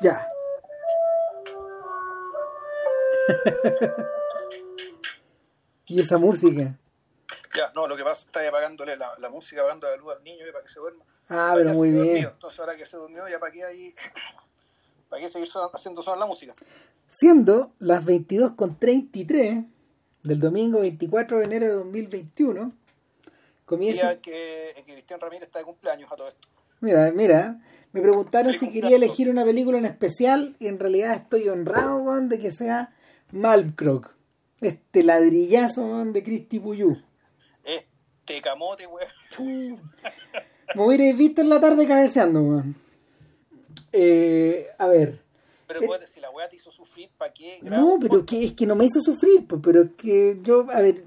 Ya. y esa música. Ya, no, lo que pasa es que está apagándole la, la música, apagando la luz al niño para que se duerma. Ah, pero muy bien. Dormido. Entonces ahora que se durmió, ya para qué ahí, para qué seguir son, haciendo sonar la música. Siendo las 22.33 del domingo 24 de enero de 2021, comienza... Día que, que Cristian Ramírez está de cumpleaños a todo esto. Mira, mira, me preguntaron si quería elegir una película en especial y en realidad estoy honrado, weón, de que sea Malmcroc. Este ladrillazo, de Cristi Puyú. Este camote, weón. Me hubierais visto en la tarde cabeceando, weón. Eh, a ver. Pero Eh, si la weá te hizo sufrir, ¿para qué? No, pero que, es que no me hizo sufrir, pues, pero es que yo, a ver,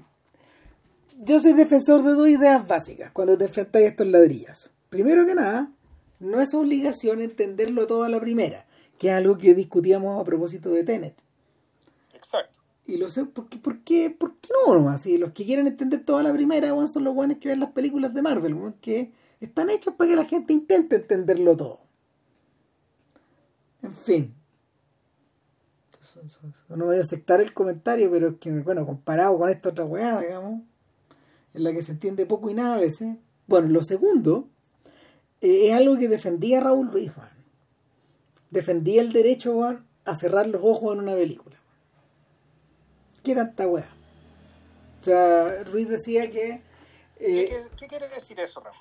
yo soy defensor de dos ideas básicas cuando te enfrentas a estos ladrillas. Primero que nada, no es obligación entenderlo todo a la primera, que es algo que discutíamos a propósito de Tenet. Exacto. Y lo sé, ¿por qué, por qué, por qué no nomás? Si los que quieren entender toda la primera, weón, son los buenos que ven las películas de Marvel, que están hechas para que la gente intente entenderlo todo. En fin. No voy a aceptar el comentario, pero es que, bueno, comparado con esta otra weá, digamos, en la que se entiende poco y nada a veces. Bueno, lo segundo eh, es algo que defendía Raúl Ruiz, weón. Defendía el derecho, a cerrar los ojos en una película. ¿Qué tanta weá? O sea, Ruiz decía que... ¿Qué, eh, qué, qué quiere decir eso, Rafa?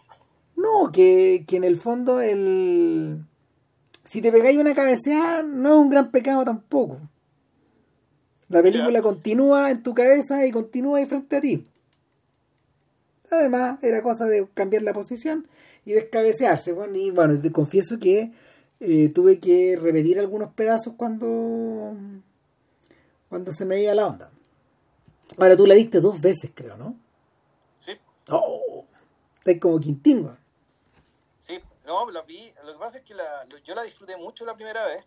no, que, que en el fondo el... Si te pegáis una cabeceada no es un gran pecado tampoco. La película continúa en tu cabeza y continúa ahí frente a ti. Además, era cosa de cambiar la posición y descabecearse. Bueno, y bueno, te confieso que eh, tuve que repetir algunos pedazos cuando cuando se me iba la onda. Ahora tú la viste dos veces, creo, ¿no? Sí, Oh, estás como Quintín, weón. sí. No, la vi. Lo que pasa es que la, yo la disfruté mucho la primera vez,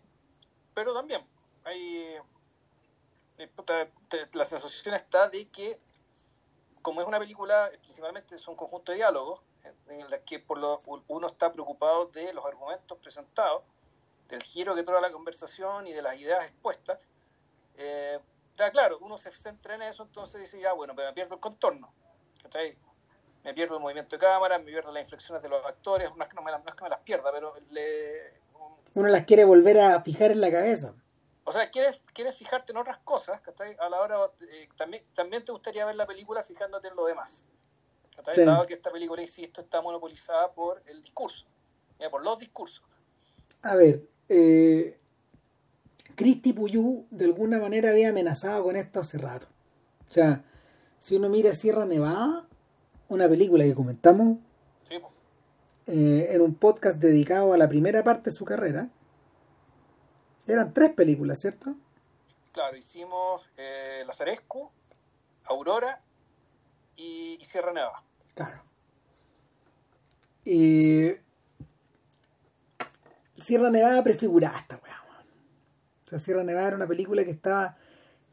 pero también hay. eh, la sensación está de que, como es una película, principalmente es un conjunto de diálogos, en, la que por lo, uno está preocupado de los argumentos presentados, del giro que toma la conversación y de las ideas expuestas. Eh, claro, uno se centra en eso, entonces dice, ya, bueno, pero me pierdo el contorno. ¿cachai? Me pierdo el movimiento de cámara, me pierdo las inflexiones de los actores, no es que, no me, las- no es que me las pierda, pero le, Uno las quiere volver a fijar en la cabeza. o sea, quieres, quieres fijarte en otras cosas, ¿cachai? A la hora, eh, también, también te gustaría ver la película fijándote en lo demás. Sí. Dado que esta película, insisto, está monopolizada por el discurso, ya, por los discursos. A ver, eh, Cristi Puyú de alguna manera había amenazado con esto hace rato. O sea, si uno mira Sierra Nevada, una película que comentamos ¿sí? eh, en un podcast dedicado a la primera parte de su carrera, eran tres películas, ¿cierto? Claro, hicimos eh, Lazarescu, Aurora y, Sierra Nevada. Claro. Y Sierra Nevada prefiguraba esta weá. O sea, Sierra Nevada era una película que estaba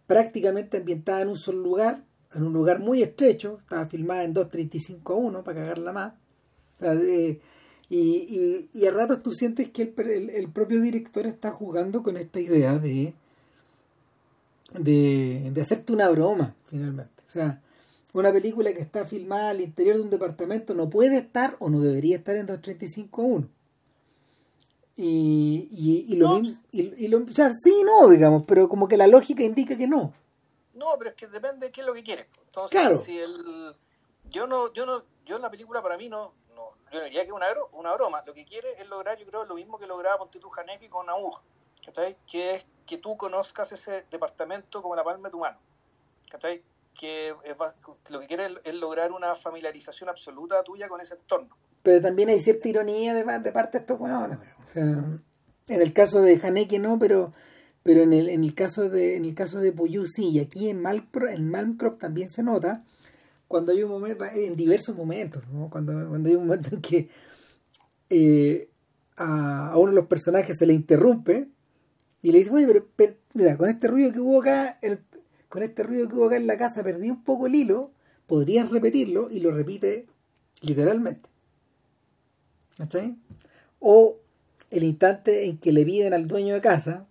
prácticamente ambientada en un solo lugar, en un lugar muy estrecho, estaba filmada en 2.35 a 1 para cagarla más. Y, y, y a ratos tú sientes que el, el- el propio director está jugando con esta idea de, de, de hacerte una broma, finalmente. O sea, una película que está filmada al interior de un departamento no puede estar o no debería estar en 235 a 1. Y, y, y lo No, mismo, y, y lo, o sea, sí, no, digamos, pero como que la lógica indica que no. No, pero es que depende de qué es lo que quieres. Entonces, Claro. si el, yo no, yo no, yo en la película para mí no, no yo diría que es una, una broma. Lo que quiere es lograr, yo creo, lo mismo que lograba Ponte tu Haneke con Amuj, ¿cachai? Que es que tú conozcas ese departamento como la palma de tu mano, ¿cachai? Que es lo que quiere es, lograr una familiarización absoluta tuya con ese entorno. Pero también hay cierta ironía de, de parte de estos huevones. O sea, en el caso de Haneke no, pero pero en el, en el caso de en el caso de Puyú sí, y aquí en Malcro, en Malmcrop también se nota cuando hay un momento, en diversos momentos, ¿no? cuando, cuando hay un momento en que eh, a, a uno de los personajes se le interrumpe y le dice, oye, pero, pero, mira, con este ruido que hubo acá, el- con este ruido que hubo acá en la casa, perdí un poco el hilo, podrías repetirlo y lo repite literalmente. ¿Cachai? O el instante en que le piden al dueño de casa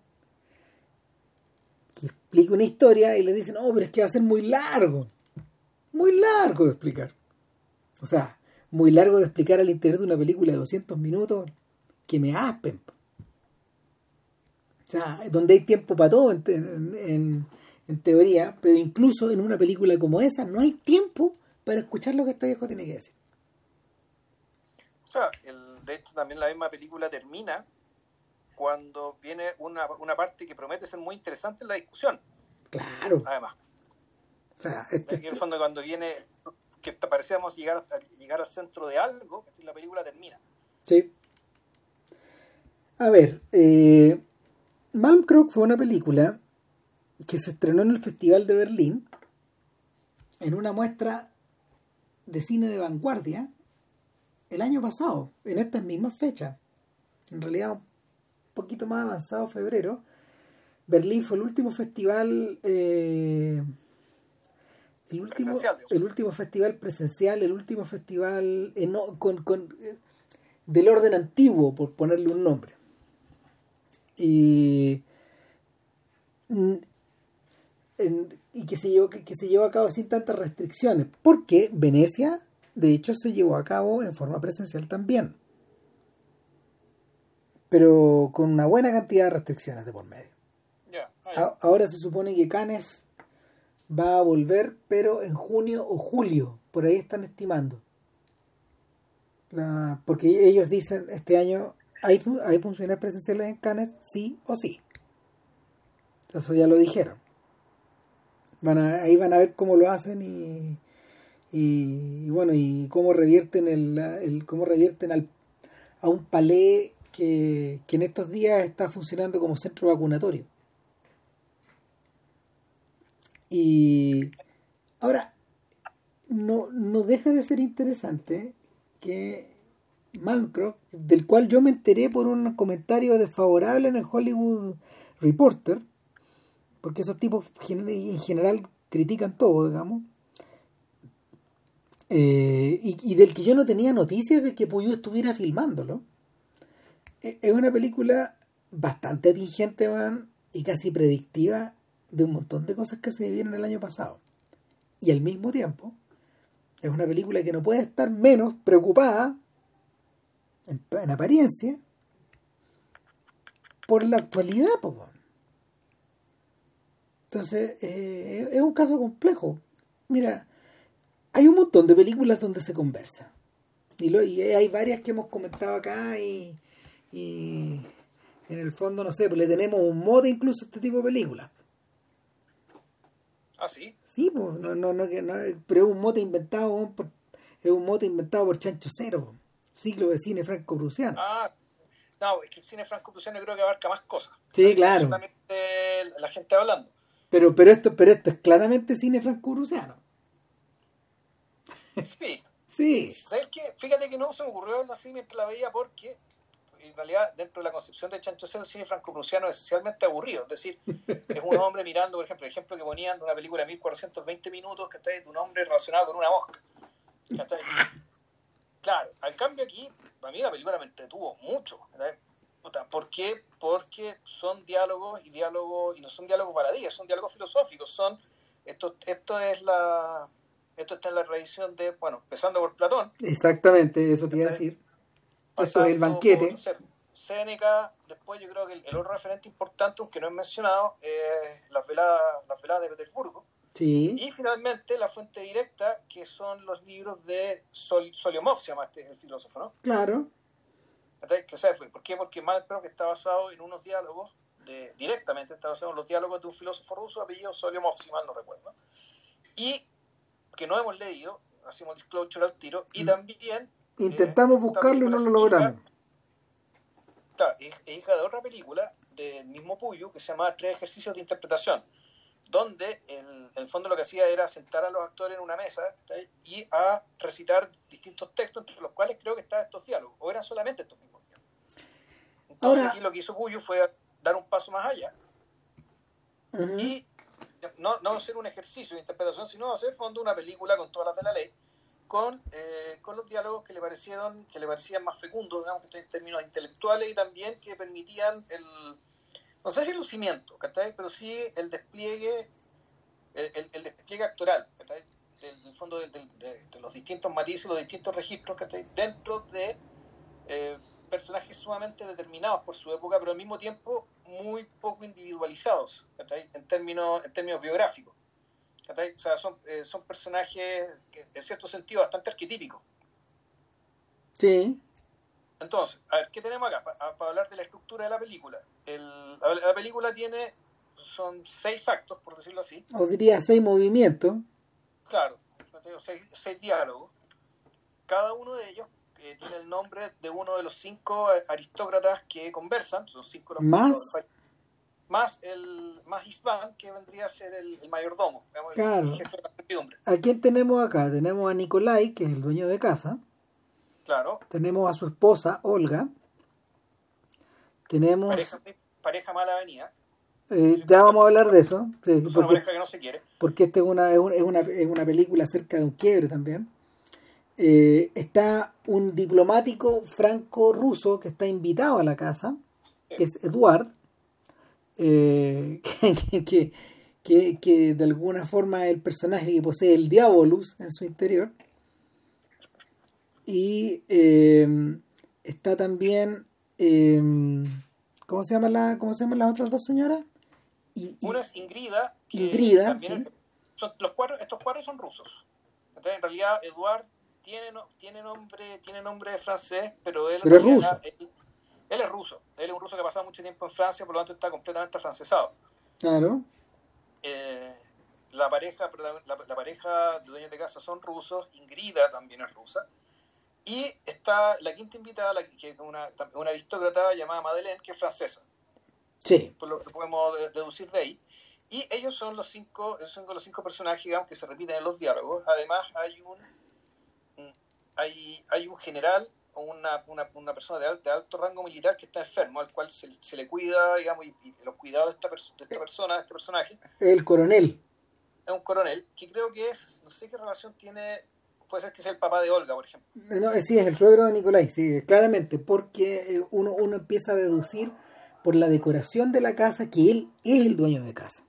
que explique una historia y le dicen, no, pero es que va a ser muy largo. Muy largo de explicar. O sea, muy largo de explicar al interior de una película de 200 minutos que me aspen. O sea, donde hay tiempo para todo en, teoría, pero incluso en una película como esa no hay tiempo para escuchar lo que este viejo tiene que decir. O sea, de hecho también la misma película termina cuando viene una, parte que promete ser muy interesante en la discusión. Claro. Además. O sea, este, en el fondo cuando viene, que parecíamos llegar, llegar al centro de algo, la película termina. Sí. A ver, eh, Malmkrog fue una película que se estrenó en el Festival de Berlín en una muestra de cine de vanguardia el año pasado, en estas mismas fechas. En realidad, un poquito más avanzado, febrero. Berlín fue el último festival. Eh, el, último, el último festival presencial, el último festival eh, con, con, eh, del orden antiguo, por ponerle un nombre. Y, y que se, llevó, que, se llevó a cabo sin tantas restricciones, porque Venecia, de hecho, se llevó a cabo en forma presencial también, pero con una buena cantidad de restricciones de por medio. ahora se supone que Cannes va a volver, pero en junio o julio, por ahí están estimando. porque ellos dicen este año ¿Hay, ¿Hay funciones presenciales en Cannes? Sí o sí. Eso ya lo dijeron. Van ahí van a ver cómo lo hacen y, y, bueno, y cómo revierten el, cómo revierten al, a un palé que, que en estos días está funcionando como centro vacunatorio. Y ahora, no, no deja de ser interesante que Malmcroft, del cual yo me enteré por un comentario desfavorable en el Hollywood Reporter, porque esos tipos en general critican todo, digamos, eh, y, del que yo no tenía noticias de que Puyo estuviera filmándolo. E, es una película bastante atingente, man, y casi predictiva de un montón de cosas que se vivieron el año pasado. Y al mismo tiempo, es una película que no puede estar menos preocupada en, apariencia, por la actualidad. Entonces, eh, es un caso complejo. Mira, hay un montón de películas donde se conversa. Y, lo, y hay varias que hemos comentado acá y, y en el fondo, no sé, pues le tenemos un modo incluso a este tipo de películas. ¿Ah, sí? Sí, pues, no, no, no, pero es un mote inventado por, es un mote inventado por Chancho Cero ciclo de cine franco-prusiano. Ah, no, es que el cine franco-prusiano creo que abarca más cosas. Sí, claro. Solamente la gente hablando. Pero, pero, esto, pero esto es claramente cine franco-prusiano. Sí. sí. Fíjate que no se me ocurrió algo así mientras la veía porque en realidad dentro de la concepción de Chancho Cero el cine franco-prusiano es esencialmente aburrido. Es decir, es un hombre mirando, por ejemplo, el ejemplo que ponían de una película de 1420 minutos que está de un hombre relacionado con una mosca. Claro, al cambio aquí, a mí la película me entretuvo mucho. ¿Por qué? Porque son diálogos y diálogos, y no son diálogos baladíes, son diálogos filosóficos, son, esto, esto es la, esto está en la revisión de, bueno, empezando por Platón. Exactamente, eso te iba a decir. Esto es el banquete. Séneca, después yo creo que el, otro referente importante, aunque no he mencionado, es la velada, la velada de Petersburgo. Y finalmente la fuente directa, que son los libros de Sol, Soliomov, se llama este el filósofo, ¿no? Claro. ¿Por qué? Porque que está basado en unos diálogos, de, directamente está basado en los diálogos de un filósofo ruso apellido Soliomov, si mal no recuerdo. Y que no hemos leído, hacemos disclosure al tiro, y mm. también... Intentamos buscarlo y no lo logramos. es hija de otra película del mismo Puyo que se llama Tres ejercicios de interpretación donde en el fondo lo que hacía era sentar a los actores en una mesa y a recitar distintos textos, entre los cuales creo que estaban estos diálogos, o eran solamente estos mismos Entonces aquí lo que hizo Cuyo fue dar un paso más allá. Y no, no hacer un ejercicio de interpretación, sino hacer fondo una película con todas las de la ley, con, eh, con los diálogos que le parecieron que le parecían más fecundos, digamos, en términos intelectuales y también que permitían el, no sé si el lucimiento, pero sí el despliegue, el, el, despliegue actoral, Del, fondo de, los distintos matices, los distintos registros, Dentro de eh, personajes sumamente determinados por su época, pero al mismo tiempo muy poco individualizados, En términos, en términos biográficos. O sea, son, eh, son personajes en cierto sentido bastante arquetípicos. Sí. Entonces, a ver, ¿qué tenemos acá? Para hablar de la estructura de la película. El, la, película tiene, son seis actos, por decirlo así. O diría seis movimientos. Claro, seis, seis diálogos. Cada uno de ellos eh, tiene el nombre de uno de los cinco aristócratas que conversan. Son cinco los ¿Más? más el más Isvan, que vendría a ser el, mayordomo, claro. el jefe de la ¿A quién tenemos acá? Tenemos a Nicolai, que es el dueño de casa. Claro. Tenemos a su esposa, Olga. Tenemos... Pareja, pareja mala venida. Eh, ya vamos a hablar de eso. porque, que no se quiere. Porque esta es una, es una, es una película acerca de un quiebre también. Eh, está un diplomático franco-ruso que está invitado a la casa, que es Eduard, eh, que, que, que, de alguna forma es el personaje que posee el Diabolus en su interior. Y eh, está también. Eh, ¿Cómo se llama la, cómo se llaman las otras dos señoras? Y, Una es Ingrida. Ingrida. son, los cuatro, estos cuatro son rusos. Entonces, en realidad, Eduard tiene, tiene, nombre, tiene nombre francés, pero él. Pero es ruso. Él es ruso, él es un ruso que ha pasado mucho tiempo en Francia, por lo tanto está completamente francesado. Claro. Eh, la pareja, la, pareja de dueños de casa son rusos, Ingrida también es rusa. Y está la quinta invitada, que es una, una aristócrata llamada Madeleine, que es francesa. Sí. Por lo que podemos deducir de ahí. Y ellos son los cinco, son los cinco personajes que se repiten en los diálogos. Además hay un hay, hay un general una, una, una persona de, de, alto rango militar que está enfermo, al cual se, se le cuida, digamos, y, los cuidados de esta, de esta persona, de este personaje. El coronel. Es un coronel, que creo que es, no sé qué relación tiene, puede ser que sea el papá de Olga, por ejemplo. No, sí, es el suegro de Nicolai, sí, claramente, porque eh, uno, uno empieza a deducir por la decoración de la casa que él es el dueño de casa.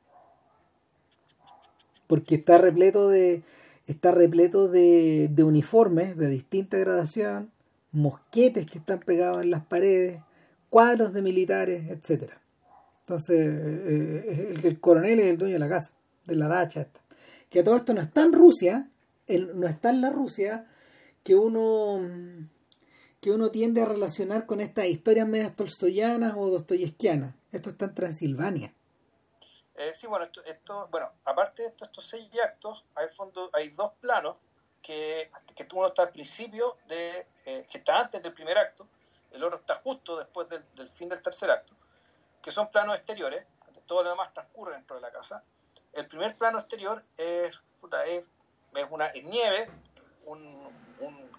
Porque está repleto de está repleto de, uniformes de distinta gradación, mosquetes que están pegados en las paredes, cuadros de militares, etcétera. Entonces, eh, eh, el, coronel es el dueño de la casa, de la dacha. Que todo esto no está en Rusia, no está en la Rusia que uno que uno tiende a relacionar con estas historias medias tolstoyanas o dostoyevskianas. Esto está en Transilvania. Eh, sí, bueno, esto, bueno, aparte de estos seis actos, hay, fondo, hay dos planos que, que uno está al principio, de, eh, que está antes del primer acto, el otro está justo después del, fin del tercer acto, que son planos exteriores, todo lo demás transcurre dentro de la casa. El primer plano exterior es, es, una nieve, un,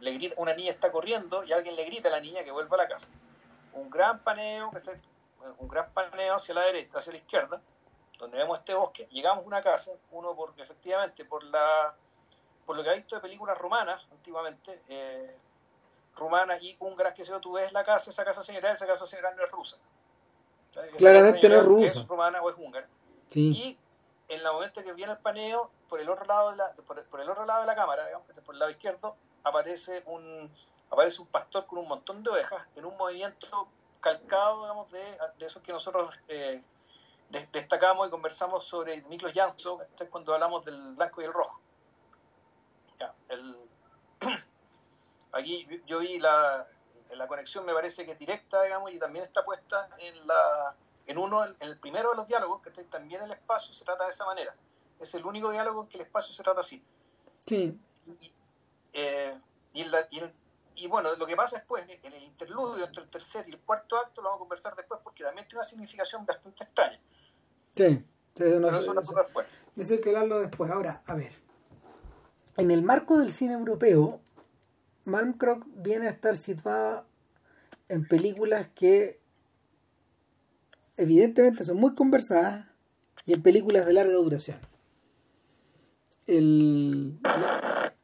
le una niña está corriendo y alguien le grita a la niña que vuelva a la casa. Un gran paneo, un gran paneo hacia la derecha, hacia la izquierda, donde vemos este bosque. Llegamos a una casa, uno porque efectivamente por la por lo que ha visto de películas romanas antiguamente, eh, rumanas y húngaras, que se tú ves la casa, esa casa señorial, esa casa señorial no es rusa. Claramente no es rusa. Es rumana o es húngara. Y en el momento que viene el paneo, por el otro lado de la, por, el otro lado de la cámara, digamos, por el lado izquierdo, aparece un, aparece un pastor con un montón de ovejas en un movimiento calcado, digamos, de, de esos que nosotros eh, destacamos y conversamos sobre Miklos Jansson cuando hablamos del blanco y el rojo el, aquí yo vi la, la conexión, me parece que es directa, digamos, y también está puesta en, la, en uno, en el primero de los diálogos, que también el espacio se trata de esa manera. Es el único diálogo en que el espacio se trata así. Sí. Y, eh, y, bueno, lo que pasa después, en el interludio entre el tercer y el cuarto acto, lo vamos a conversar después porque también tiene una significación bastante extraña. Sí, no, eso, eso hay que hablarlo después. Ahora, a ver en el marco del cine europeo, Malmkrog viene a estar situada en películas que evidentemente son muy conversadas y en películas de larga duración. El,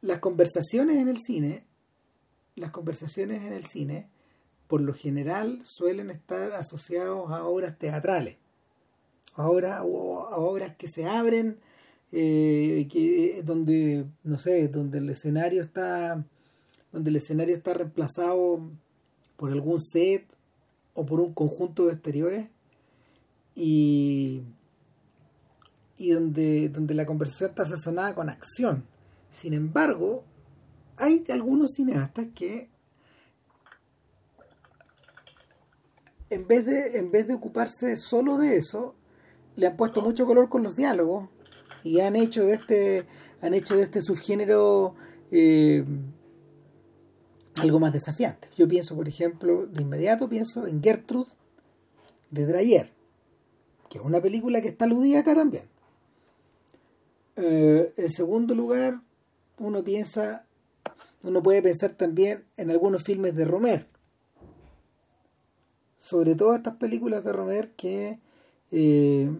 las conversaciones en el cine, las conversaciones en el cine, por lo general suelen estar asociados a obras teatrales, a obras, que se abren, eh, que, donde, no sé, donde el escenario está, donde el escenario está reemplazado por algún set o por un conjunto de exteriores y, y donde, donde la conversación está sazonada con acción. Sin embargo, hay algunos cineastas que en vez de, en vez de ocuparse solo de eso, le han puesto mucho color con los diálogos y han hecho de este, han hecho de este subgénero eh, algo más desafiante. Yo pienso, por ejemplo, de inmediato pienso en Gertrude de Dreyer, que es una película que está aludida también. Eh, en segundo lugar, uno piensa, uno puede pensar también en algunos filmes de Romer. Sobre todo estas películas de Romer que eh,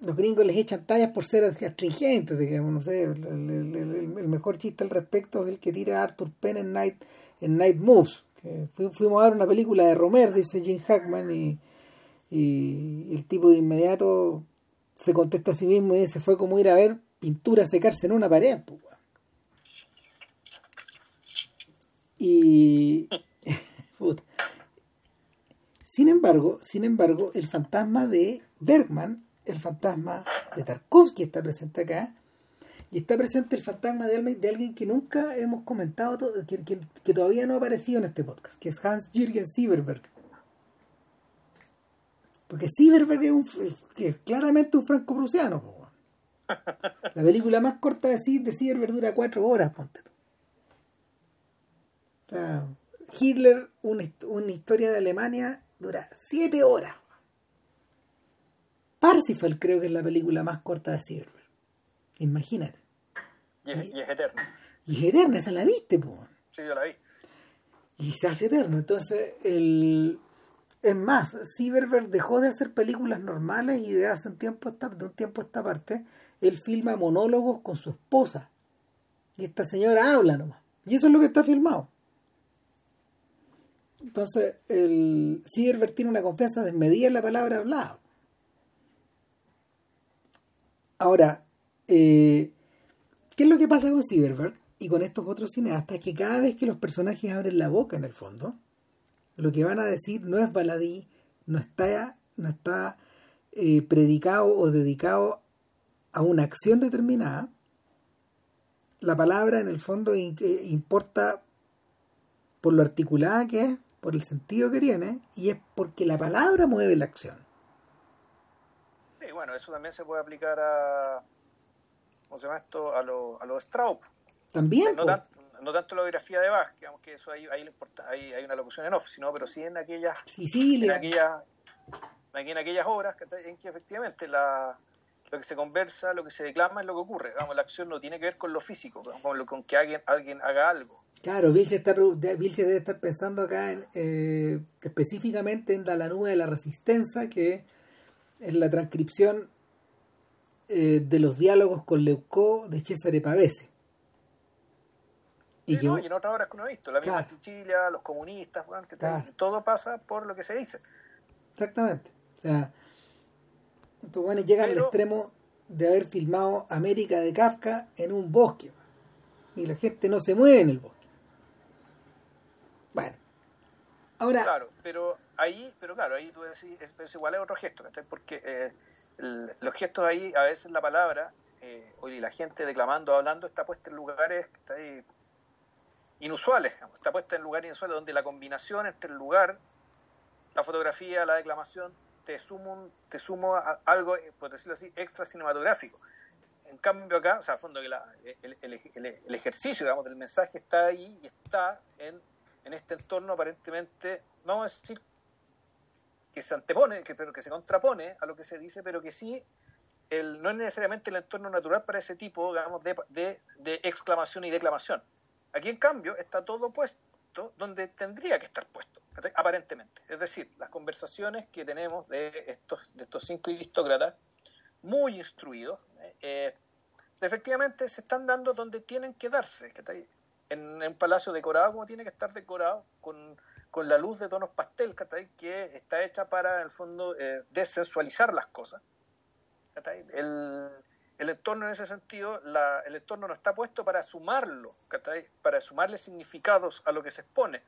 los gringos les echan tallas por ser astringentes, digamos, no sé, el, mejor chiste al respecto es el que tira Arthur Penn en Night, en Night Moves. Que fuimos a ver una película de Romer, dice Jim Hackman, y, el tipo de inmediato se contesta a sí mismo y dice, fue como ir a ver pintura secarse en una pared. Y... sin embargo, sin embargo, el fantasma de Bergman el fantasma de Tarkovsky está presente acá y está presente el fantasma de, alguien que nunca hemos comentado, que, todavía no ha aparecido en este podcast, que es Hans Jürgen Sieberberg. Porque Sieberberg es, un, que claramente un franco-prusiano. La película más corta de, de Sieberberg dura cuatro horas, ponte tú. Hitler, una historia de Alemania, dura siete horas. Parsifal creo que es la película más corta de Silverberg. Imagínate. Y es, eterna. Y es eterna, esa la viste, po. Sí, yo la vi. Y se hace eterno. Entonces, el... es más, Silverberg dejó de hacer películas normales y de hace un tiempo esta, de un tiempo a esta parte, él filma monólogos con su esposa. Y esta señora habla nomás. Y eso es lo que está filmado. Entonces, el Silverberg tiene una confianza desmedida en la palabra hablada. Ahora, eh, ¿qué es lo que pasa con Cyberberg y con estos otros cineastas? Que cada vez que los personajes abren la boca en el fondo, lo que van a decir no es baladí, no está, no está eh, predicado o dedicado a una acción determinada. La palabra en el fondo importa por lo articulada que es, por el sentido que tiene, y es porque la palabra mueve la acción bueno, eso también se puede aplicar a, ¿cómo se llama esto? A los a lo Straub. También. No, tanto la biografía de Bach, digamos que eso ahí, ahí, hay, hay una locución en off, sino, pero sí en aquellas, en aquellas, en aquellas obras en que efectivamente la, lo que se conversa, lo que se declama es lo que ocurre. Digamos, la acción no tiene que ver con lo físico, con, lo, con que alguien, alguien haga algo. Claro, Vilche, está, debe estar pensando acá en, eh, específicamente en la nube de la resistencia, que es la transcripción eh, de los diálogos con Leucó de Cesare Pavese. Y, en otras obras que uno ha visto, la misma Sicilia, los comunistas, todo pasa por lo que se dice. Exactamente. O sea, estos buenos llegan al extremo de haber filmado América de Kafka en un bosque. Y la gente no se mueve en el bosque. Bueno. Ahora. Claro, pero ahí, pero claro, ahí tú decís, es, igual es otro gesto, porque eh, los gestos ahí, a veces la palabra, eh, y la gente declamando, hablando, está puesta en lugares está ahí, inusuales, está puesta en lugares inusuales donde la combinación entre el lugar, la fotografía, la declamación, te sumo, te sumo a algo, por decirlo así, extra cinematográfico. En cambio acá, o sea, a fondo que el, el, ejercicio, digamos, del mensaje está ahí y está en, en este entorno aparentemente, vamos a decir, que se antepone, que, pero que se contrapone a lo que se dice, pero que sí el, no es necesariamente el entorno natural para ese tipo digamos, de, de, exclamación y declamación. Aquí, en cambio, está todo puesto donde tendría que estar puesto, aparentemente. Es decir, las conversaciones que tenemos de estos, de estos cinco aristócratas, muy instruidos, eh, efectivamente se están dando donde tienen que darse, en, un palacio decorado como tiene que estar decorado, con, con la luz de tonos pastel, que está hecha para, en el fondo, eh, desensualizar las cosas. El, el, entorno en ese sentido, la, el entorno no está puesto para sumarlo, para sumarle significados a lo que se expone.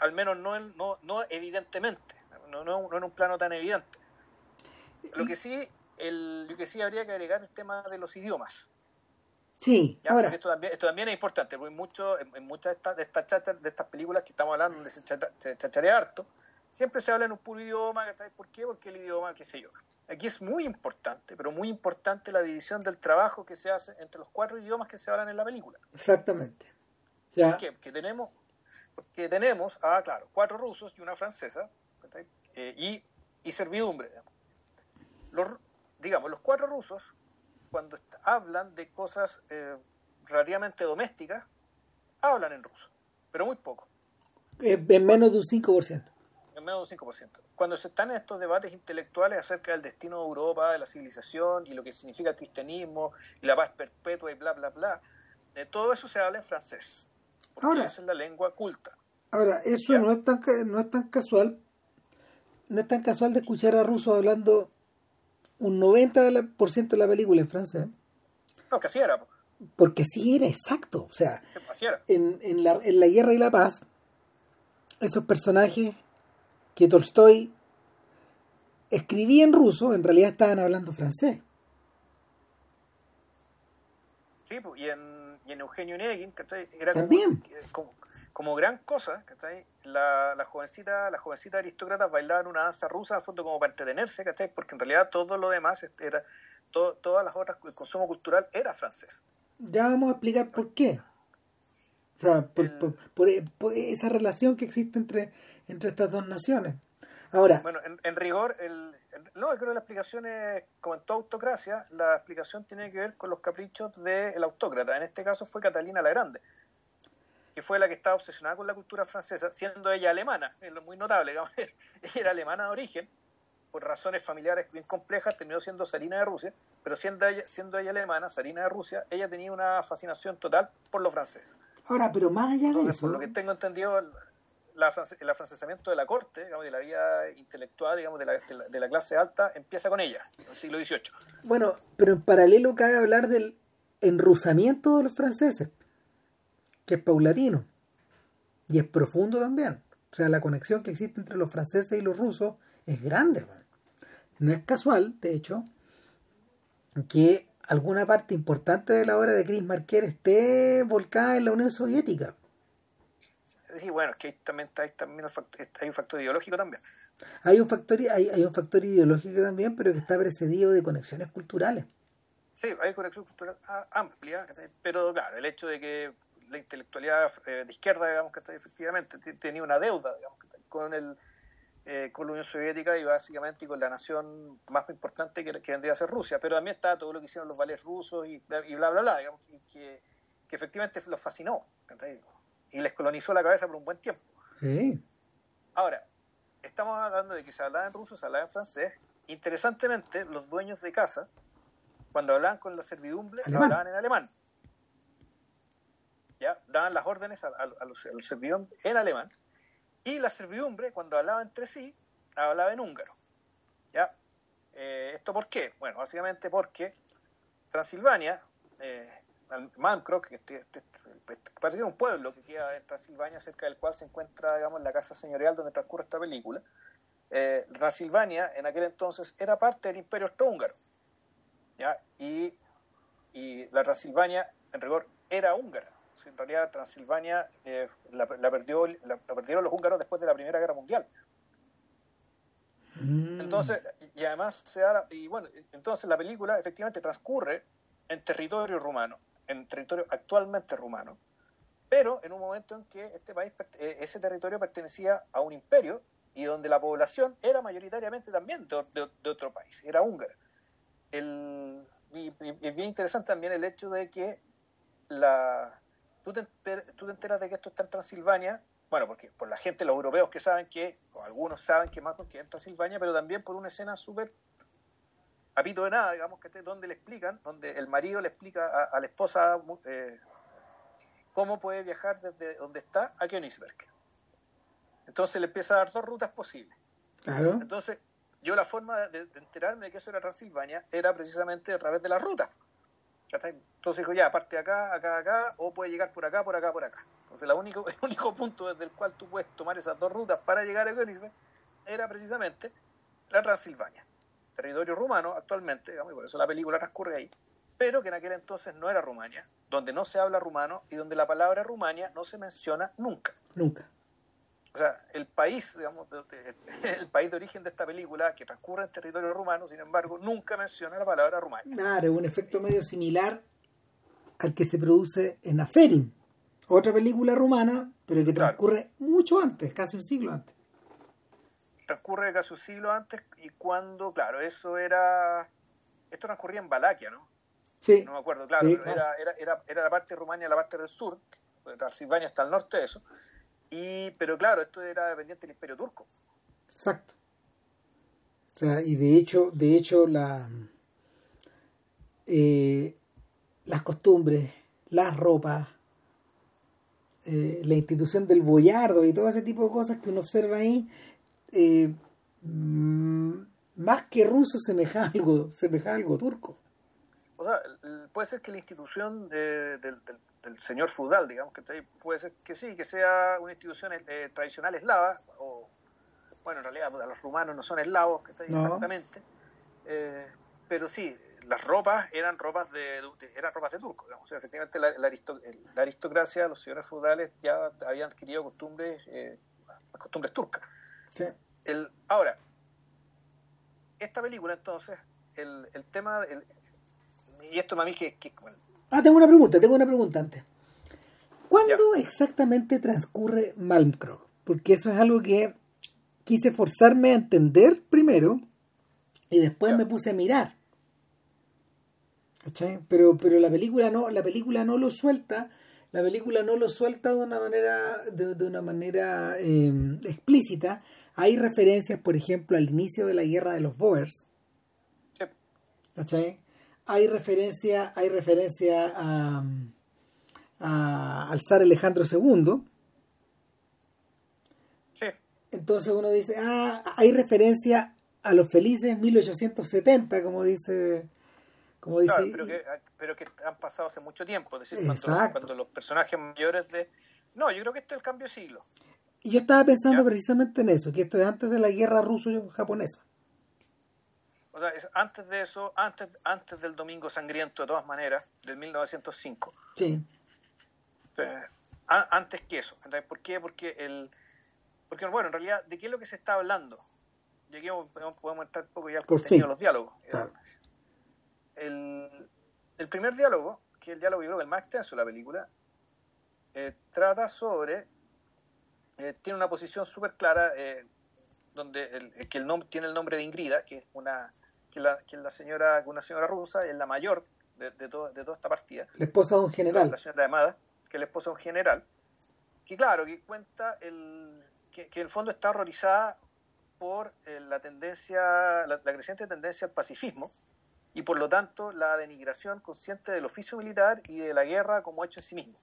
Al menos no, no, no evidentemente, no, no, no en un plano tan evidente. Lo que sí el, lo que sí habría que agregar el tema de los idiomas. Sí, ahora. Esto también, esto también es importante, porque mucho, en, muchas de estas, de estas de estas películas que estamos hablando, donde se, chacharea harto, siempre se habla en un puro idioma, ¿por qué? Porque el idioma, qué sé yo. Aquí es muy importante, pero muy importante la división del trabajo que se hace entre los cuatro idiomas que se hablan en la película. Exactamente. Ya. Que, tenemos, que tenemos, ah, claro, cuatro rusos y una francesa, eh, y, y servidumbre. Los, digamos, los cuatro rusos, cuando hablan de cosas eh, relativamente domésticas, hablan en ruso, pero muy poco. Eh, en menos de un 5%. En menos de un 5%. Cuando se están en estos debates intelectuales acerca del destino de Europa, de la civilización y lo que significa el cristianismo y la paz perpetua y bla, bla, bla, de todo eso se habla en francés. Porque ahora, esa es la lengua culta. Ahora, eso no es, tan, no es tan casual. No es tan casual de escuchar a rusos hablando un 90% de la película en francés. No, que así era. Porque así era, exacto. O sea, era. En, en, la, en La Guerra y la Paz, esos personajes que Tolstoy escribía en ruso, en realidad estaban hablando francés. Sí, y en y en Eugenio Negin, ¿cachai? Era Como, como, gran cosa, ¿cachai? La, la, jovencita, la jovencita aristócrata bailaban una danza rusa, al fondo como para entretenerse, ¿cachai? Porque en realidad todo lo demás era, todas las otras, el consumo cultural era francés. Ya vamos a explicar por qué. por, esa relación que existe entre, entre estas dos naciones. Ahora. Bueno, en, rigor, el, no, creo que la explicación es, como en toda autocracia, la explicación tiene que ver con los caprichos del autócrata. En este caso fue Catalina la Grande, que fue la que estaba obsesionada con la cultura francesa, siendo ella alemana, es lo muy notable. ella era alemana de origen, por razones familiares bien complejas, terminó siendo zarina de Rusia, pero siendo ella, siendo ella alemana, zarina de Rusia, ella tenía una fascinación total por los franceses. Ahora, pero más allá de eso. Por lo que tengo entendido, el afrancesamiento de la corte, digamos, de la vida intelectual, digamos, de la, de la, clase alta, empieza con ella, en el siglo XVIII. Bueno, pero en paralelo cabe hablar del enrusamiento de los franceses, que es paulatino y es profundo también. O sea, la conexión que existe entre los franceses y los rusos es grande. No es casual, de hecho, que alguna parte importante de la obra de Chris Marquer esté volcada en la Unión Soviética. Sí, bueno, es que también, hay, también un factor, hay un factor ideológico también. Hay un factor, hay, hay un factor ideológico también, pero que está precedido de conexiones culturales. Sí, hay conexión cultural amplia, pero claro, el hecho de que la intelectualidad eh, de izquierda, digamos que está efectivamente tenía una deuda digamos, con el eh, con la Unión Soviética y básicamente con la nación más importante que, que vendría a ser Rusia, pero también está todo lo que hicieron los vales rusos y, y bla, bla, bla, digamos, que, que efectivamente los fascinó y les colonizó la cabeza por un buen tiempo. Sí. Ahora, estamos hablando de que se hablaba en ruso, se hablaba en francés. Interesantemente, los dueños de casa, cuando hablaban con la servidumbre, hablaban en alemán. ¿Ya? Daban las órdenes a, los, servidumbre en alemán. Y la servidumbre, cuando hablaba entre sí, hablaba en húngaro. ¿Ya? Eh, ¿Esto por qué? Bueno, básicamente porque Transilvania, eh, que este, este, parece que es un pueblo que queda en Transilvania, cerca del cual se encuentra, digamos, la casa señorial donde transcurre esta película. Eh, Transilvania en aquel entonces era parte del Imperio Austrohúngaro. ¿ya? Y, y, la Transilvania, en rigor, era húngara. en realidad, Transilvania eh, la, perdió, la, perdieron los húngaros después de la Primera Guerra Mundial. Mm. Entonces, y además se da, y bueno, entonces la película efectivamente transcurre en territorio rumano en territorio actualmente rumano, pero en un momento en que este país, eh, ese territorio pertenecía a un imperio y donde la población era mayoritariamente también de, otro país, era húngara. El, es bien interesante también el hecho de que la, tú, te, enteras de que esto está en Transilvania, bueno, porque por la gente, los europeos que saben que, o algunos saben que más que en Transilvania, pero también por una escena súper a pito de nada, digamos, que donde le explican, donde el marido le explica a, la esposa eh, cómo puede viajar desde donde está a Königsberg. Entonces le empieza a dar dos rutas posibles. Claro. Entonces, yo la forma de, enterarme de que eso era Transilvania era precisamente a través de la ruta. Entonces dijo, ya, parte de acá, acá, acá, o puede llegar por acá, por acá, por acá. Entonces, único, el único punto desde el cual tú puedes tomar esas dos rutas para llegar a Königsberg era precisamente la Transilvania, territorio rumano actualmente, digamos, y por eso la película transcurre ahí, pero que en aquel entonces no era Rumania, donde no se habla rumano y donde la palabra Rumania no se menciona nunca. Nunca. O sea, el país, digamos, el país de origen de esta película, que transcurre en territorio rumano, sin embargo, nunca menciona la palabra Rumania. Claro, un efecto medio similar al que se produce en Aferin, otra película rumana, pero que transcurre mucho antes, casi un siglo antes. Transcurre casi un siglo antes y cuando, claro, eso era... Esto transcurría en Valaquia, ¿no? Sí. No me acuerdo, claro, era, era, era, era, la parte de Rumania, la parte del sur, Transilvania está al norte de eso, y, pero claro, esto era dependiente del Imperio Turco. Exacto. O sea, y de hecho, de hecho la, eh, las costumbres, las ropas, eh, la institución del boyardo y todo ese tipo de cosas que uno observa ahí, eh, mm, más que ruso semeja algo, semeja algo turco. O sea, puede ser que la institución del, el señor feudal, digamos, que puede ser que sí, que sea una institución eh, tradicional eslava, o bueno, en realidad los rumanos no son eslavos, que exactamente, eh, pero sí, las ropas eran ropas de, eran ropas de turco, digamos, efectivamente la, aristocracia, los señores feudales ya habían adquirido costumbres, eh, costumbres turcas. El, ahora, esta película entonces, el, el tema, y esto mí que, que Ah, tengo una pregunta, tengo una pregunta antes. ¿Cuándo exactamente transcurre Malmkrog? Porque eso es algo que quise forzarme a entender primero y después me puse a mirar. ¿Cachai? Pero, pero la película no, la película no lo suelta, la película no lo suelta de una manera, de, una manera em, explícita. Hay referencias, por ejemplo, al inicio de la guerra de los Boers. ¿Cachai? hay referencia, hay referencia a, a, al zar Alejandro II. Sí. Entonces uno dice, ah, hay referencia a los felices 1870, como dice... Como dice pero, que, pero que han pasado hace mucho tiempo, es decir, cuando, cuando, los personajes mayores de... No, yo creo que este es el cambio de siglo. Y yo estaba pensando precisamente en eso, que esto es antes de la guerra ruso-japonesa. O sea, es antes de eso, antes, antes del Domingo Sangriento, de todas maneras, del 1905. Sí. antes que eso. ¿Por qué? Porque, el, porque, bueno, en realidad, ¿de qué es lo que se está hablando? Y aquí podemos entrar un poco ya al contenido de los diálogos. El, el, primer diálogo, que es el diálogo, yo creo que el más extenso de la película, eh, trata sobre. Eh, tiene una posición súper clara, eh, donde el, que el nombre, tiene el nombre de Ingrida, que es una que la, que la señora, una señora rusa, es la mayor de, de, todo, de toda esta partida. La esposa de un general. La señora Amada, que es la esposa de un general, que claro, que cuenta el, que, que en el fondo está horrorizada por eh, la tendencia, la, creciente tendencia al pacifismo y por lo tanto la denigración consciente del oficio militar y de la guerra como hecho en sí mismo.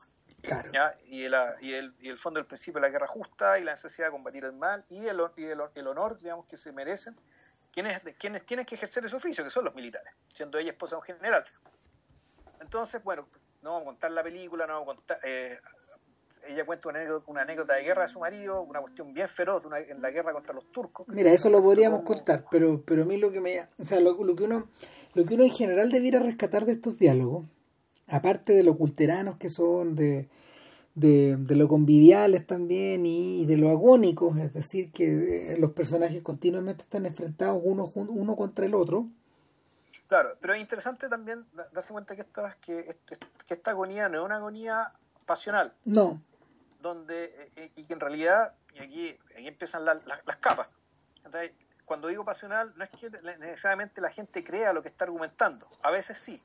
Claro. Y, el, y, el, y el fondo del principio de la guerra justa y la necesidad de combatir el mal y el, y el, el honor digamos, que se merecen quienes, quienes tienen que ejercer ese oficio, que son los militares, siendo ella esposa de un general. Entonces, bueno, no vamos a contar la película, no vamos a contar... Eh, ella cuenta una anécdota, de guerra de su marido, una cuestión bien feroz en la guerra contra los turcos. Mira, eso lo podríamos contar, pero, pero a mí lo que me... O sea, lo, que uno, lo que uno en general debiera rescatar de estos diálogos, aparte de lo culteranos que son, de de, de lo conviviales también y, de lo agónicos, es decir, que eh, los personajes continuamente están enfrentados uno, uno contra el otro. Claro, pero es interesante también darse cuenta que esta, que, que esta agonía no es una agonía pasional. No. Donde, eh, y que en realidad, y aquí, aquí empiezan las capas. Cuando digo pasional, no es que necesariamente la gente crea lo que está argumentando. A veces sí.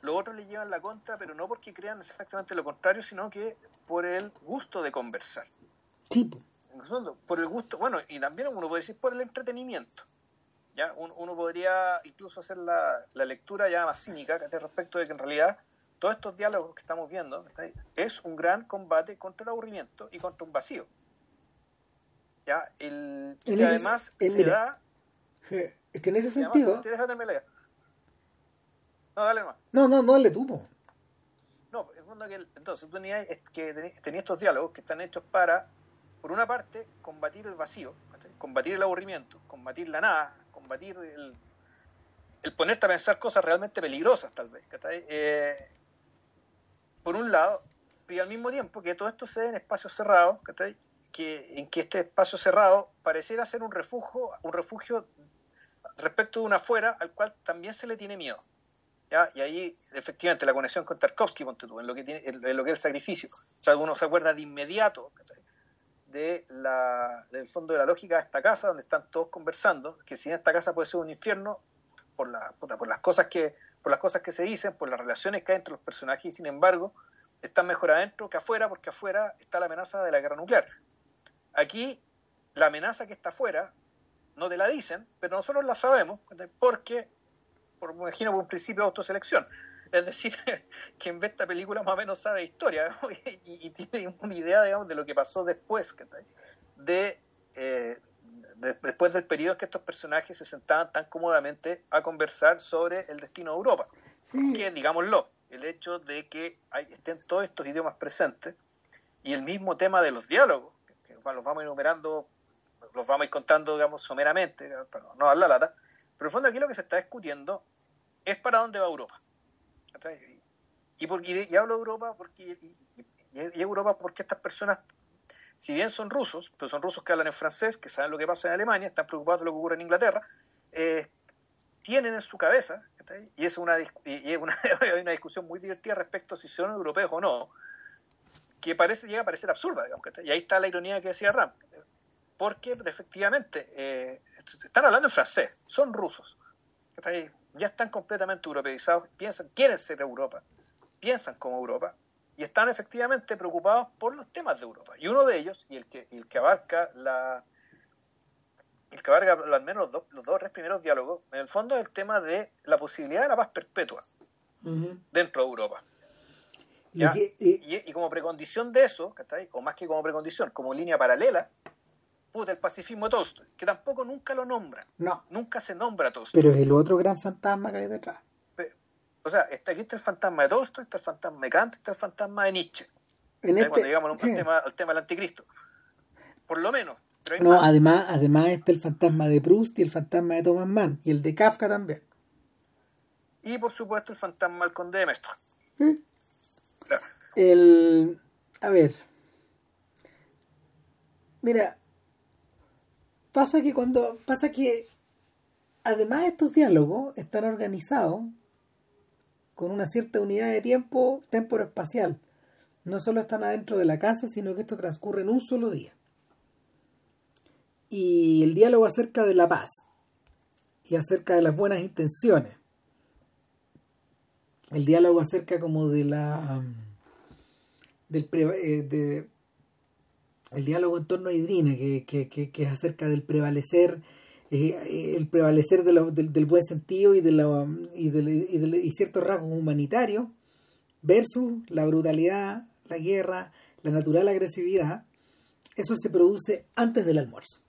Los otros le llevan la contra, pero no porque crean exactamente lo contrario, sino que por el gusto de conversar. Sí. Por el gusto, bueno, y también uno puede decir por el entretenimiento. ¿ya? Uno, podría incluso hacer la, lectura ya más cínica respecto de que en realidad todos estos diálogos que estamos viendo es un gran combate contra el aburrimiento y contra un vacío. ¿Ya? El, y además se da... Es que en ese sentido... No, dale más. No, no, no dale tú. No, en fondo que, entonces tú tenías, que tenías estos diálogos que están hechos para, por una parte, combatir el vacío, combatir el aburrimiento, combatir la nada, combatir el, el ponerte a pensar cosas realmente peligrosas, tal vez. Eh, por un lado, y al mismo tiempo que todo esto se en espacios cerrados, que en que este espacio cerrado pareciera ser un refugio, un refugio respecto de un afuera al cual también se le tiene miedo. ¿ya? Y ahí, efectivamente, la conexión con Tarkovsky, en lo que, tiene, en lo que es el sacrificio. O sea, uno se acuerda de inmediato de la, del fondo de la lógica de esta casa, donde están todos conversando, que si en esta casa puede ser un infierno, por, la, por, las cosas que, por las cosas que se dicen, por las relaciones que hay entre los personajes, y sin embargo, están mejor adentro que afuera, porque afuera está la amenaza de la guerra nuclear. Aquí, la amenaza que está afuera, no te la dicen, pero nosotros la sabemos, porque, por, me imagino, por un principio de autoselección. Es decir, quien ve esta película más o menos sabe historia y, tiene una idea, digamos, de lo que pasó después, de, eh, después del periodo en que estos personajes se sentaban tan cómodamente a conversar sobre el destino de Europa. Que, digámoslo, el hecho de que hay, estén todos estos idiomas presentes y el mismo tema de los diálogos, los vamos enumerando, los vamos a ir contando, digamos, someramente, para no dar la lata, pero en el fondo aquí lo que se está discutiendo es para dónde va Europa. Y, por, y, hablo de Europa porque y, Europa porque estas personas si bien son rusos, pero son rusos que hablan en francés, que saben lo que pasa en Alemania, están preocupados de lo que ocurre en Inglaterra, eh, tienen en su cabeza, y es una, una, hay una discusión muy divertida respecto a si son europeos o no, que parece llega a parecer absurda, digamos, y ahí está la ironía que decía Ram, porque efectivamente eh, están hablando en francés, son rusos, ya están completamente europeizados, piensan, quieren ser Europa, piensan como Europa, y están efectivamente preocupados por los temas de Europa. Y uno de ellos, y el que, el que abarca la el que abarca al menos los dos, los dos tres primeros diálogos, en el fondo es el tema de la posibilidad de la paz perpetua dentro de Europa. Y, como precondición de eso, o más que como precondición, como línea paralela, puta, el pacifismo de Tolstoy, que tampoco nunca lo nombra. No. Nunca se nombra Tolstoy. Pero es el otro gran fantasma que hay detrás. O sea, está, aquí está el fantasma de Tolstoy, está el fantasma de Kant, está el fantasma de Nietzsche. En este, Cuando llegamos al, tema, al tema del anticristo. Por lo menos. no, además, además está el fantasma de Proust y el fantasma de Thomas Mann. Y el de Kafka también. Y por supuesto el fantasma del conde de Mestre. El. A ver. Mira. Pasa que cuando. Pasa que. Además estos diálogos están organizados con una cierta unidad de tiempo espacial No solo están adentro de la casa, sino que esto transcurre en un solo día. Y el diálogo acerca de la paz y acerca de las buenas intenciones. El diálogo acerca como de la del eh, el diálogo en torno a Idrina, que, que es acerca del prevalecer eh, el prevalecer del, buen sentido y, de la, y, y, ciertos rasgos humanitarios versus la brutalidad, la guerra, la natural agresividad, eso se produce antes del almuerzo.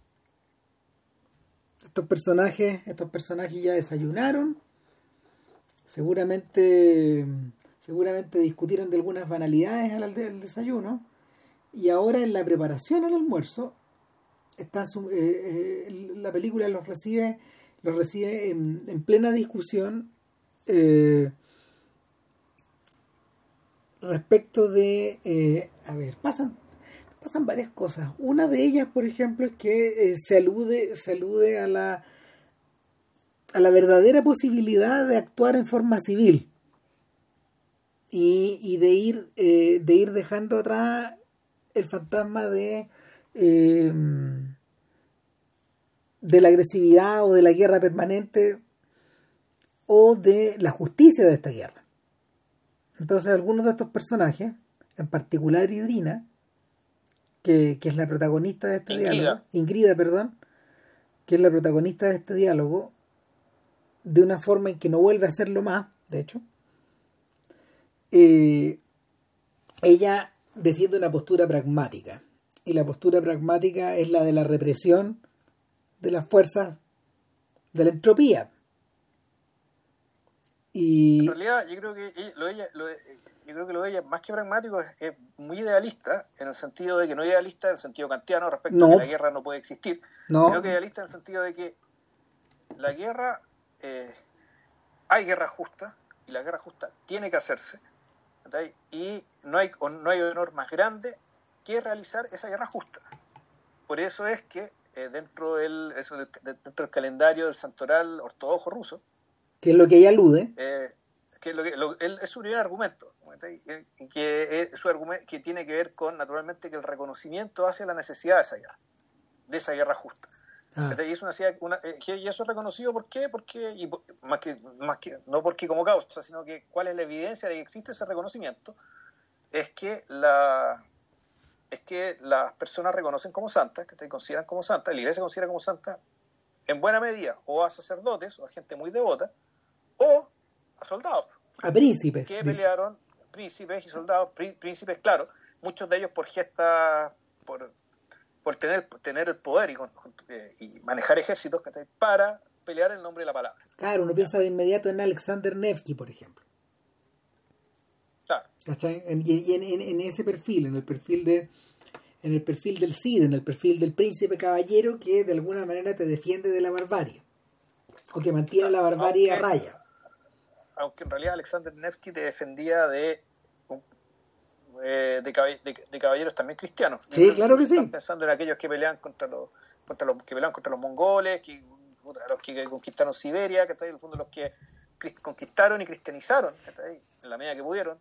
Estos personajes, estos personajes ya desayunaron, seguramente, seguramente discutieron de algunas banalidades al, al desayuno, y ahora en la preparación al almuerzo está eh, eh, la película los recibe los recibe en, plena discusión eh, respecto de a ver pasan pasan varias cosas. Una de ellas por ejemplo es que se alude se alude a la a la verdadera posibilidad de actuar en forma civil y, y de ir de ir dejando atrás el fantasma de Em, de la agresividad o de la guerra permanente o de la justicia de esta guerra. Entonces algunos de estos personajes, en particular Idrina, que, es la protagonista de esta guerra, Ingrida, perdón, que es la protagonista de este diálogo, de una forma en que no vuelve a hacerlo más, de hecho, eh, ella defiende una postura pragmática. Y la postura pragmática es la de la represión de las fuerzas de la entropía. Y... En realidad, yo creo que lo de ella, yo creo que lo de ella, más que pragmático, es, muy idealista, en el sentido de que no idealista en el sentido kantiano respecto a que la guerra no puede existir, sino que idealista en el sentido de que la guerra, eh, hay guerra justa, y la guerra justa tiene que hacerse, y no hay, no hay honor más grande que realizar esa guerra justa. Por eso es que eh, dentro, del, dentro del calendario del santoral ortodoxo ruso, que es lo que ella alude, eh, que lo es su primer argumento, que, es su argumento, que tiene que ver con, naturalmente, que el reconocimiento hacia la necesidad de esa guerra, de esa guerra justa. Ah. Y, eso eh, y eso es reconocido ¿por qué? Porque, y más, que, más que, no porque como causa, sino que cuál es la evidencia de que existe ese reconocimiento, es que la es que las personas reconocen como santas, que te consideran como santas, la iglesia considera como santa en buena medida o a sacerdotes o a gente muy devota o a soldados. A príncipes. Que pelearon, príncipes y soldados, príncipes, claro, muchos de ellos por gesta, por, por tener, tener el poder y, eh, y manejar ejércitos para pelear en nombre de la palabra. Claro, uno piensa de inmediato en Alexander Nevsky, por ejemplo. Claro. y en, ese perfil, en el perfil de en el perfil del Cid, en el perfil del príncipe caballero que de alguna manera te defiende de la barbarie o que mantiene la barbarie a raya. Aunque en realidad Alexander Nevsky te defendía de eh, de, caballeros también cristianos. Sí, claro que sí. Pensando en aquellos que pelean contra los, contra los que pelean contra los mongoles, que, los que conquistaron Siberia, que en el fondo los que conquistaron y cristianizaron, en la medida que pudieron,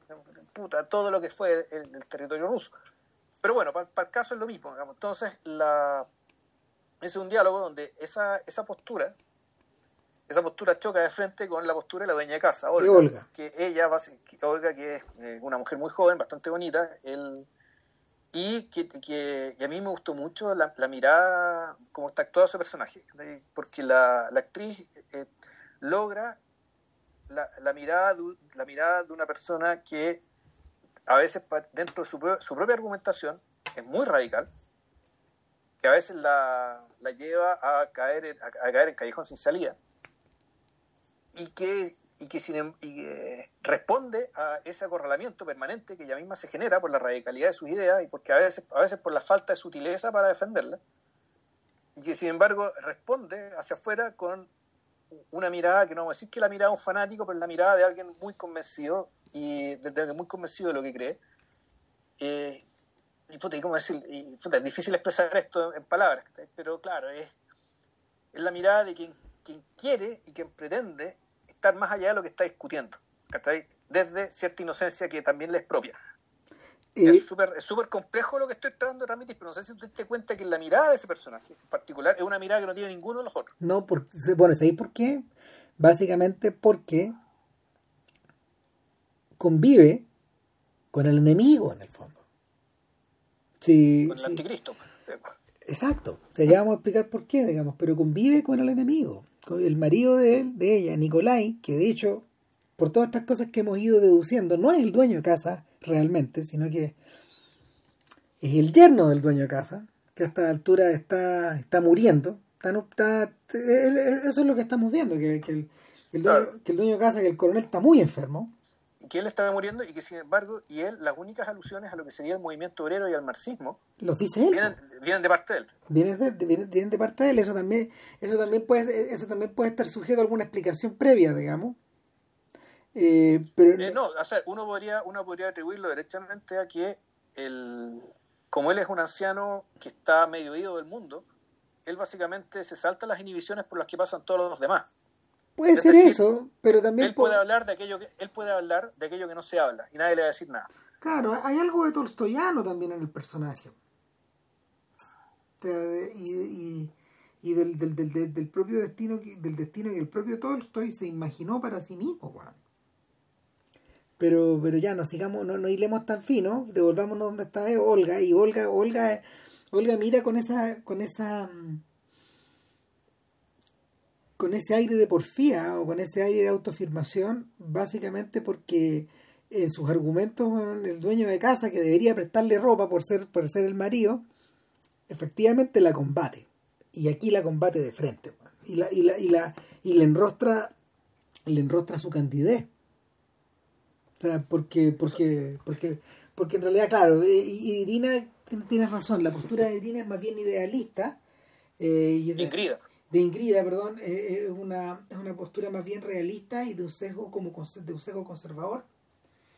puta, todo lo que fue el, territorio ruso. Pero bueno, para, el caso es lo mismo. Entonces, la, es un diálogo donde esa, esa postura esa postura choca de frente con la postura de la dueña de casa, Olga, que ella que Olga, que es eh, una mujer muy joven, bastante bonita, y que, a mí me gustó mucho la, mirada, como está actuado ese personaje, porque la, actriz eh, logra la, mirada de, la mirada de una persona que a veces dentro de su, propia argumentación es muy radical, que a veces la, lleva a caer, a caer en callejón sin salida y que, y que, sin, em, responde a ese acorralamiento permanente que ella misma se genera por la radicalidad de sus ideas y porque a veces, a veces por la falta de sutileza para defenderla, y que sin embargo responde hacia afuera con una mirada que no vamos a decir que la mirada de un fanático, pero la mirada de alguien muy convencido y de, muy convencido de lo que cree. Eh, y, puta, ¿cómo decir? es difícil expresar esto en, palabras, pero claro, es, es la mirada de quien, quien quiere y quien pretende estar más allá de lo que está discutiendo, desde cierta inocencia que también le es propia. Es súper complejo lo que estoy tratando de transmitir, pero no sé si usted te cuenta que la mirada de ese personaje en particular es una mirada que no tiene ninguno de los otros. No, porque, bueno, ¿sabéis por qué? Básicamente porque convive con el enemigo en el fondo. Sí, con el anticristo. Exacto. ya vamos a explicar por qué, digamos, pero convive con el enemigo el marido de, él, de ella, Nicolai, que de hecho, por todas estas cosas que hemos ido deduciendo, no es el dueño de casa realmente, sino que es el yerno del dueño de casa, que a esta altura está, está muriendo. Está, eso es lo que estamos viendo, que, el, que el dueño de casa, que el coronel está muy enfermo que él estaba muriendo y que sin embargo, y él, las únicas alusiones a lo que sería el movimiento obrero y al marxismo, los dice él. Vienen, de parte de él. Vienen de, vienen, de parte de él, eso también, eso también puede, eso también puede estar sujeto a alguna explicación previa, digamos. Eh, pero eh, no, o sea, uno podría, uno podría atribuirlo derechamente a que el, como él es un anciano que está medio oído del mundo, él básicamente se salta las inhibiciones por las que pasan todos los demás. Puede ser eso, pero también él puede, hablar de aquello que él pude hablar de aquello que no se habla y nadie le va a decir nada. Claro, hay algo de tolstoyano también en el personaje. Y, y, del, del, del, del, propio destino del destino que el propio Tolstoy se imaginó para sí mismo, Pero, pero ya no sigamos, no, no hilemos tan fino, devolvámonos donde está Olga, y Olga, Olga, Olga mira con esa, con esa con ese aire de porfía o con ese aire de autoafirmación, básicamente porque en sus argumentos el dueño de casa que debería prestarle ropa por ser, por ser el marido, efectivamente la combate. Y aquí la combate de frente. Y la, y la, y la, y le enrostra, le enrostra su candidez. O sea, porque, porque, porque, porque en realidad, claro, Irina tienes razón, la postura de Irina es más bien idealista. Eh, y. De Ingrida, perdón, eh, es, una, es una postura más bien realista y de un sesgo como de un sesgo conservador.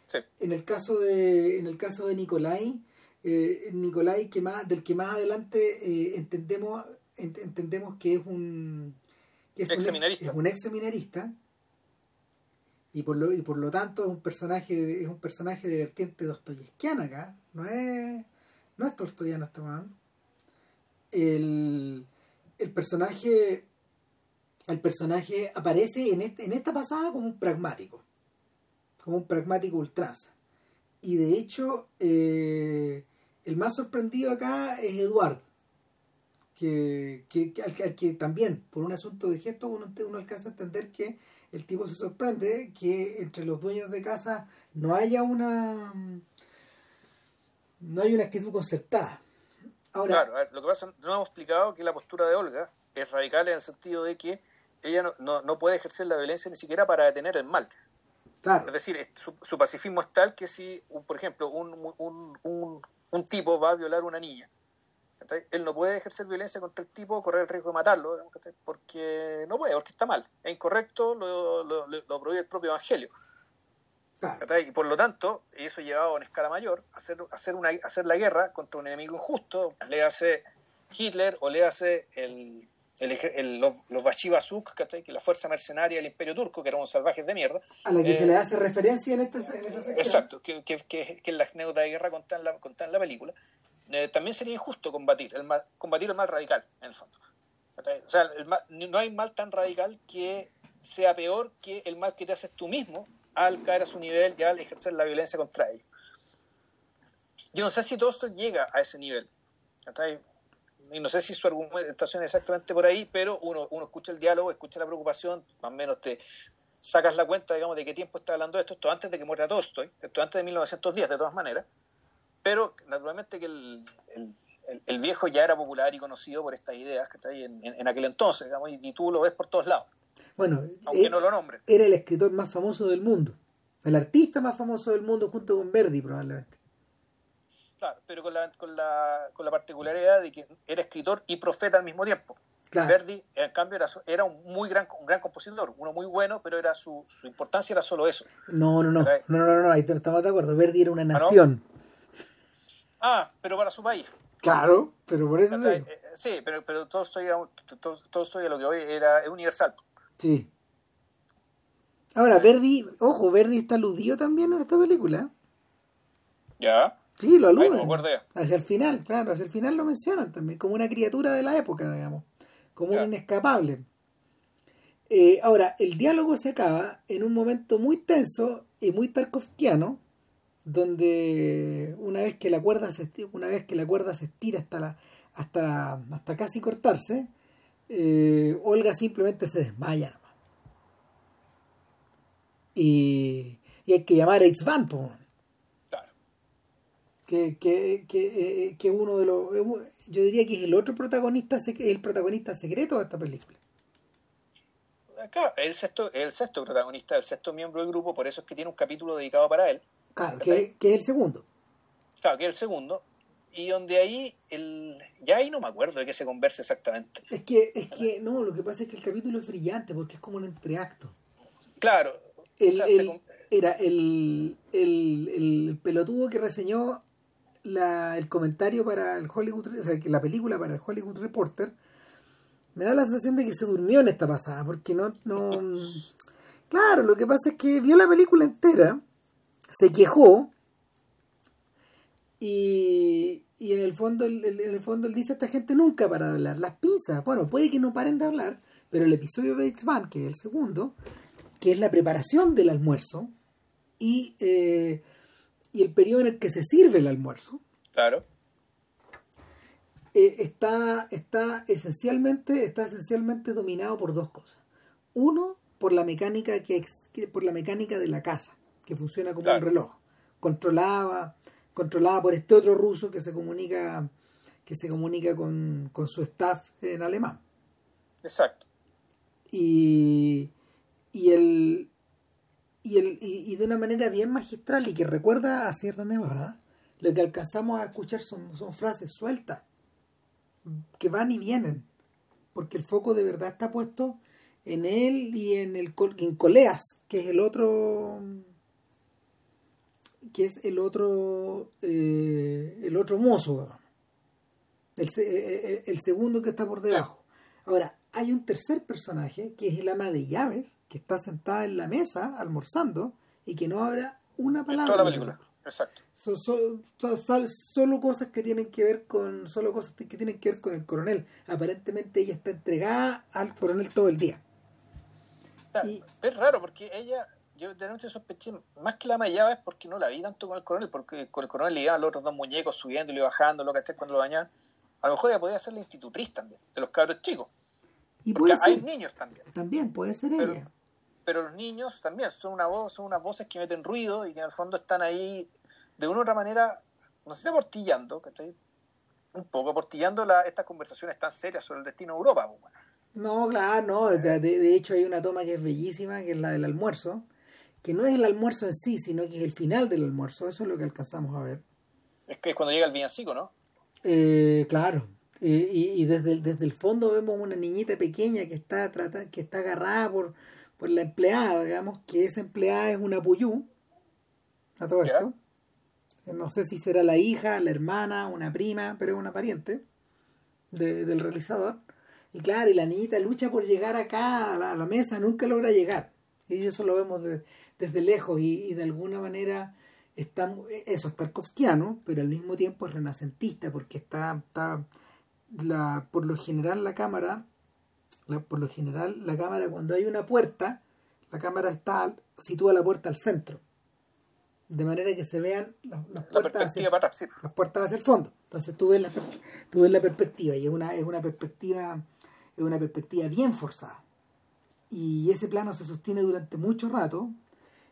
Sí. En el caso de, en el caso de Nicolai, eh, Nicolai que más, del que más adelante eh, entendemos, entendemos que es un que es, ex un ex, es un ex seminarista y por lo y por lo tanto es un personaje es un personaje de vertiente dostoyevskiana acá no es no es Tolstoyano este man. El, el personaje el personaje aparece en, este, en esta pasada como un pragmático como un pragmático ultranza y de hecho eh, el más sorprendido acá es Eduard que, que, al, que también por un asunto de gesto uno, uno alcanza a entender que el tipo se sorprende que entre los dueños de casa no haya una no hay una actitud concertada. Ahora, claro, lo que pasa, no hemos explicado que la postura de Olga es radical en el sentido de que ella no, no, puede ejercer la violencia ni siquiera para detener el mal. Claro. Es decir, su, su pacifismo es tal que si, por ejemplo, un, un, un, un, tipo va a violar a una niña, él no puede ejercer violencia contra el tipo, correr el riesgo de matarlo, porque no puede, porque está mal. Es incorrecto, lo, lo, lo prohíbe el propio Evangelio. Y por lo tanto, eso llevado a una escala mayor, hacer, hacer, una, hacer la guerra contra un enemigo injusto, le hace Hitler o le hace el, el, los, los Bashi que la fuerza mercenaria del Imperio Turco, que eran unos salvajes de mierda. A la que se le hace referencia en, esta, esa sección. Exacto, que, que, que, que la anécdota de guerra contada en la, en la película. Eh, también sería injusto combatir el mal, combatir el mal radical, en el fondo. O sea, no hay mal tan radical que sea peor que el mal que te haces tú mismo al caer a su nivel y al ejercer la violencia contra ellos. Yo no sé si todo esto llega a ese nivel. Y no sé si su argumentación es exactamente por ahí, pero uno, uno escucha el diálogo, escucha la preocupación, más o menos te sacas la cuenta, digamos, de qué tiempo está hablando esto, esto antes de que muera Tolstoy, esto antes de 1910, de todas maneras. Pero naturalmente que el, el, viejo ya era popular y conocido por estas ideas que está ahí en, en, aquel entonces, digamos, y, y, tú lo ves por todos lados. Bueno, aunque eh, no lo nombre. Era el escritor más famoso del mundo. El artista más famoso del mundo junto con Verdi, probablemente. Claro, pero con la, con la, con la particularidad de que era escritor y profeta al mismo tiempo. Verdi, en cambio, era, era un muy gran, un gran compositor, uno muy bueno, pero era su, su importancia era solo eso. No, no, no, no, no, no, no, ahí estamos de acuerdo. Verdi era una ¿Ah, nación. Ah, pero para su país. Claro, pero por eso. Eh, sí, pero, pero todo estoy a, todo, todo estoy a lo que hoy era universal. Sí. Ahora, Verdi, ojo, Verdi está aludido también en esta película. ¿Ya? Sí, lo aluden. hacia el final, claro, hacia el final lo mencionan también, como una criatura de la época, digamos, como un inescapable. Eh, ahora, el diálogo se acaba en un momento muy tenso y muy tarkovskiano, donde una vez que la cuerda se una vez que la cuerda se estira hasta la hasta hasta casi cortarse, eh, Olga simplemente se desmaya Y, y hay que llamar a Itzvan, Claro. Que, que, que, eh, que, uno de los. Yo diría que es el otro protagonista, el protagonista secreto de esta película. Acá, el sexto, el sexto protagonista, el sexto miembro del grupo, por eso es que tiene un capítulo dedicado para él. Claro, que, que es el segundo. Claro, que es el segundo y donde ahí el ya ahí no me acuerdo de qué se conversa exactamente. Es que es que no, lo que pasa es que el capítulo es brillante porque es como un entreacto. Claro. Era el, el, pelotudo que reseñó la, el comentario para el Hollywood, o sea, la película para el Hollywood Reporter. Me da la sensación de que se durmió en esta pasada porque no no Claro, lo que pasa es que vio la película entera, se quejó y, y en el fondo en el fondo él dice esta gente nunca para de hablar. Las pinzas bueno puede que no paren de hablar pero el episodio de X Van que es el segundo que es la preparación del almuerzo y eh, y el periodo en el que se sirve el almuerzo claro. eh, está está esencialmente está esencialmente dominado por dos cosas. Uno, por la mecánica que, por la mecánica de la casa, que funciona como un reloj. Controlaba, controlada por este otro ruso que se comunica, que se comunica con, con su staff en alemán. Exacto. Y, y el y, el, y, de una manera bien magistral y que recuerda a Sierra Nevada, lo que alcanzamos a escuchar son, son frases sueltas, que van y vienen, porque el foco de verdad está puesto en él y en el en Coleas, que es el otro que es el otro eh, el otro mozo el, eh, eh, el, segundo que está por debajo. Ahora hay un tercer personaje que es el ama de llaves que está sentada en la mesa almorzando y que no habla una palabra toda la película exacto. Son, solo cosas que tienen que ver con solo cosas que tienen que ver con el coronel. Aparentemente ella está entregada al coronel todo el día. Es raro porque ella, yo de noche sospeché, más que la mallaba es porque no la vi tanto con el coronel, porque con el coronel le iban los otros dos muñecos subiendo y bajando, lo que esté cuando lo bañaban. A lo mejor ella podía ser la institutriz también, de los cabros chicos. Y porque hay niños también. También puede ser pero, ella. Pero los niños también son una voz, son unas voces que meten ruido y que en el fondo están ahí de una u otra manera, no sé si aportillando, ¿cachai? Un poco aportillando la, estas conversaciones tan serias sobre el destino de Europa. Pues, no, claro, no. De, de, hecho hay una toma que es bellísima, que es la del almuerzo, que no es el almuerzo en sí, sino que es el final del almuerzo. Eso es lo que alcanzamos a ver. Es que es cuando llega el villancico, ¿no? Eh, claro. Eh, y, desde, el, desde el fondo vemos una niñita pequeña que está trata, que está agarrada por, por la empleada, digamos, que esa empleada es una puyú. A todo esto. No sé si será la hija, la hermana, una prima, pero es una pariente del realizador. Y claro, y la niñita lucha por llegar acá a la, mesa, nunca logra llegar. Y eso lo vemos desde lejos y, de alguna manera está, eso es tarkovskiano, pero al mismo tiempo es renacentista porque está, está la, por lo general la cámara, por lo general la cámara cuando hay una puerta, la cámara está sitúa la puerta al centro de manera que se vean las, puertas, hacia, las puertas hacia el fondo. Entonces tú ves la, tú ves la perspectiva y es una, es una perspectiva es una perspectiva bien forzada. Y ese plano se sostiene durante mucho rato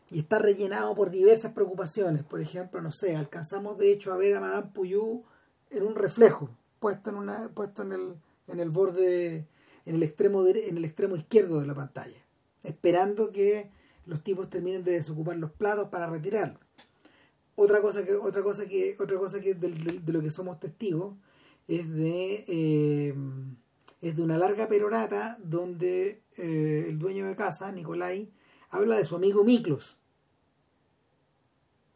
y está rellenado por diversas preocupaciones. Por ejemplo, no sé, alcanzamos de hecho a ver a Madame Puyou en un reflejo, puesto en una, puesto en el, en el borde, en el extremo en el extremo izquierdo de la pantalla, esperando que los tipos terminen de desocupar los platos para retirarlos. Otra cosa que, otra cosa que, otra cosa que de, de lo que somos testigos es de eh, es de una larga perorata donde eh, el dueño de casa, Nicolai, habla de su amigo Miklos.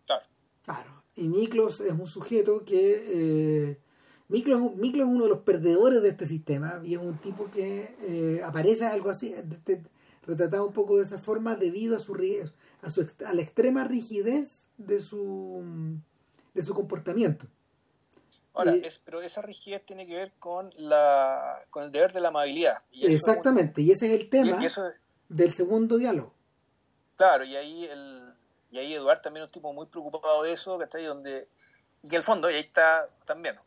Claro. Claro. Y Miklos es un sujeto que... Eh, Miklos, es uno de los perdedores de este sistema y es un tipo que eh, aparece algo así, retratado un poco de esa forma debido a su, a su a la extrema rigidez de su de su comportamiento. Ahora, es, pero esa rigidez tiene que ver con, la, con el deber de la amabilidad. Exactamente, y ese es el tema del segundo diálogo. Claro, y ahí, el, y ahí Eduardo también es un tipo muy preocupado de eso, que está ahí donde... Y el fondo, y ahí está también,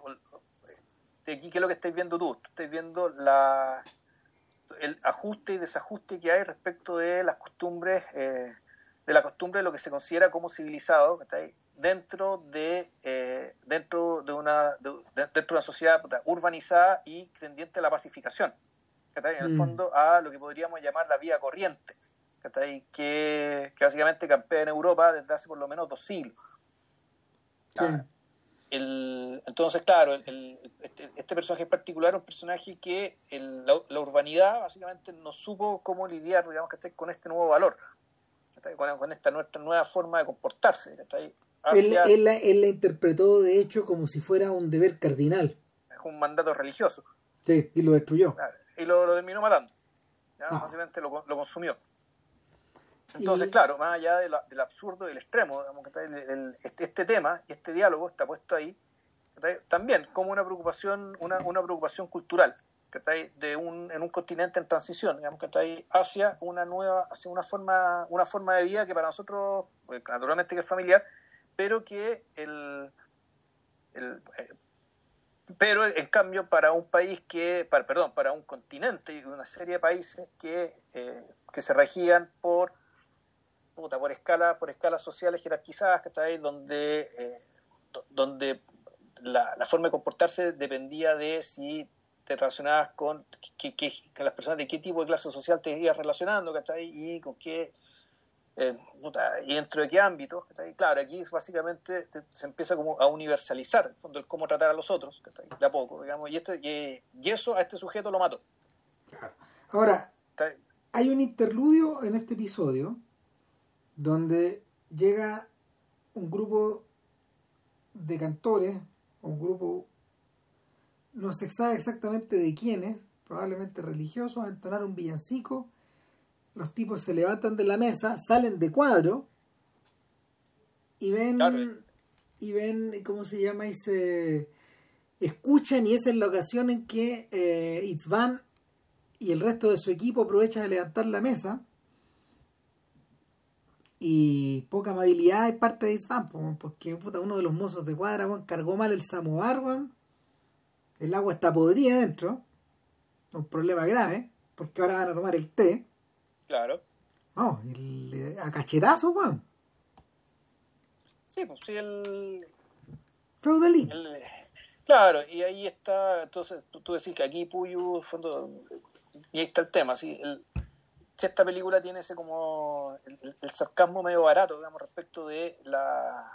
aquí qué es lo que estáis viendo tú, tú estás viendo la, el ajuste y desajuste que hay respecto de las costumbres, eh, de la costumbre de lo que se considera como civilizado, que está ahí, dentro de eh, dentro de una dentro de una sociedad urbanizada y tendiente a la pacificación en el mm. fondo a lo que podríamos llamar la vía corriente que, que básicamente campea en Europa desde hace por lo menos dos siglos. Ah, entonces claro este, este, personaje en particular es un personaje que la, urbanidad básicamente no supo cómo lidiar digamos con este nuevo valor con, esta nuestra nueva forma de comportarse él, la, interpretó de hecho como si fuera un deber cardinal. Es un mandato religioso. Sí, y lo destruyó. Y lo, terminó matando. Ah. Básicamente lo, consumió. Entonces, claro, más allá del absurdo del extremo, este, este, tema y este diálogo está puesto ahí también como una preocupación, una, una preocupación cultural de un, en un continente en transición, digamos, que está ahí hacia una nueva, hacia una forma, una forma de vida que para nosotros, pues, naturalmente que es familiar, pero que el, el, eh, pero en cambio para un país que, para, perdón, para un continente y una serie de países que, eh, que se regían por por escala, por escalas sociales jerarquizadas, ahí, donde, eh, donde la, la, forma de comportarse dependía de si te relacionabas con, que, que, que, las personas de qué tipo de clase social te ibas relacionando, ¿cachai? Y con qué eh, y dentro de qué ámbito, claro, aquí básicamente se empieza como a universalizar el fondo el cómo tratar a los otros, de a poco, digamos, y, este, y, y eso a este sujeto lo mató. Ahora, hay un interludio en este episodio donde llega un grupo de cantores, un grupo, no se sabe exactamente de quiénes, probablemente religiosos, a entonar un villancico los tipos se levantan de la mesa, salen de cuadro y ven, claro. y ven, ¿cómo se llama? Y se escuchan y esa es la ocasión en que eh, Itzvan y el resto de su equipo aprovechan de levantar la mesa y poca amabilidad de parte de Itzvan, porque puta, uno de los mozos de cuadra cargó mal el samovar, el agua está podrida dentro, un problema grave, porque ahora van a tomar el té. Claro. No, el, a cachetazo, weón. Sí, pues sí, el. Feudalí. Claro, y ahí está, entonces tú, tú decís que aquí Puyo, fondo, y ahí está el tema, ¿sí? El, esta película tiene ese como el, el, sarcasmo medio barato, digamos, respecto de la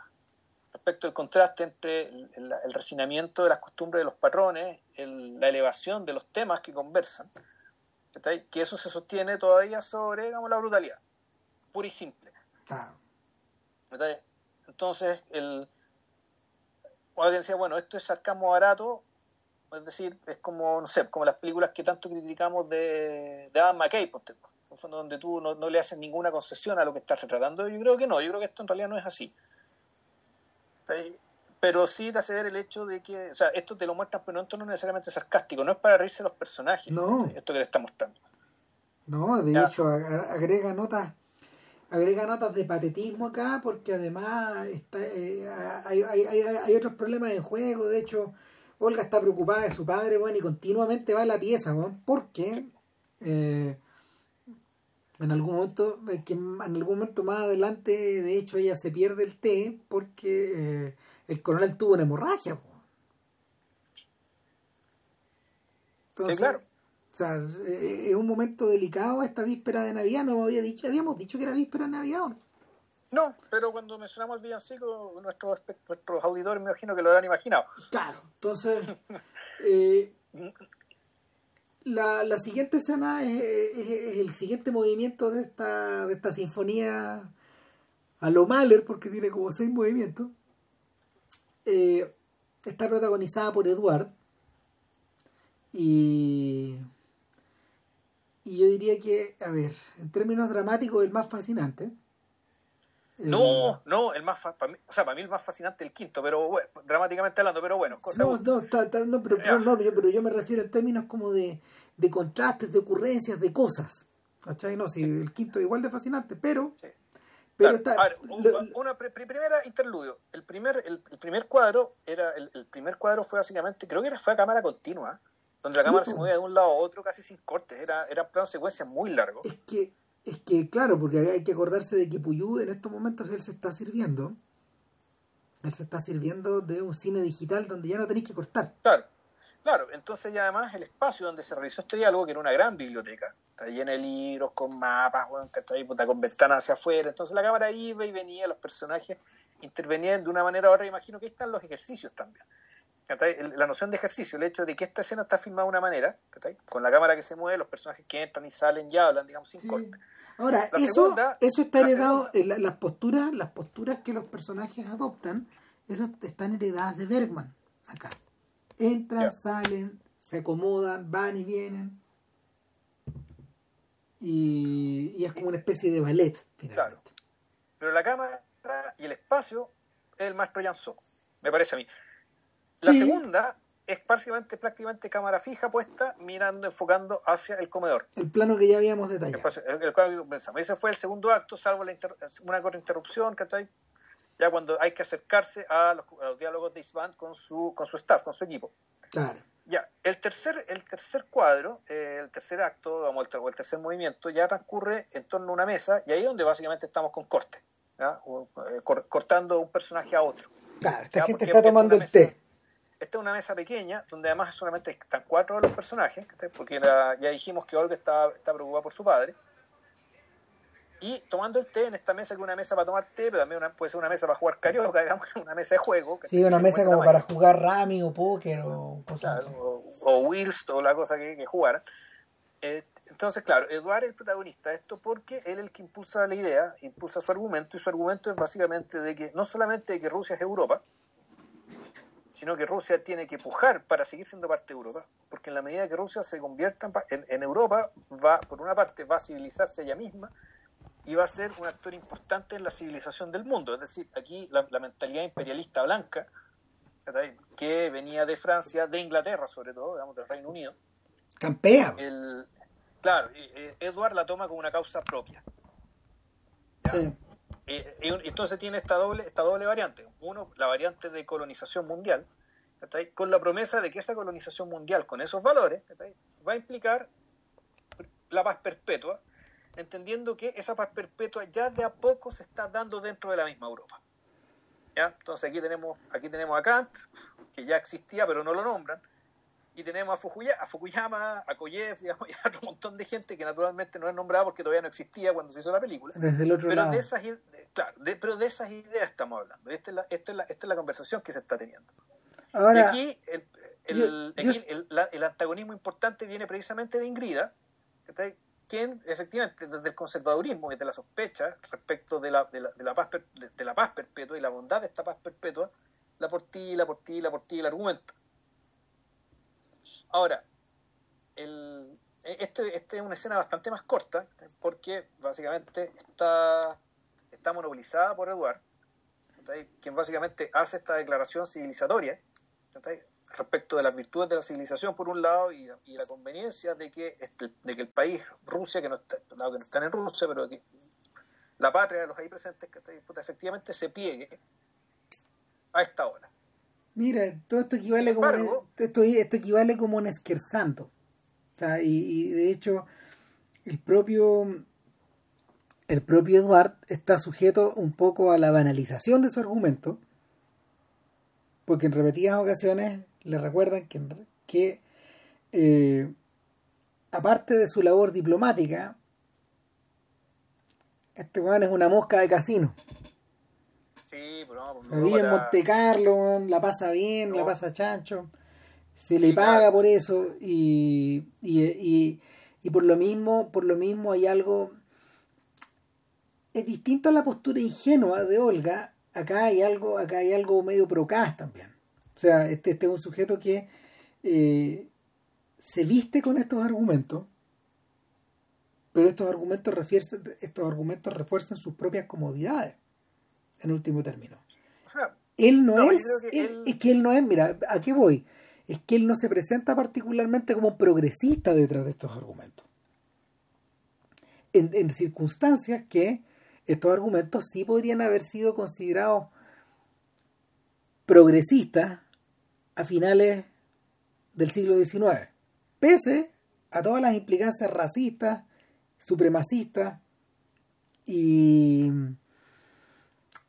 respecto del contraste entre el, el, el refinamiento de las costumbres de los patrones, la elevación de los temas que conversan, que eso se sostiene todavía sobre digamos, la brutalidad, pura y simple. Entonces, el, alguien decía, bueno, esto es sarcasmo barato, es decir, es como, no sé, como las películas que tanto criticamos de, de Adam McKay, por ejemplo, en fondo donde tú no, no, le haces ninguna concesión a lo que estás retratando. Yo creo que no, yo creo que esto en realidad no es así. Pero sí te hace ver el hecho de que, o sea, esto te lo muestran, pero no, no necesariamente sarcástico, no es para reírse los personajes, no. esto que te está mostrando. No, de ya. hecho, agrega notas agrega notas de patetismo acá porque además está, eh, hay, hay, hay, hay, otros problemas en juego de hecho Olga está preocupada de su padre bueno, y continuamente va a la pieza bueno, porque eh, en algún momento que en algún momento más adelante de hecho ella se pierde el té porque eh, el coronel tuvo una hemorragia Entonces, sí, claro o sea, es un momento delicado esta víspera de Navidad. No me había dicho, habíamos dicho que era víspera de Navidad. No, pero cuando mencionamos el villancico, nuestros, nuestros auditores me imagino que lo habrán imaginado. Claro, entonces, eh, la, la siguiente escena es, es, es, el siguiente movimiento de esta, de esta sinfonía a lo Mahler, porque tiene como seis movimientos. Eh, está protagonizada por Eduard. Y y yo diría que, a ver, en términos dramáticos, el más fascinante. No, no, el más para mí, o sea, para mí el más fascinante el quinto, pero bueno, dramáticamente hablando, pero bueno, cosa No, no, no, pero, pero, no yo, pero yo me refiero en términos como de, de contrastes, de ocurrencias, de cosas. ¿Cachai? No, si sí, el quinto es igual de fascinante, pero. Sí. Pero claro, está, a ver, lo, una primera interludio. El primer, el, el primer cuadro era, el, el, primer cuadro fue básicamente, creo que era, fue a cámara continua donde la sí, cámara pues. se movía de un lado a otro casi sin cortes, era, eran planos secuencias muy largos. Es que, es que, claro, porque hay que acordarse de que Puyú en estos momentos él se está sirviendo, él se está sirviendo de un cine digital donde ya no tenéis que cortar. Claro, claro, entonces ya además el espacio donde se realizó este diálogo, que era una gran biblioteca, está llena de libros, con mapas, bueno, puta, con ventanas hacia afuera, entonces la cámara iba y venía, los personajes intervenían de una manera u otra, imagino que ahí están los ejercicios también la noción de ejercicio, el hecho de que esta escena está filmada de una manera, con la cámara que se mueve, los personajes que entran y salen y hablan, digamos, sin sí. corte. Ahora, la eso, segunda, eso está heredado, segunda, las posturas, las posturas que los personajes adoptan, eso están heredadas de Bergman, acá. Entran, yeah. salen, se acomodan, van y vienen. Y, y, es como una especie de ballet, finalmente. Claro. Pero la cámara y el espacio es el maestro Janso, me parece a mí. La sí. segunda es prácticamente, prácticamente cámara fija puesta, mirando, enfocando hacia el comedor. El plano que ya habíamos detallado. El, el, el, ese fue el segundo acto, salvo la inter, una corta interrupción, ¿cachai? Ya cuando hay que acercarse a los, a los diálogos de Isvan con su, con su staff, con su equipo. Claro. Ya, el tercer, el tercer cuadro, eh, el tercer acto, vamos, o el tercer movimiento, ya transcurre en torno a una mesa y ahí es donde básicamente estamos con corte, eh, cor- cortando un personaje a otro. Claro, esta Ya, gente porque- está tomando el té. Esta es una mesa pequeña donde además solamente están cuatro de los personajes, porque la- ya dijimos que Olga está, está preocupada por su padre. Y tomando el té en esta mesa, que es una mesa para tomar té, pero también una- puede ser una mesa para jugar carioca, digamos, una mesa de juego. Sí, una mesa como tamaño. para jugar rami o póker o cosas Claro, así. o, o Wills o la cosa que, que jugaran. Eh, entonces, claro, Eduardo es el protagonista de esto porque él es el que impulsa la idea, impulsa su argumento, y su argumento es básicamente de que no solamente de que Rusia es Europa, sino que Rusia tiene que pujar para seguir siendo parte de Europa, porque en la medida que Rusia se convierta en- en Europa, va, por una parte, va a civilizarse ella misma y va a ser un actor importante en la civilización del mundo. Es decir, aquí la, la mentalidad imperialista blanca, que venía de Francia, de Inglaterra sobre todo, digamos, del Reino Unido, Campea. el, claro, eh, Edward la toma como una causa propia. Eh, entonces tiene esta doble, esta doble variante. Uno, la variante de colonización mundial, con la promesa de que esa colonización mundial, con esos valores, va a implicar la paz perpetua, entendiendo que esa paz perpetua ya de a poco se está dando dentro de la misma Europa. ¿ya? Entonces aquí tenemos, aquí tenemos a Kant, que ya existía pero no lo nombran, y tenemos a Fukuyama, a, Fukuyama, a Koyev, digamos, y a otro montón de gente que naturalmente no es nombrada porque todavía no existía cuando se hizo la película. Desde el otro Pero lado. de esas, claro, de- pero de esas ideas estamos hablando. Esta es la, esta es la, esta es la conversación que se está teniendo. y Ahora, aquí, el, el- yo- yo- aquí el, la- el antagonismo importante viene precisamente de Ingrida. Quien efectivamente desde el conservadurismo y desde la sospecha respecto de la, de la, de la paz, de, de la paz perpetua y la bondad de esta paz perpetua, la portilla, por ti, la portilla, el argumento. Ahora, el, este, este es una escena bastante más corta, porque básicamente está, está monopolizada por Eduard, quien básicamente hace esta declaración civilizatoria. Respecto de las virtudes de la civilización por un lado y, y la conveniencia de que, este- de que el país, Rusia, que no, está, no, que no están en Rusia, pero que la patria de los ahí presentes, ¿cachai? Puta, efectivamente se pliegue a esta hora. mira, todo esto equivale como esto, esto equivale como un esquerzando. O sea, y, y de hecho, el propio el propio Eduard está sujeto un poco a la banalización de su argumento, porque en repetidas ocasiones le recuerdan que, que eh, aparte de su labor diplomática, este weón es una mosca de casino. Sí, pero no, La vive en Monte Carlo, la pasa bien, No. la pasa chancho, se Sí, le paga claro. por eso y, y, y, y por lo mismo, por lo mismo hay algo es distinto a la postura ingenua de Olga, acá hay algo, acá hay algo medio procas también. O sea, este, este es un sujeto que eh, se viste con estos argumentos, pero estos argumentos refuerzan, estos argumentos refuerzan sus propias comodidades, en último término. O sea, Él no, es, creo que él- él- es que él no es, mira, ¿a qué voy? Es que él no se presenta particularmente como progresista detrás de estos argumentos. En, en circunstancias que estos argumentos sí podrían haber sido considerados progresistas a finales del siglo XIX, pese a todas las implicancias racistas, supremacistas y,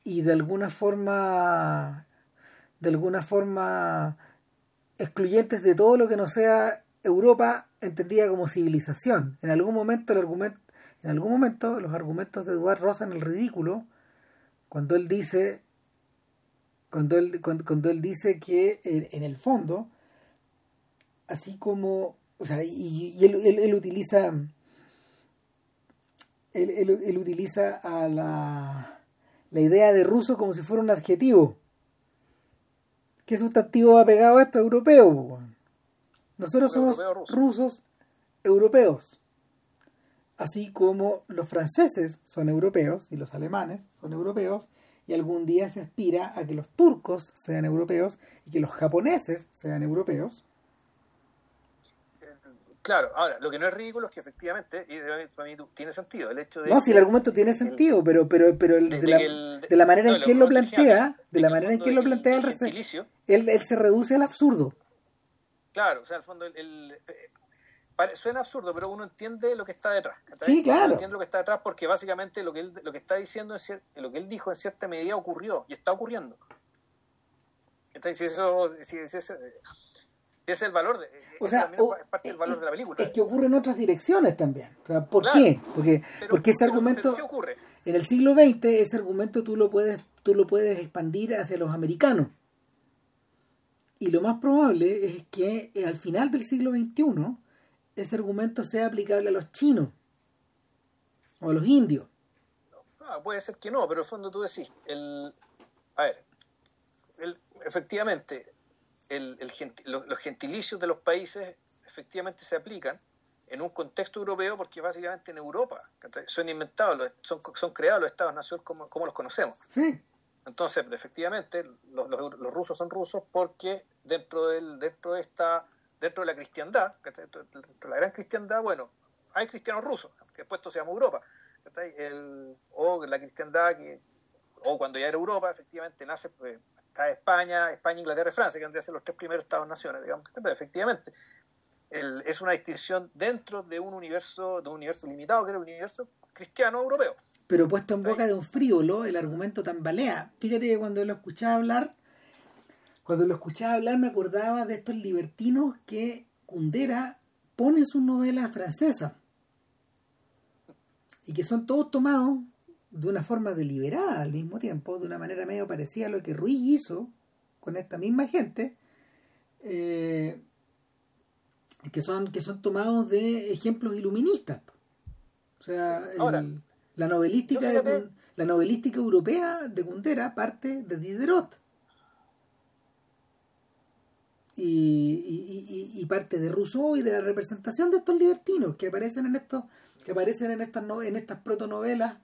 y de alguna forma de alguna forma excluyentes de todo lo que no sea Europa entendida como civilización. En algún momento el argumento, en algún momento los argumentos de Eduard rozan el ridículo cuando él dice cuando él, cuando, cuando él dice que en, en el fondo así como o sea y, y él, él- él utiliza él, él- él utiliza a la, la idea de ruso como si fuera un adjetivo ¿Qué sustantivo va pegado a esto? Europeo. Nosotros somos Europeo, ruso. rusos europeos. Así como los franceses son europeos y los alemanes son europeos, y algún día se aspira a que los turcos sean europeos y que los japoneses sean europeos. eh, claro, ahora, lo que no es ridículo es que efectivamente, y para mí- tiene sentido, el hecho de No, si el argumento tiene sentido, pero, pero, pero el- de- la, que el- de la manera no, en que él lo plantea, de la manera en que él lo plantea, él, él se reduce al absurdo. Claro, o sea, al fondo el, suena absurdo, pero uno entiende lo que está detrás. Sí, claro. Uno entiende lo que está detrás porque básicamente lo que él, lo que está diciendo, lo que él dijo en cierta medida ocurrió y está ocurriendo. Entonces, si eso, si, es el valor de, o sea, es parte del valor de la película. Es que ocurre en otras direcciones también. ¿Por qué? Porque, porque ese argumento ocurre. en el siglo XX ese argumento tú lo puedes tú lo puedes expandir hacia los americanos. Y lo más probable es que al final del siglo XXI ese argumento sea aplicable a los chinos o a los indios. Ah, puede ser que no, pero en el fondo tú decís, el, a ver, el, efectivamente, el, los, gentilicios de los países efectivamente se aplican en un contexto europeo porque básicamente en Europa son inventados, son, son creados los estados-nación como, como, los conocemos. Sí. Entonces, efectivamente, los, los, rusos son rusos porque dentro, del, dentro de esta dentro de la cristiandad, dentro de la gran cristiandad, bueno, hay cristianos rusos, que después esto se llama Europa, el, o la cristiandad, que, o cuando ya era Europa, efectivamente nace, pues, está España, España, Inglaterra y Francia, que han de ser los tres primeros estados-naciones, digamos, pero efectivamente. es una distinción dentro de un universo de un universo limitado que era el universo cristiano europeo. Pero puesto en boca de un frívolo el argumento tambalea. Fíjate que cuando lo escuchaba hablar cuando lo escuchaba hablar me acordaba de estos libertinos que Kundera pone en sus novelas francesas y que son todos tomados de una forma deliberada al mismo tiempo, de una manera medio parecida a lo que Ruiz hizo con esta misma gente, eh, que, son, que son tomados de ejemplos iluministas. O sea, la, novelística la novelística europea de Kundera parte de Diderot y, parte de Rousseau y de la representación de estos libertinos que aparecen en estos que aparecen en estas en estas protonovelas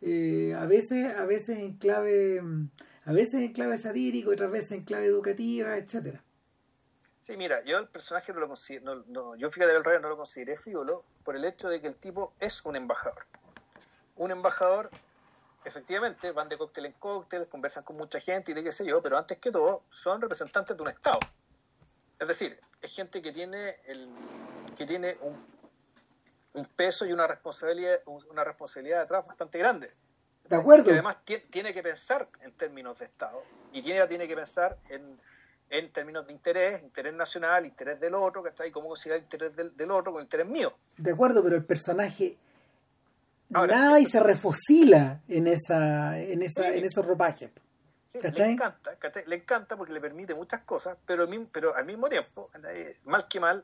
eh, a veces a veces en clave a veces en clave satírico otras veces en clave educativa etcétera. Sí mira yo el personaje no lo considero no, yo fíjate el rey no lo consideré frívolo por el hecho de que el tipo es un embajador. Un embajador efectivamente van de cóctel en cóctel conversan con mucha gente y de qué sé yo pero antes que todo son representantes de un estado es decir, es gente que tiene, el, que tiene un, un peso y una responsabilidad, una responsabilidad detrás bastante grande. De acuerdo. Y además tiene que pensar en términos de Estado. Y tiene, tiene que pensar en, en términos de interés, interés nacional, interés del otro, que está ahí, cómo considerar el interés del, del, otro con el interés mío. De acuerdo, pero el personaje nada y se refocila en esa, en esa, en esos ropajes le encanta, le encanta porque le permite muchas cosas, pero, pero al mismo tiempo, mal que mal,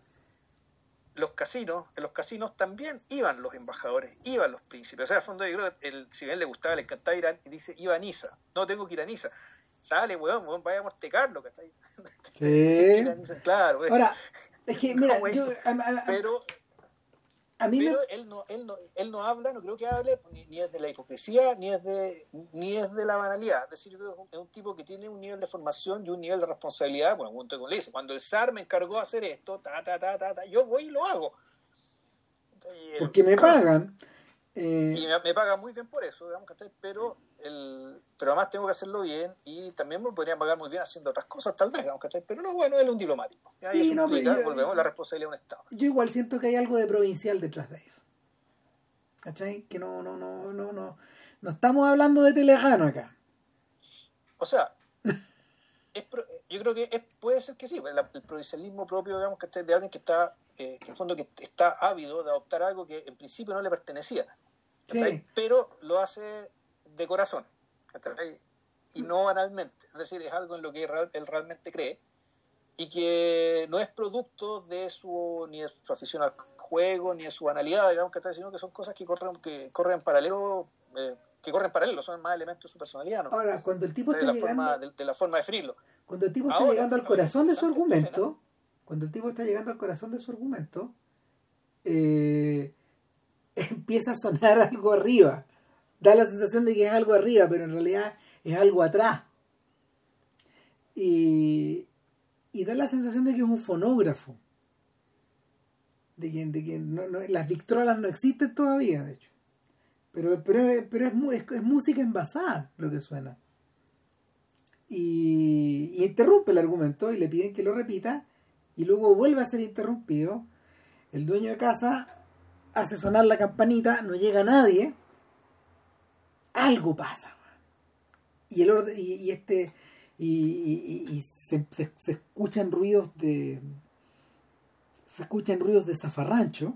los casinos, en los casinos también iban los embajadores, iban los príncipes. O sea, al fondo yo creo que el, si bien le gustaba, le encantaba ir y dice, iba a Niza. No, tengo que ir a Niza. Sale, weón, weón, vaya a Monte Carlo, ¿cachai? Sí. claro. Ahora, es que, mira, yo... pero pero él no, él no, él no habla, no creo que hable ni, es de la hipocresía, ni es de, ni es de la banalidad. Es decir, es un, tipo que tiene un nivel de formación y un nivel de responsabilidad. Bueno, junto con le dice, cuando el SAR me encargó de hacer esto, ta, ta, ta, ta, ta yo voy y lo hago. Porque me pagan. Eh, y me, pagan muy bien por eso, digamos, pero el, pero además tengo que hacerlo bien y también me podrían pagar muy bien haciendo otras cosas, tal vez, pero no, bueno, él es un diplomático. Y ahí no, volvemos la responsabilidad de un Estado. Yo igual siento que hay algo de provincial detrás de eso. ¿Cachai? Que no, no, no, no, no. No estamos hablando de Telejano acá. O sea, yo creo que puede ser que sí, el, provincialismo propio, digamos, que de alguien que está, eh, en el fondo, que está ávido de adoptar algo que en principio no le pertenecía. Pero lo hace de corazón, y no banalmente. Es decir, es algo en lo que él realmente cree y que no es producto de su ni de su afición al juego ni de su banalidad, digamos, sino que son cosas que corren que corren en paralelo. Eh, que corren paralelo, son más elementos de su personalidad. ¿no? Ahora, cuando el tipo está de, la forma, de, la forma de definirlo. Cuando el tipo está llegando al corazón de su argumento, cuando el tipo está llegando al corazón de su argumento, eh, empieza a sonar algo arriba da la sensación de que es algo arriba, pero en realidad es algo atrás. Y, y da la sensación de que es un fonógrafo. De que, de que no, las victrolas no existen todavía, de hecho. Pero, pero, pero es, es, música envasada lo que suena. Y, y, interrumpe el argumento y le piden que lo repita. y luego vuelve a ser interrumpido, el dueño de casa hace sonar la campanita, no llega nadie, algo pasa. Y el orden, y, este y, se, se, escuchan ruidos de se escuchan ruidos de zafarrancho.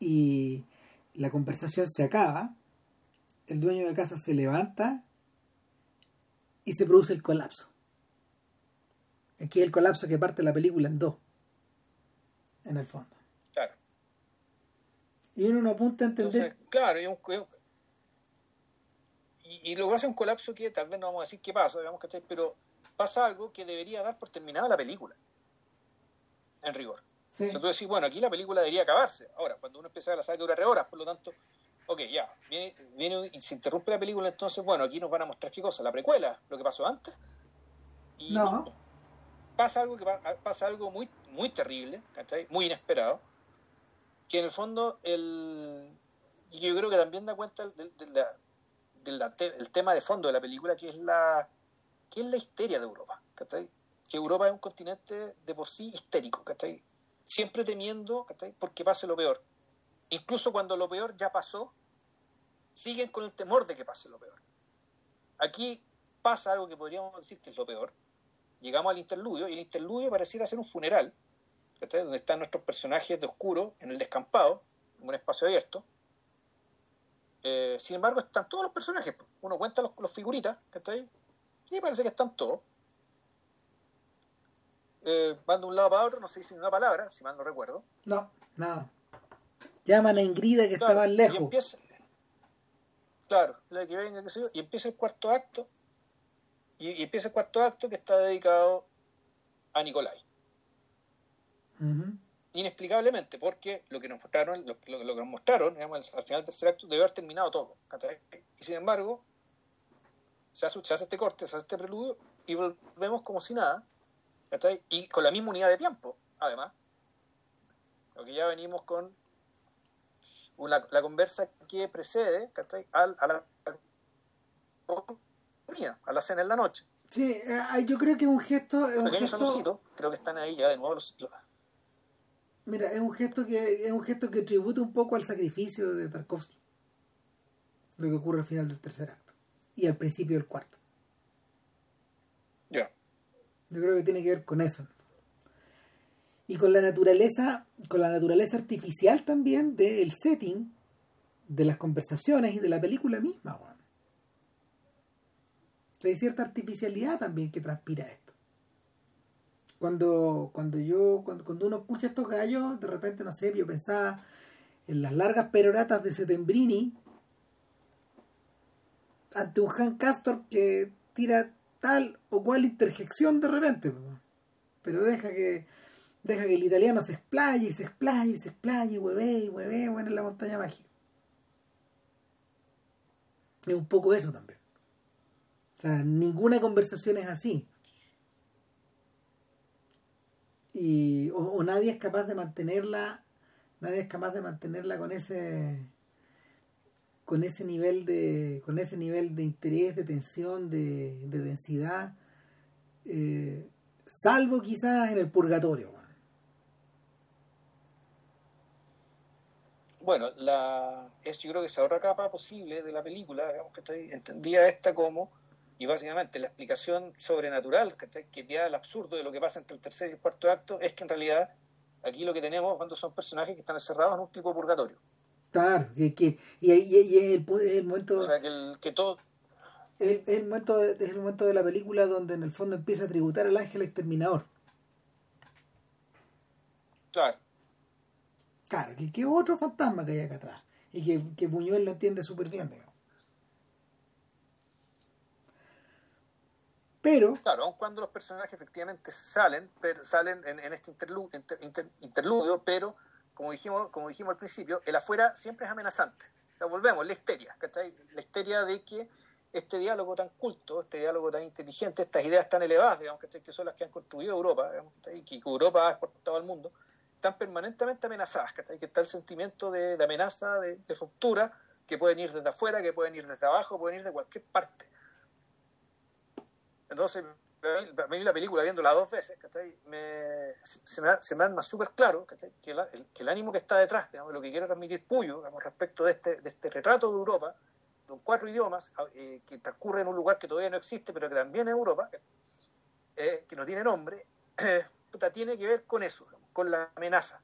Y la conversación se acaba el dueño de casa se levanta y se produce el colapso. Aquí es el colapso que parte la película en dos en el fondo claro y uno no apunta a entender claro y un, y, luego hace un colapso que tal vez no vamos a decir qué pasa, digamos, pero pasa algo que debería dar por terminada la película, en rigor. O sea, tú decís, bueno, aquí la película debería acabarse. Ahora, cuando uno empieza a la saga que dura tres horas, por lo tanto, ok, ya, viene, viene y se interrumpe la película, entonces, bueno, aquí nos van a mostrar qué cosa, la precuela, lo que pasó antes. Y no. Pasa algo que pasa algo muy, muy terrible, muy inesperado, que en el fondo el, yo creo que también da cuenta de, de, la, el tema de fondo de la película, que es la, que es la histeria de Europa. Que Europa es un continente de por sí histérico, ¿cachai? siempre temiendo ¿cachai? porque pase lo peor. Incluso cuando lo peor ya pasó, siguen con el temor de que pase lo peor. Aquí pasa algo que podríamos decir que es lo peor. Llegamos al interludio y el interludio pareciera ser un funeral, ¿cachai? donde están nuestros personajes de oscuro en el descampado, en un espacio abierto, eh, sin embargo, están todos los personajes. Uno cuenta los, los figuritas, ahí Y parece que están todos. Eh, van de un lado para otro, no se dice ni una palabra, si mal no recuerdo. No, nada. Llaman a Ingrida que estaba lejos. Y empieza, claro, la que venga, qué sé yo, y empieza el cuarto acto. Y, empieza el cuarto acto que está dedicado a Nicolai inexplicablemente, porque lo que nos mostraron, lo, que nos mostraron al final del tercer acto debe haber terminado todo. Y sin embargo, se hace, este corte, se hace este preludio y volvemos como si nada, y con la misma unidad de tiempo, además. Lo que ya venimos con la conversa que precede a, a la a la cena en la noche. Sí, eh, yo creo que es un gesto. Es un gesto... creo que están ahí ya de nuevo los, Mira, es un gesto que es un gesto que tributa un poco al sacrificio de Tarkovsky. Lo que ocurre al final del tercer acto y al principio del cuarto. Ya. Yo creo que tiene que ver con eso. Y con la naturaleza, con la naturaleza artificial también del setting, de las conversaciones y de la película misma, hay cierta artificialidad también que transpira esto cuando, cuando yo, cuando, cuando uno escucha estos gallos, de repente, no sé, yo pensaba en las largas peroratas de Setembrini ante un Han Castor que tira tal o cual interjección de repente, pero deja que deja que el italiano se explaye y se explaye y se explaye, hueve y hueve, bueno, en la montaña mágica. Es un poco eso también. O sea, ninguna conversación es así. y o, nadie es capaz de mantenerla nadie es capaz de mantenerla con ese con ese nivel de con ese nivel de interés de tensión de, densidad eh, salvo quizás en el purgatorio bueno la es yo creo que esa otra capa posible de la película digamos que entendía esta como y básicamente la explicación sobrenatural que da el absurdo de lo que pasa entre el tercer y el cuarto acto es que en realidad aquí lo que tenemos cuando son personajes que están encerrados en un tipo de purgatorio. Claro, y, que, y, y, el, el, momento... O sea, que, el, que todo... Es el, momento de, es el momento de la película donde en el fondo empieza a tributar al ángel exterminador. Claro. Claro, que, que otro fantasma que hay acá atrás. Y que, que Buñuel lo entiende súper bien, digamos. Pero. Claro, aun cuando los personajes efectivamente salen, pero salen en, este interludio, pero como dijimos, como dijimos al principio, el afuera siempre es amenazante. volvemos, la histeria, ¿cachai? La histeria de que este diálogo tan culto, este diálogo tan inteligente, estas ideas tan elevadas, digamos, que son las que han construido Europa, y que Europa ha exportado al mundo, están permanentemente amenazadas, ¿cachai? que está el sentimiento de, amenaza, de, de, ruptura, que pueden ir desde afuera, que pueden ir desde abajo, pueden ir de cualquier parte. Entonces, a mí la película, viéndola dos veces, me, se, me, se me más súper claro que, el, que, el, ánimo que está detrás, digamos, lo que quiere transmitir Puyo respecto de este, de este retrato de Europa, con cuatro idiomas, eh, que transcurre en un lugar que todavía no existe, pero que también es Europa, eh, que no tiene nombre, tiene que ver con eso, con la amenaza,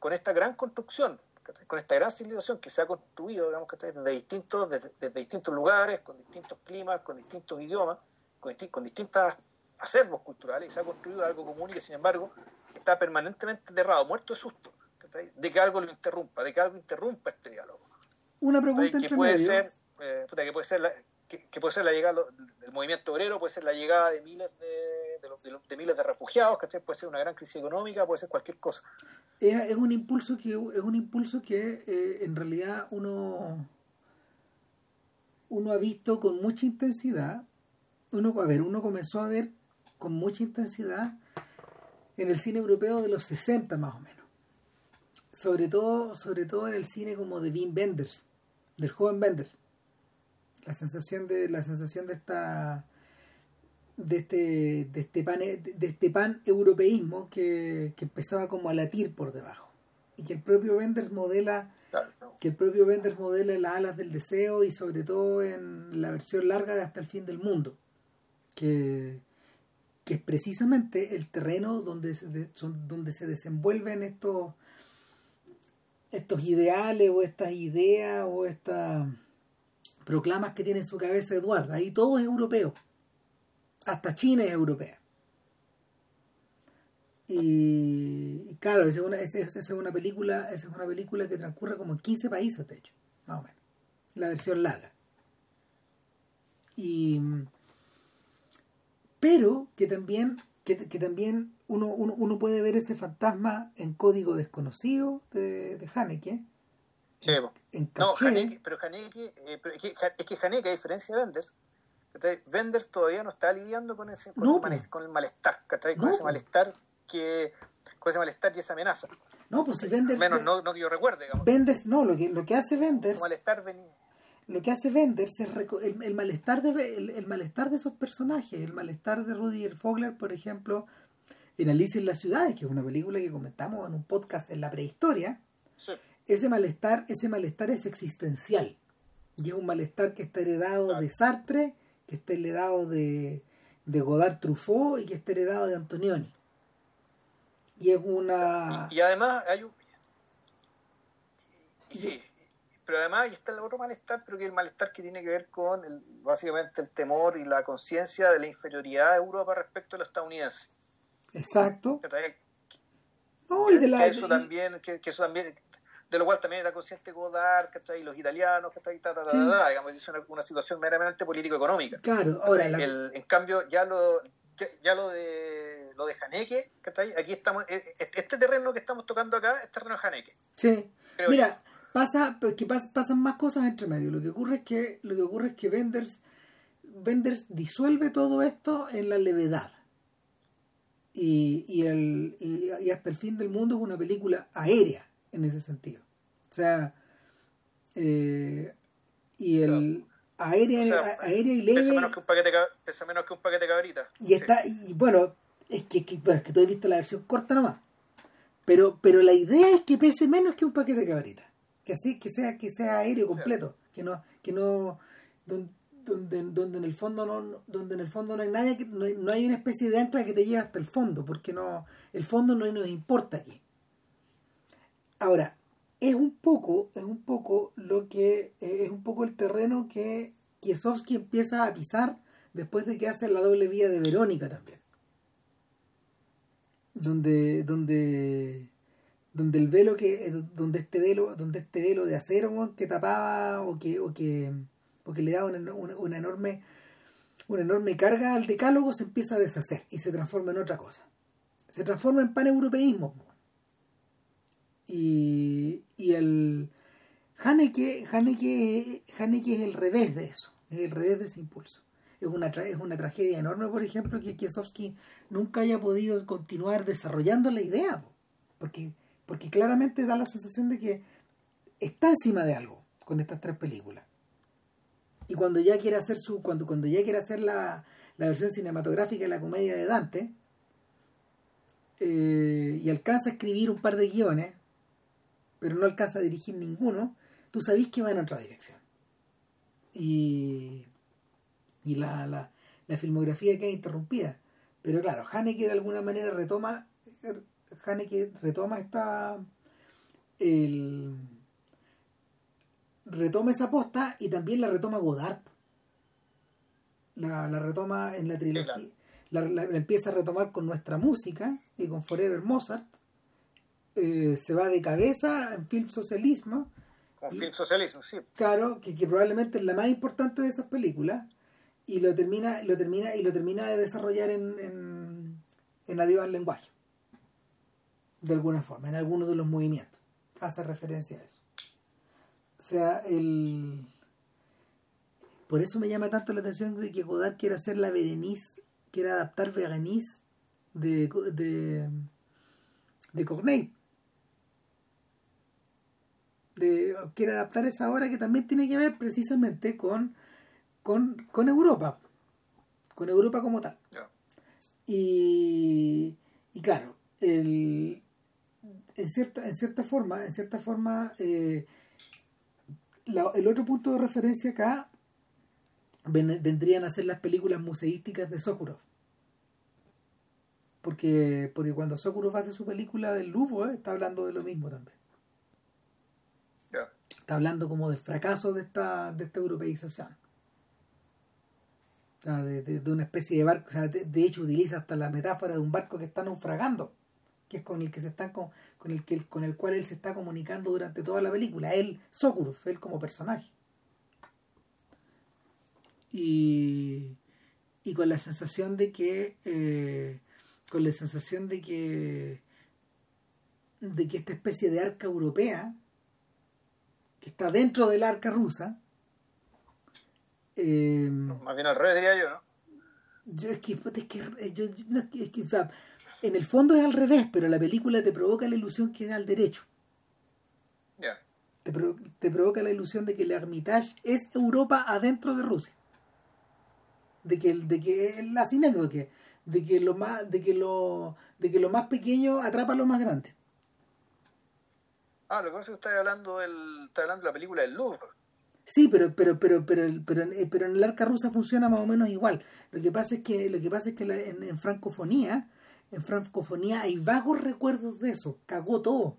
con esta gran construcción, con esta gran civilización que se ha construido digamos, desde, distintos, desde distintos lugares, con distintos climas, con distintos idiomas, con, con distintas acervos culturales y se ha construido algo común y que sin embargo está permanentemente enterrado, muerto de susto, de que algo lo interrumpa, de que algo interrumpa este diálogo. Una pregunta que puede ser, eh, que puede ser la, que, puede ser la llegada del movimiento obrero, puede ser la llegada de miles de, de, miles de refugiados, puede ser una gran crisis económica, puede ser cualquier cosa. Es, un impulso que es un impulso que eh, en realidad uno uno ha visto con mucha intensidad. Uno, a ver, uno comenzó a ver con mucha intensidad en el cine europeo de los 60 más o menos. Sobre todo, sobre todo en el cine como de Wim Wenders, del joven Wenders. La sensación de, la sensación de esta de este, de este pan de este pan europeísmo que, que empezaba como a latir por debajo. Y que el propio Wenders modela que el propio Wenders modela en las alas del deseo y sobre todo en la versión larga de Hasta el fin del mundo. Que, que es precisamente el terreno donde se, donde se desenvuelven estos, estos ideales o estas ideas o estas proclamas que tiene en su cabeza Eduardo. Ahí todo es europeo. Hasta China es europea. Y, claro, esa es, una, esa es una película, esa es una película que transcurre como en 15 países, de hecho, más o menos. La versión larga. Y pero que también, que, también uno, uno, puede ver ese fantasma en código desconocido de, de Haneke. Sí, no, Haneke, pero Haneke, eh, es, que, Haneke, a diferencia de Wenders, Wenders todavía no está lidiando con ese con, el, con el, malestar, con ese malestar que con ese malestar y esa amenaza. No, pues si menos no, no, que yo recuerde, digamos. No, lo que, lo que hace Wenders. Ese malestar venía lo que hace Wenders es el, malestar de el, malestar de esos personajes, el malestar de Rudy Fogler, por ejemplo, en Alicia en las ciudades, que es una película que comentamos en un podcast en la prehistoria. Ese malestar, ese malestar es existencial. Y es un malestar que está heredado de Sartre, que está heredado de, de Godard Truffaut y que está heredado de Antonioni. Y es una. Y, además hay un. sí, pero además ahí está el otro malestar, pero que es el malestar que tiene que ver con el, básicamente el temor y la conciencia de la inferioridad de Europa respecto a los estadounidenses. Exacto. No, y de la, eso también, que, eso también, de lo cual también era consciente Godard, ¿cachai? los italianos, ¿cachai? digamos, es una, situación meramente político-económica. Claro, ahora. en cambio, ya lo, ya, lo de lo de Haneke, ¿cachai? Aquí estamos, e, e, este terreno que estamos tocando acá es terreno de Haneke. Sí. Mira, pasa que pasan más cosas entre medio. Lo que ocurre es que lo que ocurre es que Benders Benders disuelve todo esto en la levedad. Y, y, el, y, hasta el fin del mundo es una película aérea en ese sentido. O sea eh, y el aérea, aérea y leve pesa menos que un paquete pesa menos que un paquete cabrita. Y está y bueno es que, bueno, es que tú has visto la versión corta nomás. Pero pero la idea es que pese menos que un paquete de cabrita que así que sea que sea aéreo completo que no que no donde, donde, en el fondo no donde en el fondo no hay nadie que, no, hay, una especie de ancla que te lleve hasta el fondo porque no el fondo no nos importa aquí. Ahora es un poco es un poco lo que eh, es un poco el terreno que Kiesowski empieza a pisar después de que hace la doble vía de Verónica también. Donde donde donde el velo que eh, donde este velo donde este velo de acero que tapaba o que o que, o que le daba una, una, enorme una enorme carga al decálogo se empieza a deshacer y se transforma en otra cosa. Se transforma en paneuropeísmo y, y el Haneke, Haneke, Haneke es el revés de eso es el revés de ese impulso. Es una, es una tragedia enorme por ejemplo que Kiesowski nunca haya podido continuar desarrollando la idea porque porque claramente da la sensación de que está encima de algo con estas tres películas. Y cuando ya quiere hacer su, cuando, cuando ya quiere hacer la, la versión cinematográfica de la comedia de Dante eh, y alcanza a escribir un par de guiones, pero no alcanza a dirigir ninguno, tú sabés que va en otra dirección. Y, y la, la, la filmografía queda interrumpida. Pero claro, Haneke de alguna manera retoma, Haneke retoma esta, el, retoma esa posta y también la retoma Godard. La, la retoma en la trilogía. La, la, empieza a retomar con nuestra música y con Forever Mozart. Eh, se va de cabeza en film socialismo. Con film socialismo, sí. Claro, que, que, probablemente es la más importante de esas películas. Y lo termina, lo termina, y lo termina de desarrollar en, en, en Adiós al lenguaje. De alguna forma, en alguno de los movimientos. Hace referencia a eso. O sea, el... Por eso me llama tanto la atención de que Godard quiera hacer la Berenice, quiera adaptar Berenice de, de, de Corneille. De, quiere adaptar esa obra que también tiene que ver precisamente con, con, con Europa, con Europa como tal. Yeah. Y, y claro, el, en, cierta, en cierta forma, en cierta forma, eh, la, el otro punto de referencia acá ven, vendrían a ser las películas museísticas de Sokurov. Porque, porque cuando Sokurov hace su película del Louvre, está hablando de lo mismo también. Yeah. Está hablando como del fracaso de esta, de esta europeización. O sea, de, de, de, una especie de barco. O sea, de, de, hecho, utiliza hasta la metáfora de un barco que está naufragando, que es con el que se están con, con el que con el cual él se está comunicando durante toda la película. Él, Sokurov, él como personaje. Y, y con la sensación de que eh, con la sensación de que de que esta especie de arca europea que está dentro del arca rusa eh, más bien al revés diría yo ¿no? Yo es que, es que, yo, no, es que o sea, en el fondo es al revés pero la película te provoca la ilusión que es al derecho. Yeah. te, pro, te provoca la ilusión de que el Hermitage es Europa adentro de Rusia. De que de que la sinécdoque de que lo más de que lo de que lo más pequeño atrapa a lo más grande. Ah lo que pasa es que estás hablando del está hablando de la película del Louvre sí pero pero pero pero pero, pero, pero en el arca rusa funciona más o menos igual. Lo que pasa es que lo que pasa es que la, en, en, francofonía en francofonía hay vagos recuerdos de eso. Cagó todo.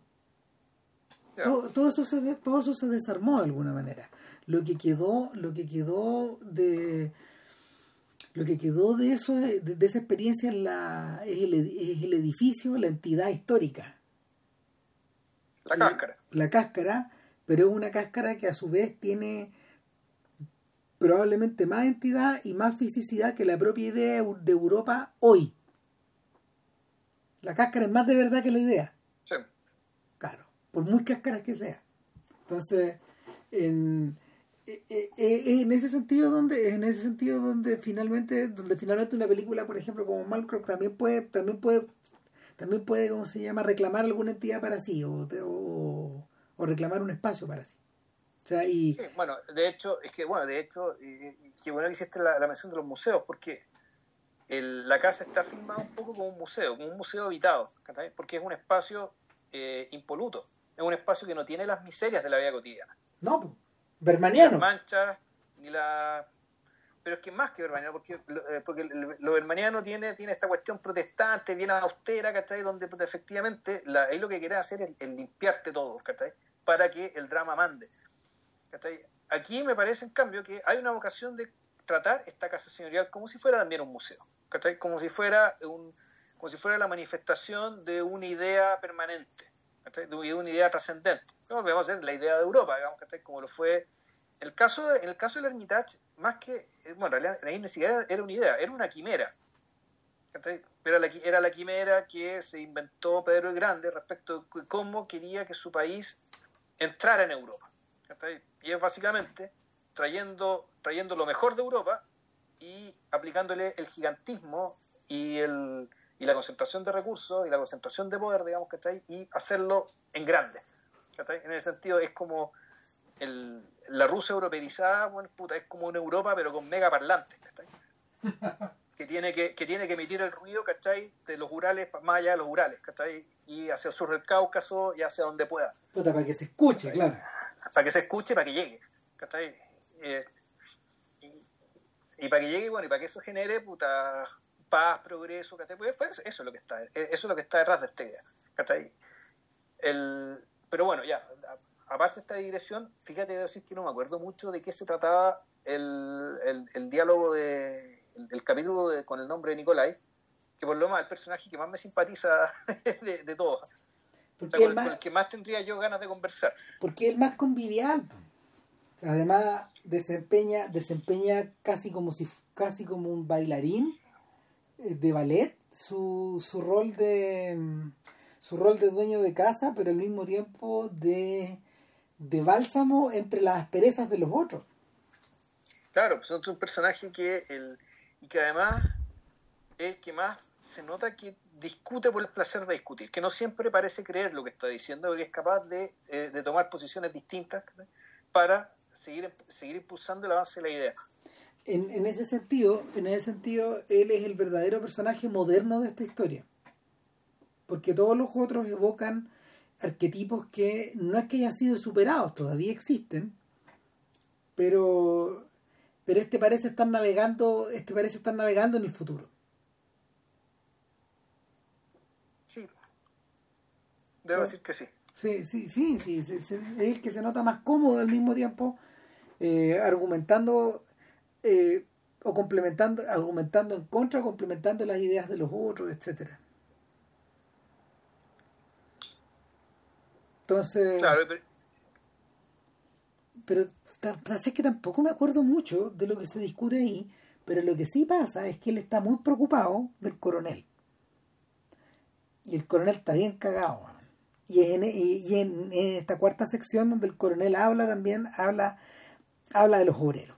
Yeah. todo, todo eso se todo eso se desarmó de alguna manera. Lo que quedó lo que quedó de lo que quedó de eso de, de esa experiencia es, la, es, el, es, el, edificio la entidad histórica. La que, cáscara. la cáscara pero es una cáscara que a su vez tiene probablemente más entidad y más fisicidad que la propia idea de Europa hoy. La cáscara es más de verdad que la idea. Sí. claro por muy cáscaras que sea entonces en es en ese sentido donde en ese sentido donde finalmente donde finalmente una película por ejemplo como Malcolm también puede también puede también puede cómo se llama reclamar alguna entidad para sí o, o, o reclamar un espacio para sí o sea y sí, bueno de hecho es que bueno de hecho eh, qué bueno que hiciste la, la, mención de los museos porque el, la casa está filmada un poco como un museo como un museo habitado porque es un espacio eh, impoluto es un espacio que no tiene las miserias de la vida cotidiana no pues Bermaniano. Ni las manchas, ni la. Pero es que más que bermaniano, porque, eh, porque lo bermaniano tiene, tiene esta cuestión protestante, bien austera, ¿cachai? Donde pues, efectivamente la, ahí lo que quiere hacer es, es, limpiarte todo, ¿cachai? Para que el drama mande. ¿cachai? Aquí me parece, en cambio, que hay una vocación de tratar esta casa señorial como si fuera también un museo, ¿cachai? Como si fuera, un, como si fuera la manifestación de una idea permanente de una idea trascendente. Vamos a ver la idea de Europa, digamos, como lo fue. El caso en el caso del Hermitage, más que. Bueno, en realidad ni siquiera era una idea, era una quimera. Era la, era la quimera que se inventó Pedro el Grande respecto de cómo quería que su país entrara en Europa. Y es básicamente trayendo, trayendo lo mejor de Europa y aplicándole el gigantismo y el, y la concentración de recursos y la concentración de poder, digamos, ¿cachai? Y hacerlo en grande. En ese sentido es como el, la Rusia europeizada, bueno, puta, es como una Europa pero con mega parlantes, ¿cachai? que tiene que, que tiene que emitir el ruido, ¿cachai? De los Urales, más allá de los Urales, ¿cachai? Y hacia el sur del Cáucaso y hacia donde pueda. Puta, para que se escuche, ¿cachai? claro. Para que se escuche, para que llegue, ¿cachai? Eh, y, y para que llegue, bueno, y para que eso genere, puta, paz, progreso, ¿cachai? Pues eso es lo que está, eso es lo que está detrás de esta idea, ¿cachai? El, pero bueno, ya, aparte de esta digresión, fíjate de decir que no me acuerdo mucho de qué se trataba el, el, el diálogo de el, el capítulo de, con el nombre de Nicolai, que por lo más el personaje que más me simpatiza de, de todos. O Porque sea, el más, el que más tendría yo ganas de conversar. porque es el más convivial. además desempeña, desempeña casi como si casi como un bailarín eh, de ballet su, su rol de mm, su rol de dueño de casa, pero al mismo tiempo de, de bálsamo entre las asperezas de los otros. Claro, pues es un personaje que el, y que además es el que más se nota que discute por el placer de discutir, que no siempre parece creer lo que está diciendo, porque es capaz de, eh, de tomar posiciones distintas para seguir, seguir impulsando el avance de la idea. En, en ese sentido, en ese sentido, él es el verdadero personaje moderno de esta historia. Porque todos los otros evocan arquetipos que no es que hayan sido superados, todavía existen, pero pero este parece estar navegando, este parece estar navegando en el futuro. Sí, debo Sí. decir que sí. Sí, sí, sí, sí, sí, sí, es el que se nota más cómodo al mismo tiempo, eh, argumentando eh, o complementando, argumentando en contra, complementando las ideas de los otros, etcétera. Entonces, Claro, pero- pero es que tampoco me acuerdo mucho de lo que se discute ahí, pero lo que sí pasa es que él está muy preocupado del coronel. Y el coronel está bien cagado. Y, en, y- y en, en esta cuarta sección donde el coronel habla también, habla, habla de los obreros,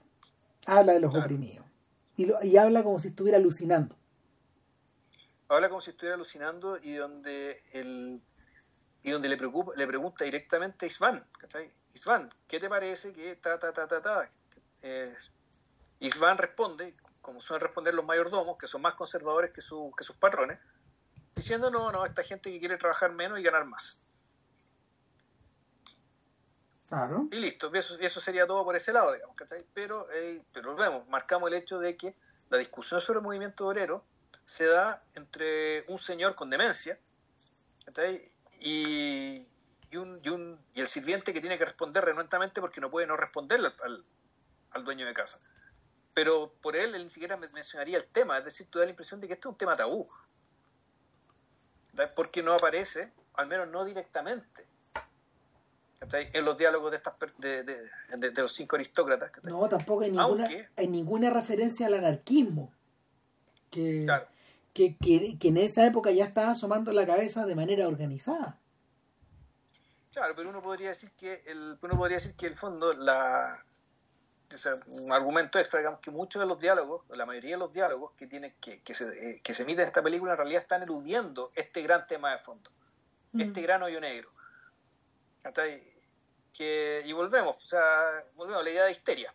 habla de los Claro. oprimidos. Y, lo- y habla como si estuviera alucinando. habla como si estuviera alucinando y donde el y donde le preocupa, le pregunta directamente a Isvan, ¿cachai? Isvan, ¿qué te parece que ta ta ta ta ta? Eh, Isvan responde, como suelen responder los mayordomos, que son más conservadores que, su- que sus patrones, diciendo no, no, esta gente que quiere trabajar menos y ganar más. Claro. Y listo, eso, eso sería todo por ese lado, digamos, ¿cachai? Pero, eh, pero vemos, marcamos el hecho de que la discusión sobre el movimiento obrero se da entre un señor con demencia ¿cachai? Y, y, un, y, un, y el sirviente que tiene que responder renuentemente porque no puede no responderle al, al, al dueño de casa. Pero por él, él ni siquiera men- mencionaría el tema, es decir, tú da la impresión de que este es un tema tabú. Porque no aparece, al menos no directamente, en los diálogos de, estas, de, de, de- de los cinco aristócratas. No, tampoco hay ninguna, Aunque- hay ninguna referencia al anarquismo. Que, Claro. Que, que, que en esa época ya estaba asomando la cabeza de manera organizada. Claro, pero uno podría decir que el, uno podría decir que el fondo la o sea, un argumento extra, digamos que muchos de los diálogos, la mayoría de los diálogos que tienen que, que se, eh, que se emiten en esta película en realidad están eludiendo este gran tema de fondo, este Mm. gran hoyo negro. Que, y volvemos, o sea, volvemos a la idea de histeria.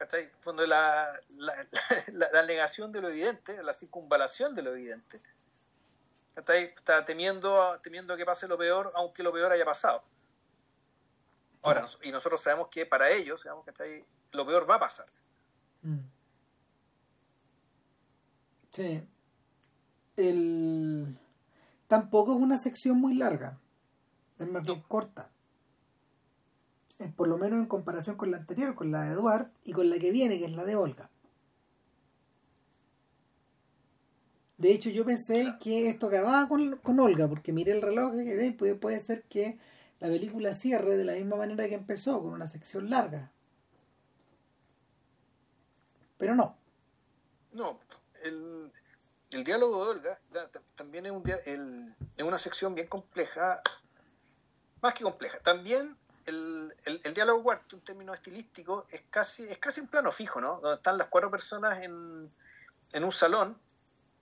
¿Cachai? Fondo la, la, la, la negación de lo evidente, la circunvalación de lo evidente. ¿cachai? Está temiendo, temiendo que pase lo peor, aunque lo peor haya pasado. Ahora, y nosotros sabemos que para ellos, digamos, ¿cachai? lo peor va a pasar. Mm. Sí. El... Tampoco es una sección muy larga. Es más bien corta. Por lo menos en comparación con la anterior, con la de Eduard y con la que viene, que es la de Olga. De hecho, yo pensé que esto acababa con, con Olga, porque miré el reloj y que puede, puede ser que la película cierre de la misma manera que empezó, con una sección larga. Pero no. No, el, el diálogo de Olga también es, un el- es una sección bien compleja, más que compleja. También el, el, el diálogo cuarto, en términos estilísticos, es casi, es casi un plano fijo, ¿no? Donde están las cuatro personas en, en un salón,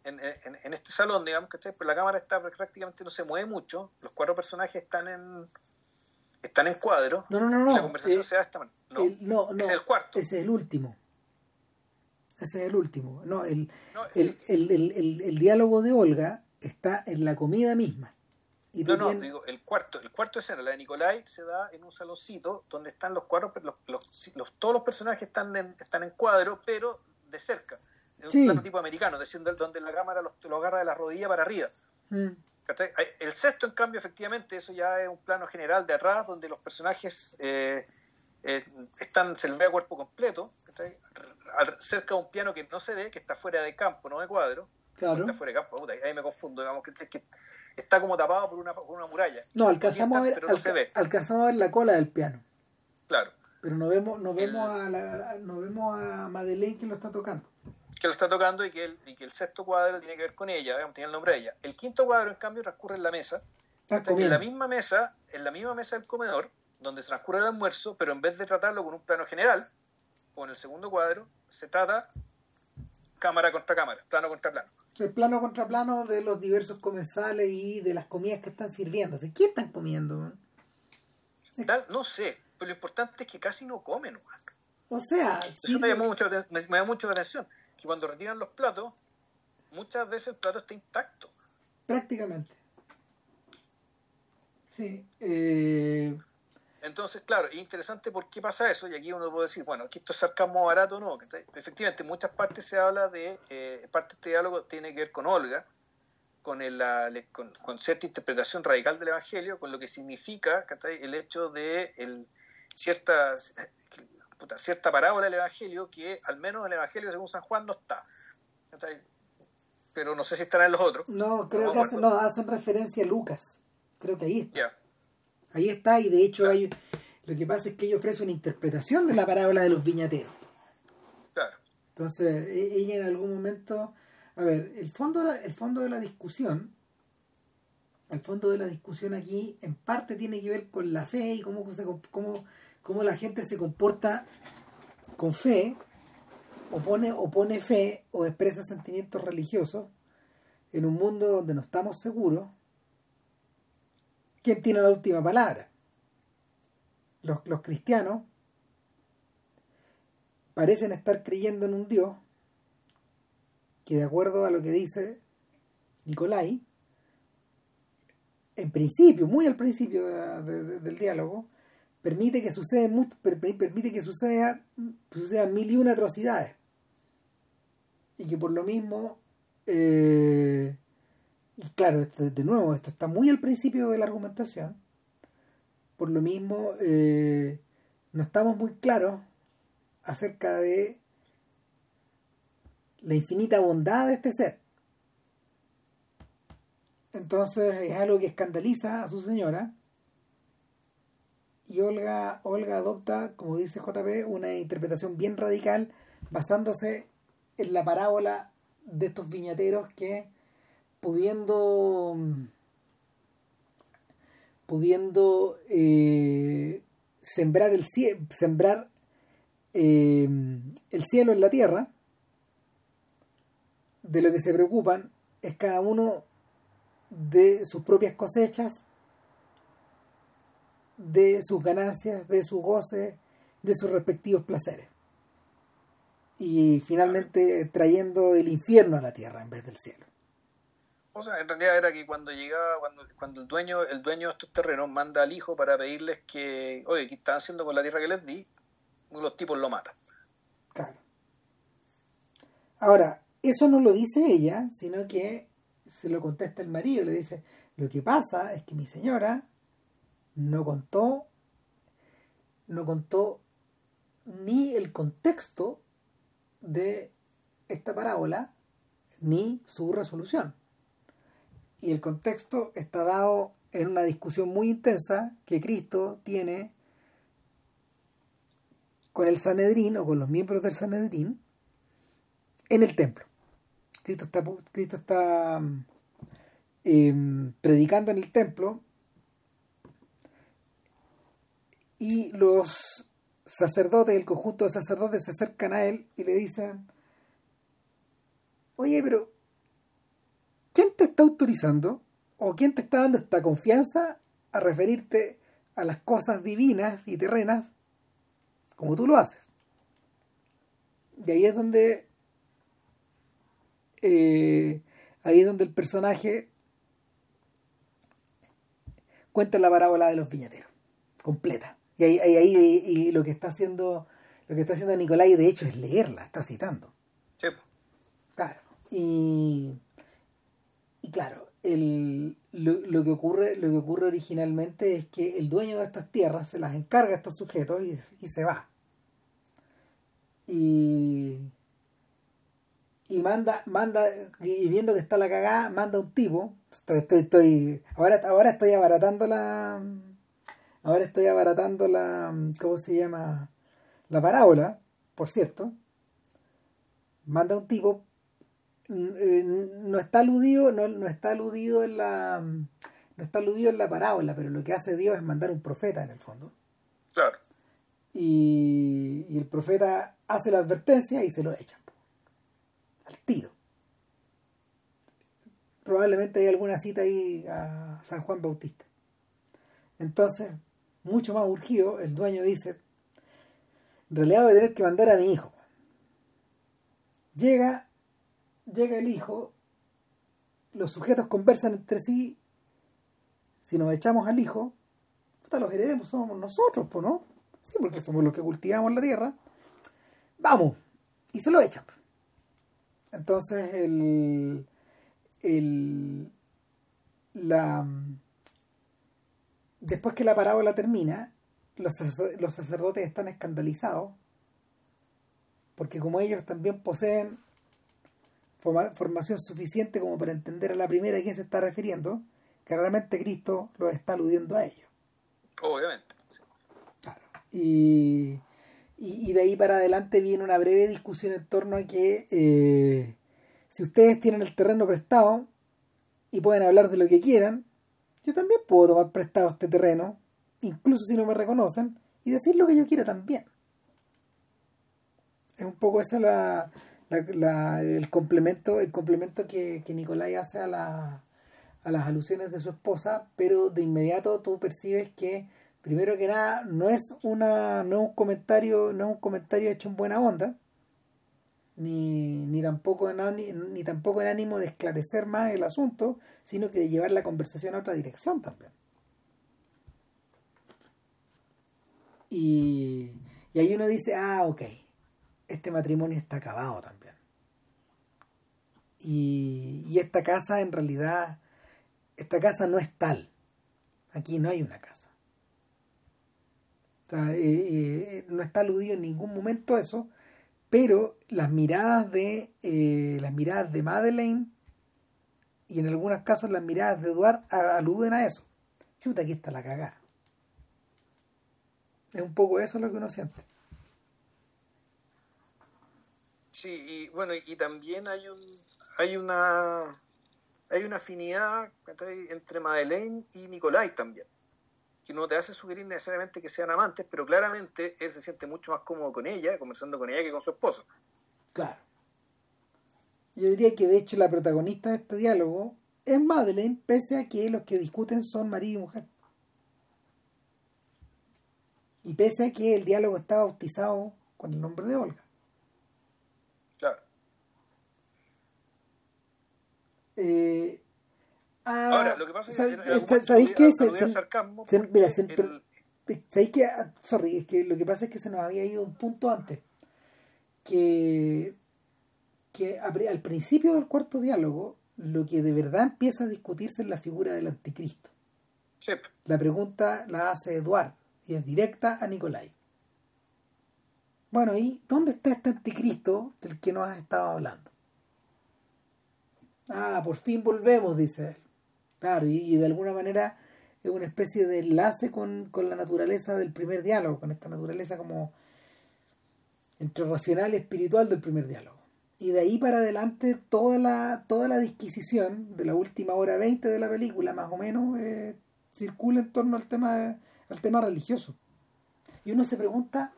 en, en, en este salón, digamos, que Pero la cámara está prácticamente no se mueve mucho, los cuatro personajes están en están en cuadro, No, no, no, no. la conversación Eh, se da de esta manera. No, no, no. ese es el cuarto. Ese es el último. Ese es el último. No, el, el, el, el, diálogo de Olga está en la comida misma. Y no, no, digo, el cuarto, el cuarto escena, la de Nicolai, se da en un saloncito donde están los cuadros, los, los, todos los personajes están en, están en cuadro, pero de cerca. Es un plano tipo americano, diciendo donde la cámara los, agarra de la rodilla para arriba. Mm. El sexto, en cambio, efectivamente, eso ya es un plano general de atrás, donde los personajes eh, eh, están, se les ve a cuerpo completo, cerca de un piano que no se ve, que está fuera de campo, no de cuadro. Claro. Está fuera de campo, ahí me confundo, digamos, que, está como tapado por una, por una muralla. No, alcanzamos, a ver, alcanzamos a ver la cola del piano. Claro. Pero no vemos, no vemos, a, la, no vemos a Madeleine que lo está tocando. Que lo está tocando y que, el, y que el sexto cuadro tiene que ver con ella, tiene el nombre de ella. El quinto cuadro, en cambio, transcurre en la mesa. en la misma mesa, en la misma mesa del comedor, donde transcurre el almuerzo, pero en vez de tratarlo con un plano general, o en el segundo cuadro, se trata cámara contra cámara, plano contra plano. El plano contra plano de los diversos comensales y de las comidas que están sirviendo. ¿Qué están comiendo? no sé, pero lo importante es que casi no comen. O sea, eso me, llamó mucho, me, da mucho la atención, que cuando retiran los platos, muchas veces el plato está intacto. Prácticamente. Sí. Eh... Entonces, claro, es interesante por qué pasa eso, y aquí uno puede decir, bueno, aquí esto es sarcasmo barato o no. Efectivamente, en muchas partes se habla de, eh, parte de este diálogo tiene que ver con Olga, con, el, con, cierta interpretación radical del Evangelio, con lo que significa el hecho de el, cierta, cierta parábola del Evangelio que al menos en el Evangelio según San Juan no está. Pero no sé si estará en los otros. No, creo que hacen, no, hacen referencia a Lucas. Creo que ahí está. Ahí está, y de hecho hay, lo que pasa es que ella ofrece una interpretación de la parábola de los viñateros. Claro. Entonces, e, ella en algún momento a ver, el fondo, el fondo de la discusión, el fondo de la discusión aquí en parte tiene que ver con la fe y cómo, cómo, cómo la gente se comporta con fe, o pone, o pone fe o expresa sentimientos religiosos en un mundo donde no estamos seguros. ¿Quién tiene la última palabra? Los, cristianos parecen estar creyendo en un Dios que de acuerdo a lo que dice Nicolai, en principio, muy al principio del diálogo, permite que suceda permite que suceda, mil y una atrocidades. Y que por lo mismo, eh, y claro, de nuevo, esto está muy al principio de la argumentación, por lo mismo eh, no estamos muy claros acerca de la infinita bondad de este ser. Entonces es algo que escandaliza a su señora. Y Olga, Olga adopta, como dice JP, una interpretación bien radical basándose en la parábola de estos viñateros que pudiendo pudiendo eh, sembrar el sembrar eh, el cielo en la tierra de lo que se preocupan es cada uno de sus propias cosechas, de sus ganancias, de sus goces, de sus respectivos placeres. Y finalmente trayendo el infierno a la tierra en vez del cielo. En realidad era que cuando llegaba, cuando, cuando el dueño, el dueño de estos terrenos manda al hijo para pedirles que, oye, ¿qué están haciendo con la tierra que les di? Los tipos lo matan. Claro. Ahora, eso no lo dice ella, sino que se lo contesta el marido, le dice, lo que pasa es que mi señora no contó, no contó ni el contexto de esta parábola, ni su resolución. Y el contexto está dado en una discusión muy intensa que Cristo tiene con el Sanedrín o con los miembros del Sanedrín en el templo. Cristo está, Cristo está em, predicando en el templo y los sacerdotes, el conjunto de sacerdotes se acercan a él y le dicen, oye, pero ¿quién te está autorizando o quién te está dando esta confianza a referirte a las cosas divinas y terrenas como tú lo haces? Y ahí es donde eh, ahí es donde el personaje cuenta la parábola de los viñateros, completa. Y ahí, ahí, y lo que está haciendo, lo que está haciendo Nicolai de hecho es leerla, está citando. Sí. Claro. Y, y claro, el, lo, que ocurre, lo que ocurre originalmente es que el dueño de estas tierras se las encarga a estos sujetos y, y se va. Y, y manda, manda, y viendo que está la cagada, manda un tipo. Estoy, estoy, estoy, ahora, ahora estoy abaratando la, ahora estoy abaratando la, ¿cómo se llama? La parábola, por cierto. Manda un tipo, eh, no está aludido, no, no está aludido en la, no está aludido en la parábola, pero lo que hace Dios es mandar un profeta en el fondo. Claro. Y, y el profeta hace la advertencia y se lo echan al tiro. Probablemente hay alguna cita ahí a San Juan Bautista. Entonces, mucho más urgido, el dueño dice, en realidad voy a tener que mandar a mi hijo. Llega, llega el hijo, los sujetos conversan entre sí, si nos echamos al hijo, los heredemos somos nosotros, ¿no? Sí, porque somos los que cultivamos la tierra. Vamos, y se lo echan. Entonces, el, el, la, después que la parábola termina, los, los sacerdotes están escandalizados porque como ellos también poseen formación suficiente como para entender a la primera a quién se está refiriendo, que realmente Cristo los está aludiendo a ellos. Obviamente. Claro. Y, y, de ahí para adelante viene una breve discusión en torno a que eh, si ustedes tienen el terreno prestado y pueden hablar de lo que quieran, yo también puedo tomar prestado este terreno, incluso si no me reconocen, y decir lo que yo quiera también. Es un poco ese la, el complemento, el complemento que, que Nicolai hace a, la, a las alusiones de su esposa, pero de inmediato tú percibes que primero que nada, no es una, no un comentario, no es un comentario hecho en buena onda, ni, ni tampoco en, ni, tampoco en ánimo de esclarecer más el asunto, sino que de llevar la conversación a otra dirección también. Y, y ahí uno dice, ah, ok, este matrimonio está acabado también. Y, y esta casa en realidad, esta casa no es tal. Aquí no hay una casa. Eh, eh, no está aludido en ningún momento eso, pero las miradas de eh, las miradas de Madeleine y en algunos casos las miradas de Eduard aluden a eso. Chuta, aquí está la cagada. Es un poco eso lo que uno siente. Sí, y bueno, y también hay un hay una hay una afinidad entre Madeleine y Nicolai también que no te hace sugerir necesariamente que sean amantes, pero claramente él se siente mucho más cómodo con ella, conversando con ella, que con su esposo. Claro. Yo diría que de hecho la protagonista de este diálogo es Madeleine, pese a que los que discuten son marido y mujer. Y pese a que el diálogo está bautizado con el nombre de Olga. Claro. Eh, Ahora, lo que pasa es que. ¿Sabéis qué? mira, ¿sabéis qué? Sorry, es que lo que pasa es que se nos había ido un punto antes. Que, que al principio del cuarto diálogo, lo que de verdad empieza a discutirse es la figura del anticristo. La pregunta la hace Eduard y es directa a Nicolai. Bueno, ¿y dónde está este anticristo del que nos has estado hablando? Ah, por fin volvemos, dice él. Claro, y, de alguna manera es una especie de enlace con, la naturaleza del primer diálogo, con esta naturaleza como entre racional y espiritual del primer diálogo. Y de ahí para adelante toda la, toda la disquisición de la última hora 20 de la película, más o menos, eh, circula en torno al tema, al tema religioso. Y uno se pregunta,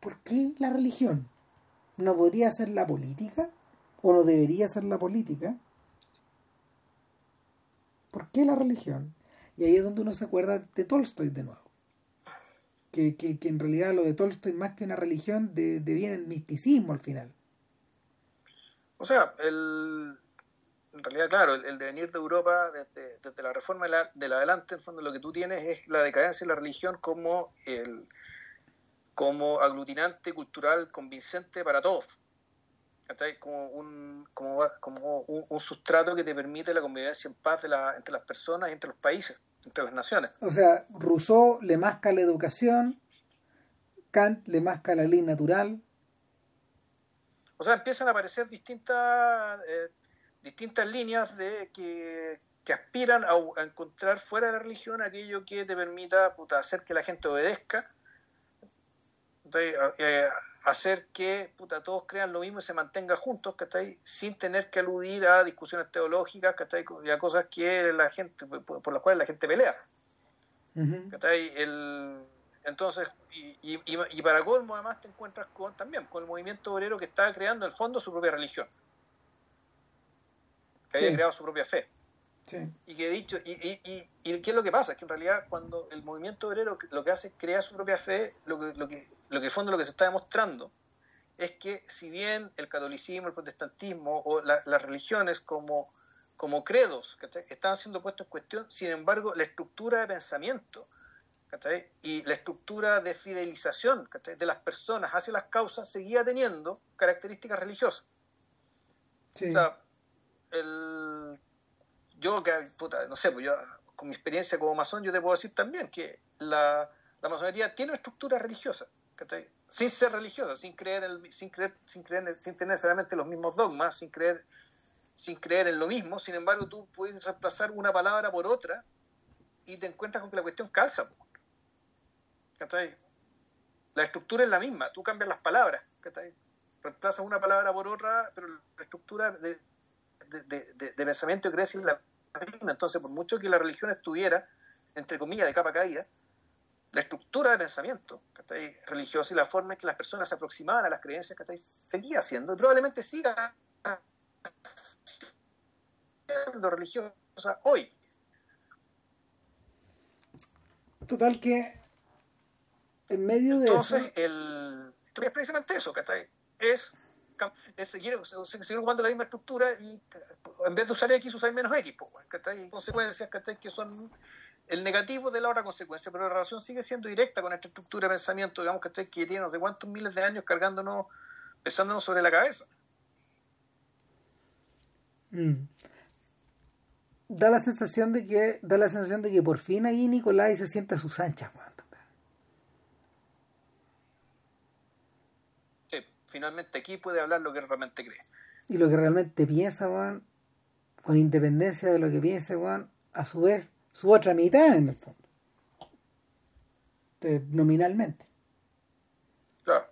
¿por qué la religión? ¿No podría ser la política? ¿O no debería ser la política? ¿Por qué la religión? Y ahí es donde uno se acuerda de Tolstoy de nuevo. Que, en realidad lo de Tolstoy más que una religión de, deviene el misticismo al final. O sea, el, en realidad, claro, el, devenir de Europa desde, la reforma de la, adelante, en fondo lo que tú tienes es la decadencia de la religión como, el, como aglutinante cultural convincente para todos. Como, un, como, como un, sustrato que te permite la convivencia en paz entre las personas y entre los países, entre las naciones. O sea, Rousseau le masca la educación, Kant le masca la ley natural. O sea, empiezan a aparecer distintas... Eh, distintas líneas de que, aspiran a, encontrar fuera de la religión aquello que te permita hacer que la gente obedezca, eh, hacer que todos crean lo mismo y se mantenga juntos, sin tener que aludir a discusiones teológicas y a cosas que la gente, por, las cuales la gente pelea. entonces, y, y, para colmo además te encuentras con también con el movimiento obrero que está creando en el fondo su propia religión. Que había creado su propia fe. Y que he dicho, y, y, y, qué es lo que pasa? Es que en realidad cuando el movimiento obrero lo que hace es crear su propia fe, lo que, lo que, lo que en fondo lo que se está demostrando es que si bien el catolicismo, el protestantismo o las religiones como, como credos estaban siendo puestos en cuestión, sin embargo la estructura de pensamiento y la estructura de fidelización de las personas hacia las causas seguía teniendo características religiosas. O sea, el, yo, que, no sé, pues yo, con mi experiencia como masón, yo te puedo decir también que la, la masonería tiene una estructura religiosa, sin ser religiosa, sin creer, el, sin creer, sin creer, sin tener necesariamente los mismos dogmas, sin creer, sin creer en lo mismo. Sin embargo, tú puedes reemplazar una palabra por otra y te encuentras con que la cuestión calza. La estructura es la misma, tú cambias las palabras, reemplazas una palabra por otra, pero la estructura de, de, pensamiento y creencia la misma. Entonces, por mucho que la religión estuviera, entre comillas, de capa caída, la estructura de pensamiento religiosa y la forma en que las personas se aproximaban a las creencias que seguía siendo y probablemente siga siendo religiosa hoy. Total que en medio de Entonces, el, es precisamente eso, Es es seguir, seguir la misma estructura y en vez de usar X, usar menos X, hay consecuencias que son el negativo de la otra consecuencia, pero la relación sigue siendo directa con esta estructura de pensamiento, digamos, que tiene no sé cuántos miles de años cargándonos, pesándonos sobre la cabeza. Mm. Da la sensación de que, da la sensación de que por fin ahí Nicolás se siente a sus anchas, finalmente aquí puede hablar lo que realmente cree. Y lo que realmente piensa, Juan, con independencia de lo que piense, Juan, a su vez, su otra mitad en el fondo. nominalmente. Claro.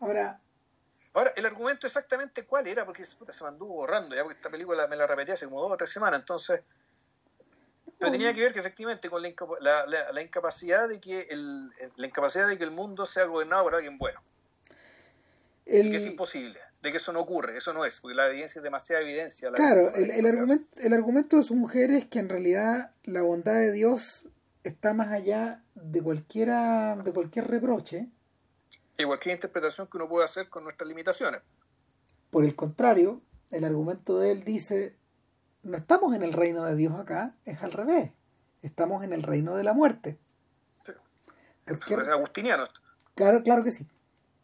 Ahora. Ahora, el argumento exactamente cuál era, porque se me anduvo borrando ya, porque esta película me la repetí hace como dos o tres semanas, entonces. Pero tenía que ver que efectivamente con la, la, incapacidad de que el, la incapacidad de que el mundo sea gobernado por alguien bueno que es imposible, de que eso no ocurre, eso no es, porque la evidencia es demasiada evidencia. claro, el, el, argumento, el argumento de su mujer es que en realidad la bondad de Dios está más allá de cualquiera de cualquier reproche. Y cualquier interpretación que uno pueda hacer con nuestras limitaciones. Por el contrario, el argumento de él dice, no estamos en el reino de Dios acá, es al revés, estamos en el reino de la muerte. Sí. Es agustiniano Claro, claro que sí.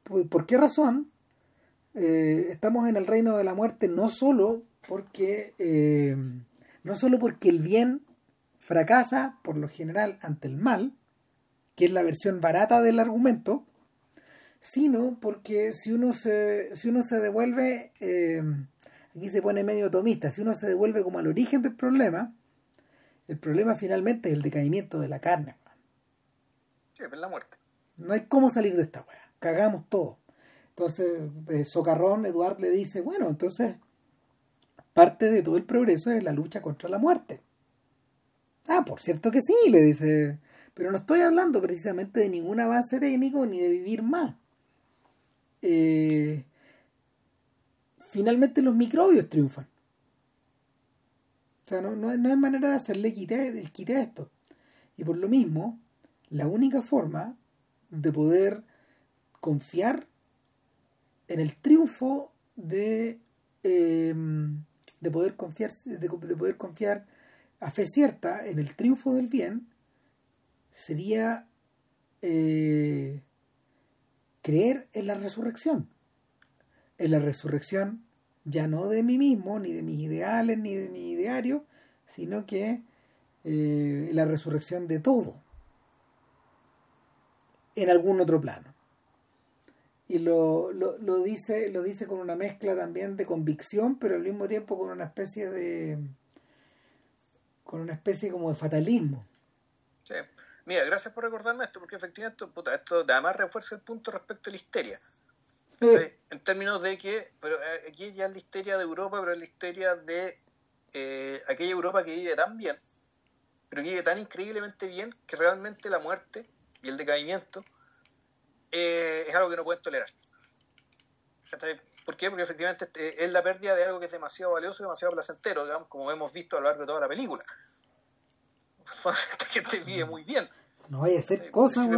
¿Por qué razón? Eh, estamos en el reino de la muerte no solo porque eh, no solo porque el bien fracasa por lo general ante el mal, que es la versión barata del argumento, sino porque si uno se, si uno se devuelve, eh, aquí se pone medio tomista, si uno se devuelve como al origen del problema, el problema finalmente es el decaimiento de la carne. Sí, es la muerte. No hay cómo salir de esta weá, cagamos todo. Entonces, eh, Socarrón, Eduard le dice, bueno, entonces, parte de todo el progreso es la lucha contra la muerte. Ah, por cierto que sí, le dice, pero no estoy hablando precisamente de ningún avance técnico ni de vivir más. Eh, finalmente los microbios triunfan. O sea, no, no, no hay manera de hacerle quite, el quite a esto. Y por lo mismo, la única forma de poder confiar en el triunfo de, em, de poder confiar de, poder confiar a fe cierta en el triunfo del bien sería eh, creer en la resurrección en la resurrección ya no de mí mismo ni de mis ideales ni de mi ideario sino que eh, la resurrección de todo. En algún otro plano. Y lo, lo, lo, dice lo dice con una mezcla también de convicción pero al mismo tiempo con una especie de con una especie como de fatalismo. Sí. mira gracias por recordarme esto porque efectivamente puta, esto además refuerza el punto respecto a la histeria en términos de que pero eh, aquí ya es la histeria de Europa pero es la histeria de eh, aquella Europa que vive tan bien pero que vive tan increíblemente bien que realmente la muerte y el decaimiento eh, es algo que no pueden tolerar. ¿Por qué? Porque efectivamente es la pérdida de algo que es demasiado valioso y demasiado placentero, digamos, como hemos visto a lo largo de toda la película. Esta gente vive muy bien. No vaya a ser cosas,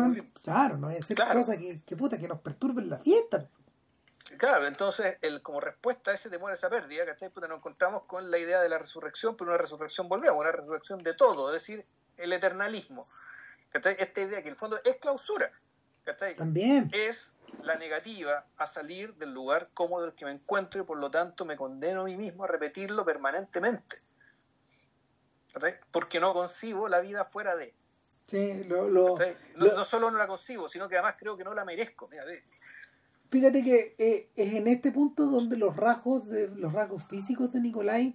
Claro, no vaya a ser cosas que, puta, que nos perturben la fiesta. Claro, entonces, el, como respuesta a ese temor, a esa pérdida, ¿cachai? Puta, nos encontramos con la idea de la resurrección, pero una resurrección, volvemos, una resurrección de todo, es decir, el eternalismo. Esta idea que en el fondo es clausura. También. Es la negativa a salir del lugar cómodo del que me encuentro y por lo tanto me condeno a mí mismo a repetirlo permanentemente. Porque no concibo la vida fuera de. Sí, lo, no, no, solo no la concibo, sino que además creo que no la merezco. Fíjate que eh, es en este punto donde los rasgos, de, los rasgos físicos de Nicolai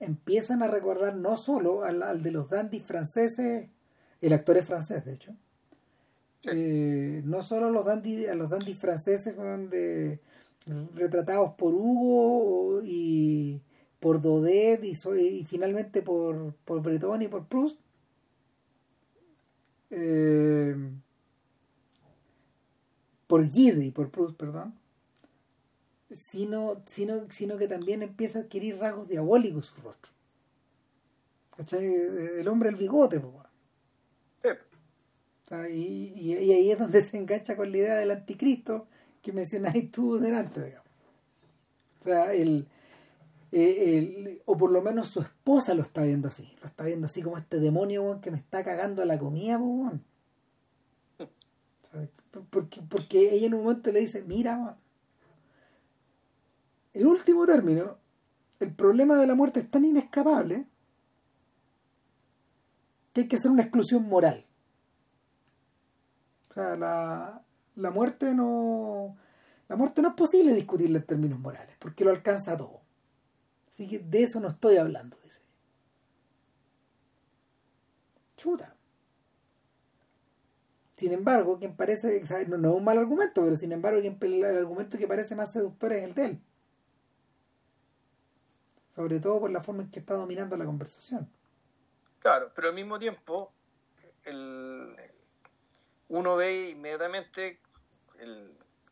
empiezan a recordar no solo al, al de los dandys franceses, el actor es francés de hecho, eh, no solo los dandy, a los dandy franceses de, retratados por Hugo y por Daudet y, finalmente por, por Breton y por Proust. Eh, por Guide y por Proust, perdón. Sino, sino, sino que también empieza a adquirir rasgos diabólicos su rostro. El hombre el bigote, y, ahí es donde se engancha con la idea del anticristo que mencionáis tú delante, digamos. O sea, el, eh, o por lo menos su esposa lo está viendo así. Lo está viendo así como este demonio que me está cagando la comida, porque, porque ella en un momento le dice, mira, en último término, el problema de la muerte es tan inescapable que hay que hacer una exclusión moral. O sea, la, la muerte no. La muerte no es posible discutirla en términos morales, porque lo alcanza todo. Así que de eso no estoy hablando, dice. Chuta. Sin embargo, quien parece, no, no, es un mal argumento, pero sin embargo, quien, el argumento que parece más seductor es el de él. Sobre todo por la forma en que está dominando la conversación. Claro, pero al mismo tiempo, el, uno ve inmediatamente,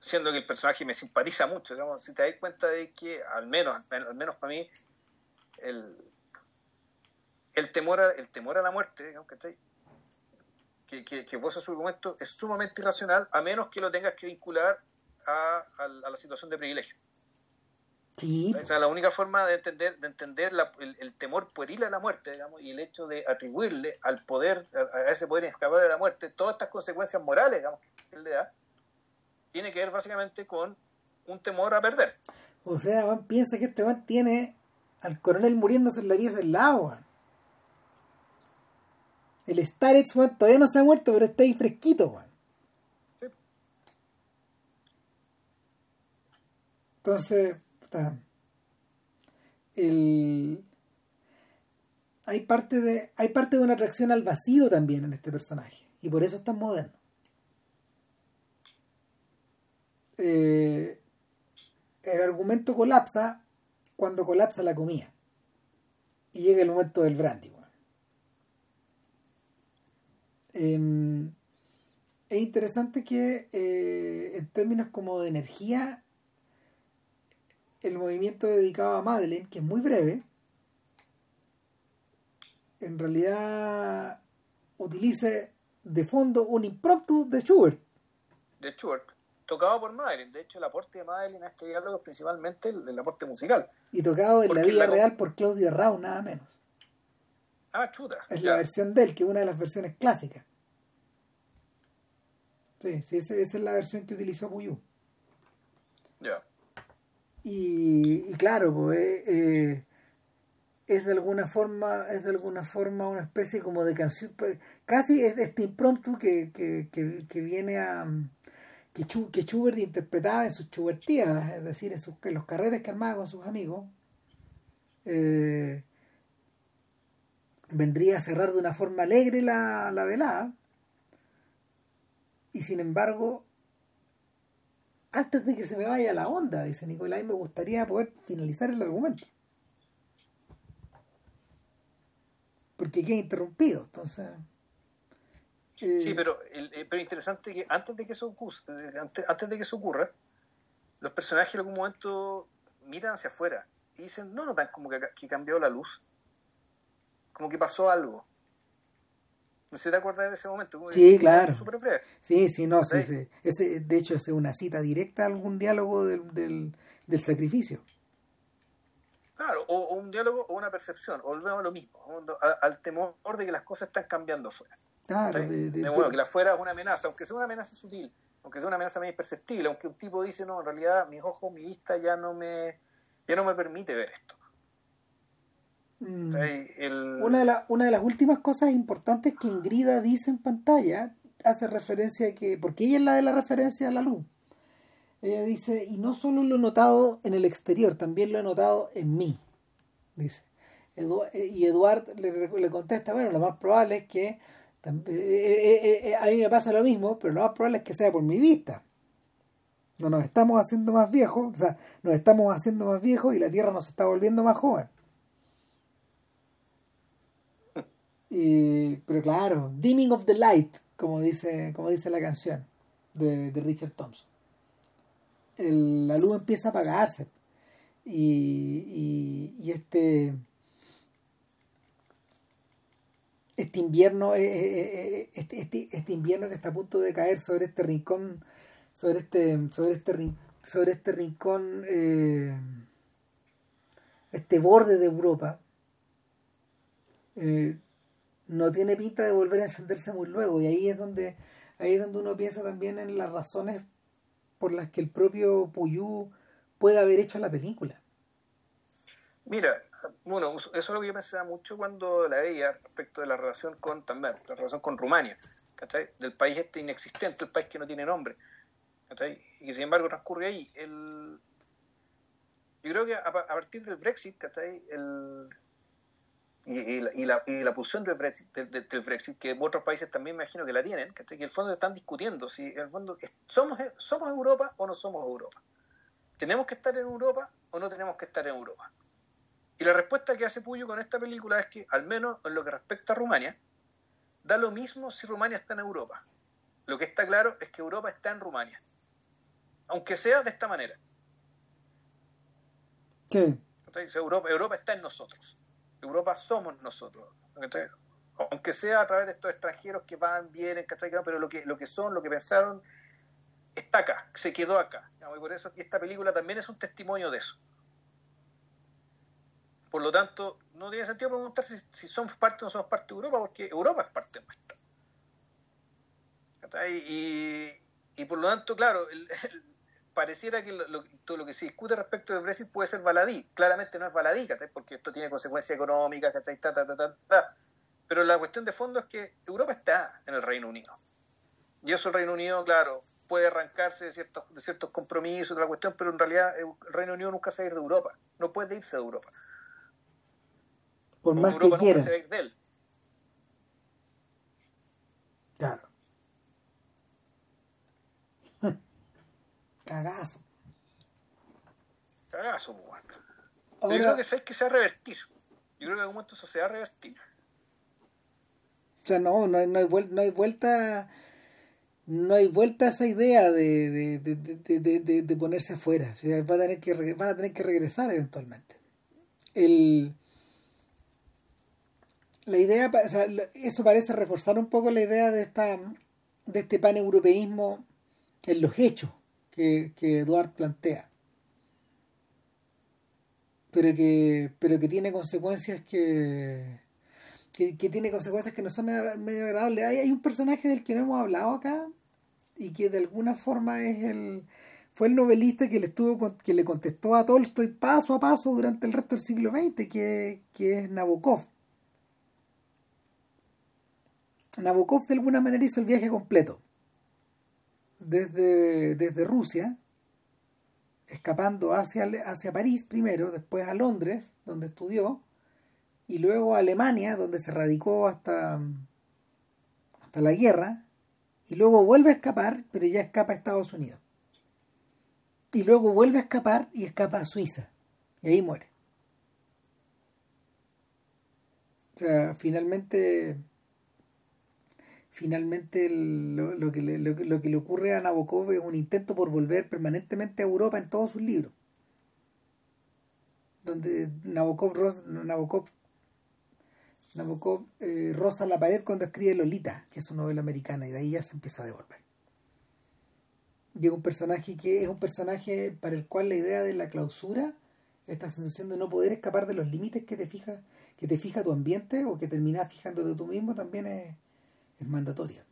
siendo que el personaje me simpatiza mucho, digamos, si te das cuenta de que, al menos, al menos para mí, el, el, temor, a, el temor a la muerte, digamos, que, que, que vos su argumento es sumamente irracional, a menos que lo tengas que vincular a, a la situación de privilegio. O sea, la única forma de entender, de entender el, temor pueril a la muerte, digamos, y el hecho de atribuirle al poder, a, ese poder escapar de la muerte, todas estas consecuencias morales, digamos, que él le da, tiene que ver básicamente con un temor a perder. O sea, piensa que este man tiene al coronel muriéndose en la pieza del lado, El Starets, todavía no se ha muerto, pero está ahí fresquito. Entonces, hay parte de hay parte de una reacción al vacío también en este personaje y por eso es tan moderno. Eh, el argumento colapsa cuando colapsa la comida y llega el momento del brandy em, es interesante que eh, en términos como de energía el movimiento dedicado a Madeleine, que es muy breve, en realidad utilice de fondo un impromptu de Schubert. De Schubert, tocado por Madeline. De hecho, el aporte de Madeline a este diálogo es principalmente el, aporte musical. Y tocado en la vida real por Claudio Rao, nada menos. Ah, chuta. Es la versión de él, que es una de las versiones clásicas. Sí, sí, esa, es la versión que utilizó Puyú. Ya. Y, claro, pues eh, eh, es de alguna forma, es de alguna forma una especie como de canción, pues, casi es de este impromptu que, que, que, viene a que, Schubert interpretaba en sus Schubertías, es decir, en, sus, en los carretes que armaba con sus amigos. Eh, vendría a cerrar de una forma alegre la, la velada y sin embargo antes de que se me vaya la onda, dice Nicolás, me gustaría poder finalizar el argumento. Porque queda interrumpido, entonces... Eh, sí, pero, eh, pero interesante que antes de que eso ocurra, eh, antes, de que eso ocurra, los personajes en algún momento miran hacia afuera y dicen, no notan como que, que cambió la luz, como que pasó algo. No sé si te acuerdas de ese momento. Sí, claro. Sí, sí, no, sí, sí. Ese, de hecho, es una cita directa a algún diálogo del, del, sacrificio. Claro, o, un diálogo o una percepción, volvemos a lo mismo, al temor de que las cosas están cambiando afuera. Claro, de, bueno, que la afuera es una amenaza, aunque sea una amenaza sutil, aunque sea una amenaza medio imperceptible, aunque un tipo dice, no, en realidad mis ojos, mi vista ya no me, ya no me permite ver esto. Mm. Una, de una de las últimas cosas importantes que Ingrida dice en pantalla hace referencia a que, porque ella es la de la referencia a la luz. Ella dice, y no solo lo he notado en el exterior, también lo he notado en mí. Dice. Eh, y Eduard le, le, contesta, bueno, lo más probable es que eh, eh, a mí me pasa lo mismo, pero lo más probable es que sea por mi vista. No nos estamos haciendo más viejos, o sea, nos estamos haciendo más viejos y la Tierra nos está volviendo más joven. Y, pero claro, Dimming of the Light, como dice, como dice la canción de, Richard Thompson. la luz empieza a apagarse. Y, y, este este invierno eh, eh, eh, este, este, este, invierno que está a punto de caer sobre este rincón sobre este sobre este sobre este rincón este borde de Europa no tiene pinta de volver a encenderse muy luego y ahí es donde ahí es donde uno piensa también en las razones por las que el propio Puyú puede haber hecho la película. Mira, bueno, eso es lo que yo pensaba mucho cuando la veía respecto de la relación con también, la relación con Rumania, ¿cachai? Del país este inexistente, el país que no tiene nombre, ¿cachai? Y que sin embargo transcurre ahí. El... Yo creo que a, partir del Brexit, ¿cachai? El, y, la, y, la, pulsión del Brexit, del, Brexit, que otros países también me imagino que la tienen, que en el fondo están discutiendo si en el fondo somos, somos Europa o no somos Europa. ¿Tenemos que estar en Europa o no tenemos que estar en Europa? Y la respuesta que hace Puyo con esta película es que, al menos en lo que respecta a Rumania, da lo mismo si Rumania está en Europa. Lo que está claro es que Europa está en Rumania. Aunque sea de esta manera. ¿Qué? Europa, Europa está en nosotros. Europa somos nosotros. Aunque sea a través de estos extranjeros que van, vienen, pero lo que, lo que son, lo que pensaron, está acá, se quedó acá. Y por eso esta película también es un testimonio de eso. Por lo tanto, no tiene sentido preguntar si, somos parte o no somos parte de Europa, porque Europa es parte nuestra. Y, y por lo tanto, claro, el, pareciera que lo, todo lo que se discute respecto del Brexit puede ser baladí. Claramente no es baladí, porque esto tiene consecuencias económicas, ¿cachai? Ta, ta, ta, Pero la cuestión de fondo es que Europa está en el Reino Unido. Y eso el Reino Unido, claro, puede arrancarse de ciertos, de ciertos compromisos, de la cuestión, pero en realidad el Reino Unido nunca se va a ir de Europa. No puede irse de Europa. Por más Europa que quiera. se va a ir de él. Claro. Cagazo. Cagazo, pues, Yo creo que que se va a revertir. Yo creo que en algún momento eso se va a revertir. O sea, no, no hay, no hay, vuelta, no hay vuelta no hay vuelta a esa idea de, de, de, ponerse afuera. O a tener que, van a tener que regresar eventualmente. El, la idea, o sea, eso parece reforzar un poco la idea de esta de este paneuropeísmo en los hechos que, que Eduard plantea. Pero que, pero que tiene consecuencias que, que, tiene consecuencias que no son medio agradables. Hay, un personaje del que no hemos hablado acá y que de alguna forma es el fue el novelista que le estuvo que le contestó a Tolstoy paso a paso durante el resto del siglo XX, que, que es Nabokov. Nabokov de alguna manera hizo el viaje completo. Desde, desde Rusia, escapando hacia, hacia París primero, después a Londres, donde estudió, y luego a Alemania, donde se radicó hasta, hasta la guerra, y luego vuelve a escapar, pero ya escapa a Estados Unidos. Y luego vuelve a escapar y escapa a Suiza, y ahí muere. O sea, finalmente finalmente lo, que le, lo, que le ocurre a Nabokov es un intento por volver permanentemente a Europa en todos sus libros. Donde Nabokov, Nabokov, Nabokov eh, roza la pared cuando escribe Lolita, que es una novela americana, y de ahí ya se empieza a devolver. Es un personaje que es un personaje para el cual la idea de la clausura, esta sensación de no poder escapar de los límites que te fija, que te fija tu ambiente o que terminas fijándote tú mismo, también es, es mandatoria.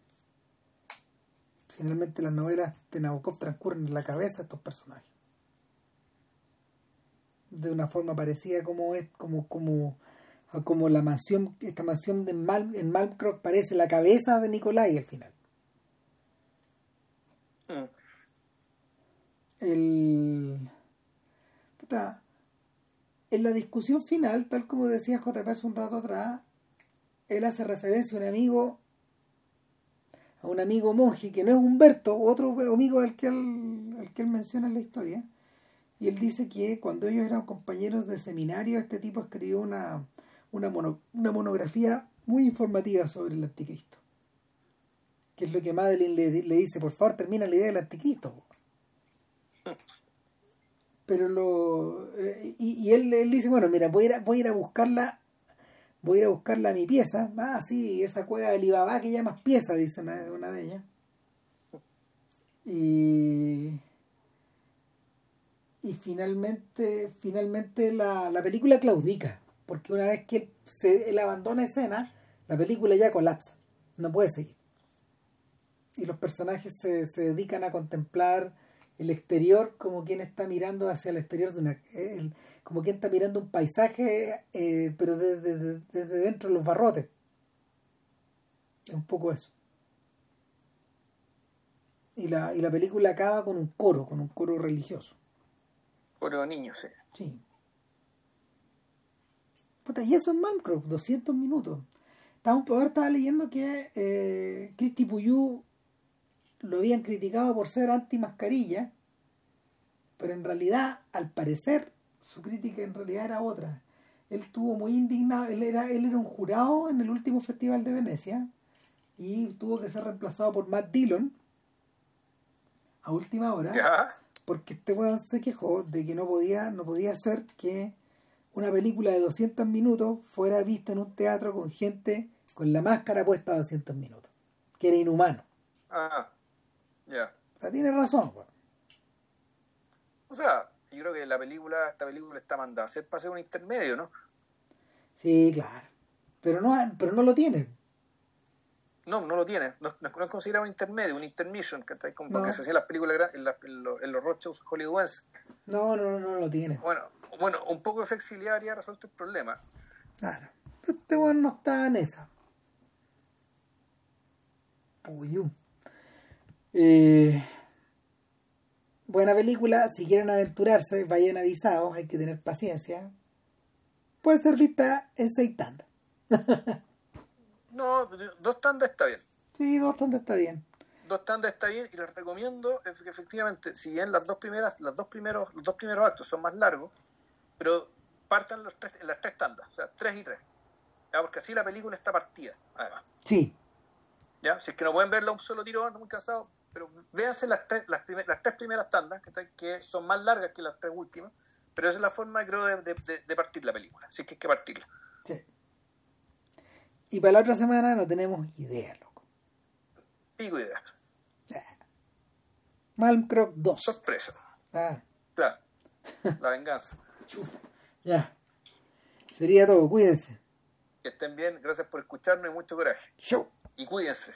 Finalmente las novelas de Nabokov transcurren en la cabeza de estos personajes. De una forma parecida como es, como, como, como la mansión, esta mansión de Mal, en Malmkrog parece la cabeza de Nicolai al final. Mm. El, en la discusión final, tal como decía JP hace un rato atrás, él hace referencia a un amigo a un amigo monje que no es Humberto, otro amigo al que él, que él menciona en la historia, y él dice que cuando ellos eran compañeros de seminario, este tipo escribió una, una, monografía muy informativa sobre el anticristo. Que es lo que Madeline le, le dice, por favor, termina la idea del anticristo. Pero lo. Eh, y, él, él, dice, bueno, mira, voy a voy a, ir a buscarla voy a ir a buscarla a mi pieza. Ah, sí, esa cueva de Alibaba que llamas pieza, dice una, una de ellas. Y, y finalmente, finalmente la, la, película claudica, porque una vez que él, se, él abandona escena, la película ya colapsa, no puede seguir. Y los personajes se, se dedican a contemplar el exterior como quien está mirando hacia el exterior de una... El, como quien está mirando un paisaje, eh, pero desde, dentro de los barrotes. Es un poco eso. Y la, y la película acaba con un coro, con un coro religioso. Coro de niños, sí. Sí. Puta, y eso es Minecraft, 200 minutos. Estaba, ahora estaba leyendo que eh, Cristi Puyú lo habían criticado por ser anti-mascarilla, pero en realidad, al parecer, su crítica en realidad era otra. Él estuvo muy indignado, él era, él era un jurado en el último festival de Venecia y tuvo que ser reemplazado por Matt Dillon a última hora porque este weón se quejó de que no podía, no podía ser que una película de 200 minutos fuera vista en un teatro con gente con la máscara puesta a 200 minutos, que era inhumano. Ah, ya. O sea, tiene razón, O sea, yo creo que la película, esta película está mandada a ser para ser un intermedio, ¿no? Sí, claro. Pero no, pero no lo tiene. No, no lo tiene. No, no es considerado un intermedio, un intermission, que está como que se hacía las películas en, en, los, en los roadshows hollywoodenses. No, no, no, no lo tiene. Bueno, bueno, un poco de flexibilidad habría resuelto el problema. Claro. Pero este bueno no está en esa. Uy, eh, buena película, si quieren aventurarse, vayan avisados, hay que tener paciencia. Puede ser vista en seis tandas. no, dos tandas está bien. Sí, dos tandas está bien. Dos tandas está bien y les recomiendo que efectivamente, si bien las dos primeras, las dos primeros, los dos primeros actos son más largos, pero partan los tres, en las tres tandas, o sea, tres y tres. Porque así la película está partida, además. Sí. ¿Ya? Si es que no pueden verla un solo tiro, muy cansado, pero véanse las tres, las, las tres primeras tandas, que, son más largas que las tres últimas, pero esa es la forma, creo, de, de, partir la película, así que hay que partirla. Sí. Y para la otra semana no tenemos idea, loco. Pico idea. Malmcroft 2. Sorpresa. Ah, Claro. La venganza. ya. Sería todo, cuídense. Que estén bien, gracias por escucharnos y mucho coraje. Y cuídense.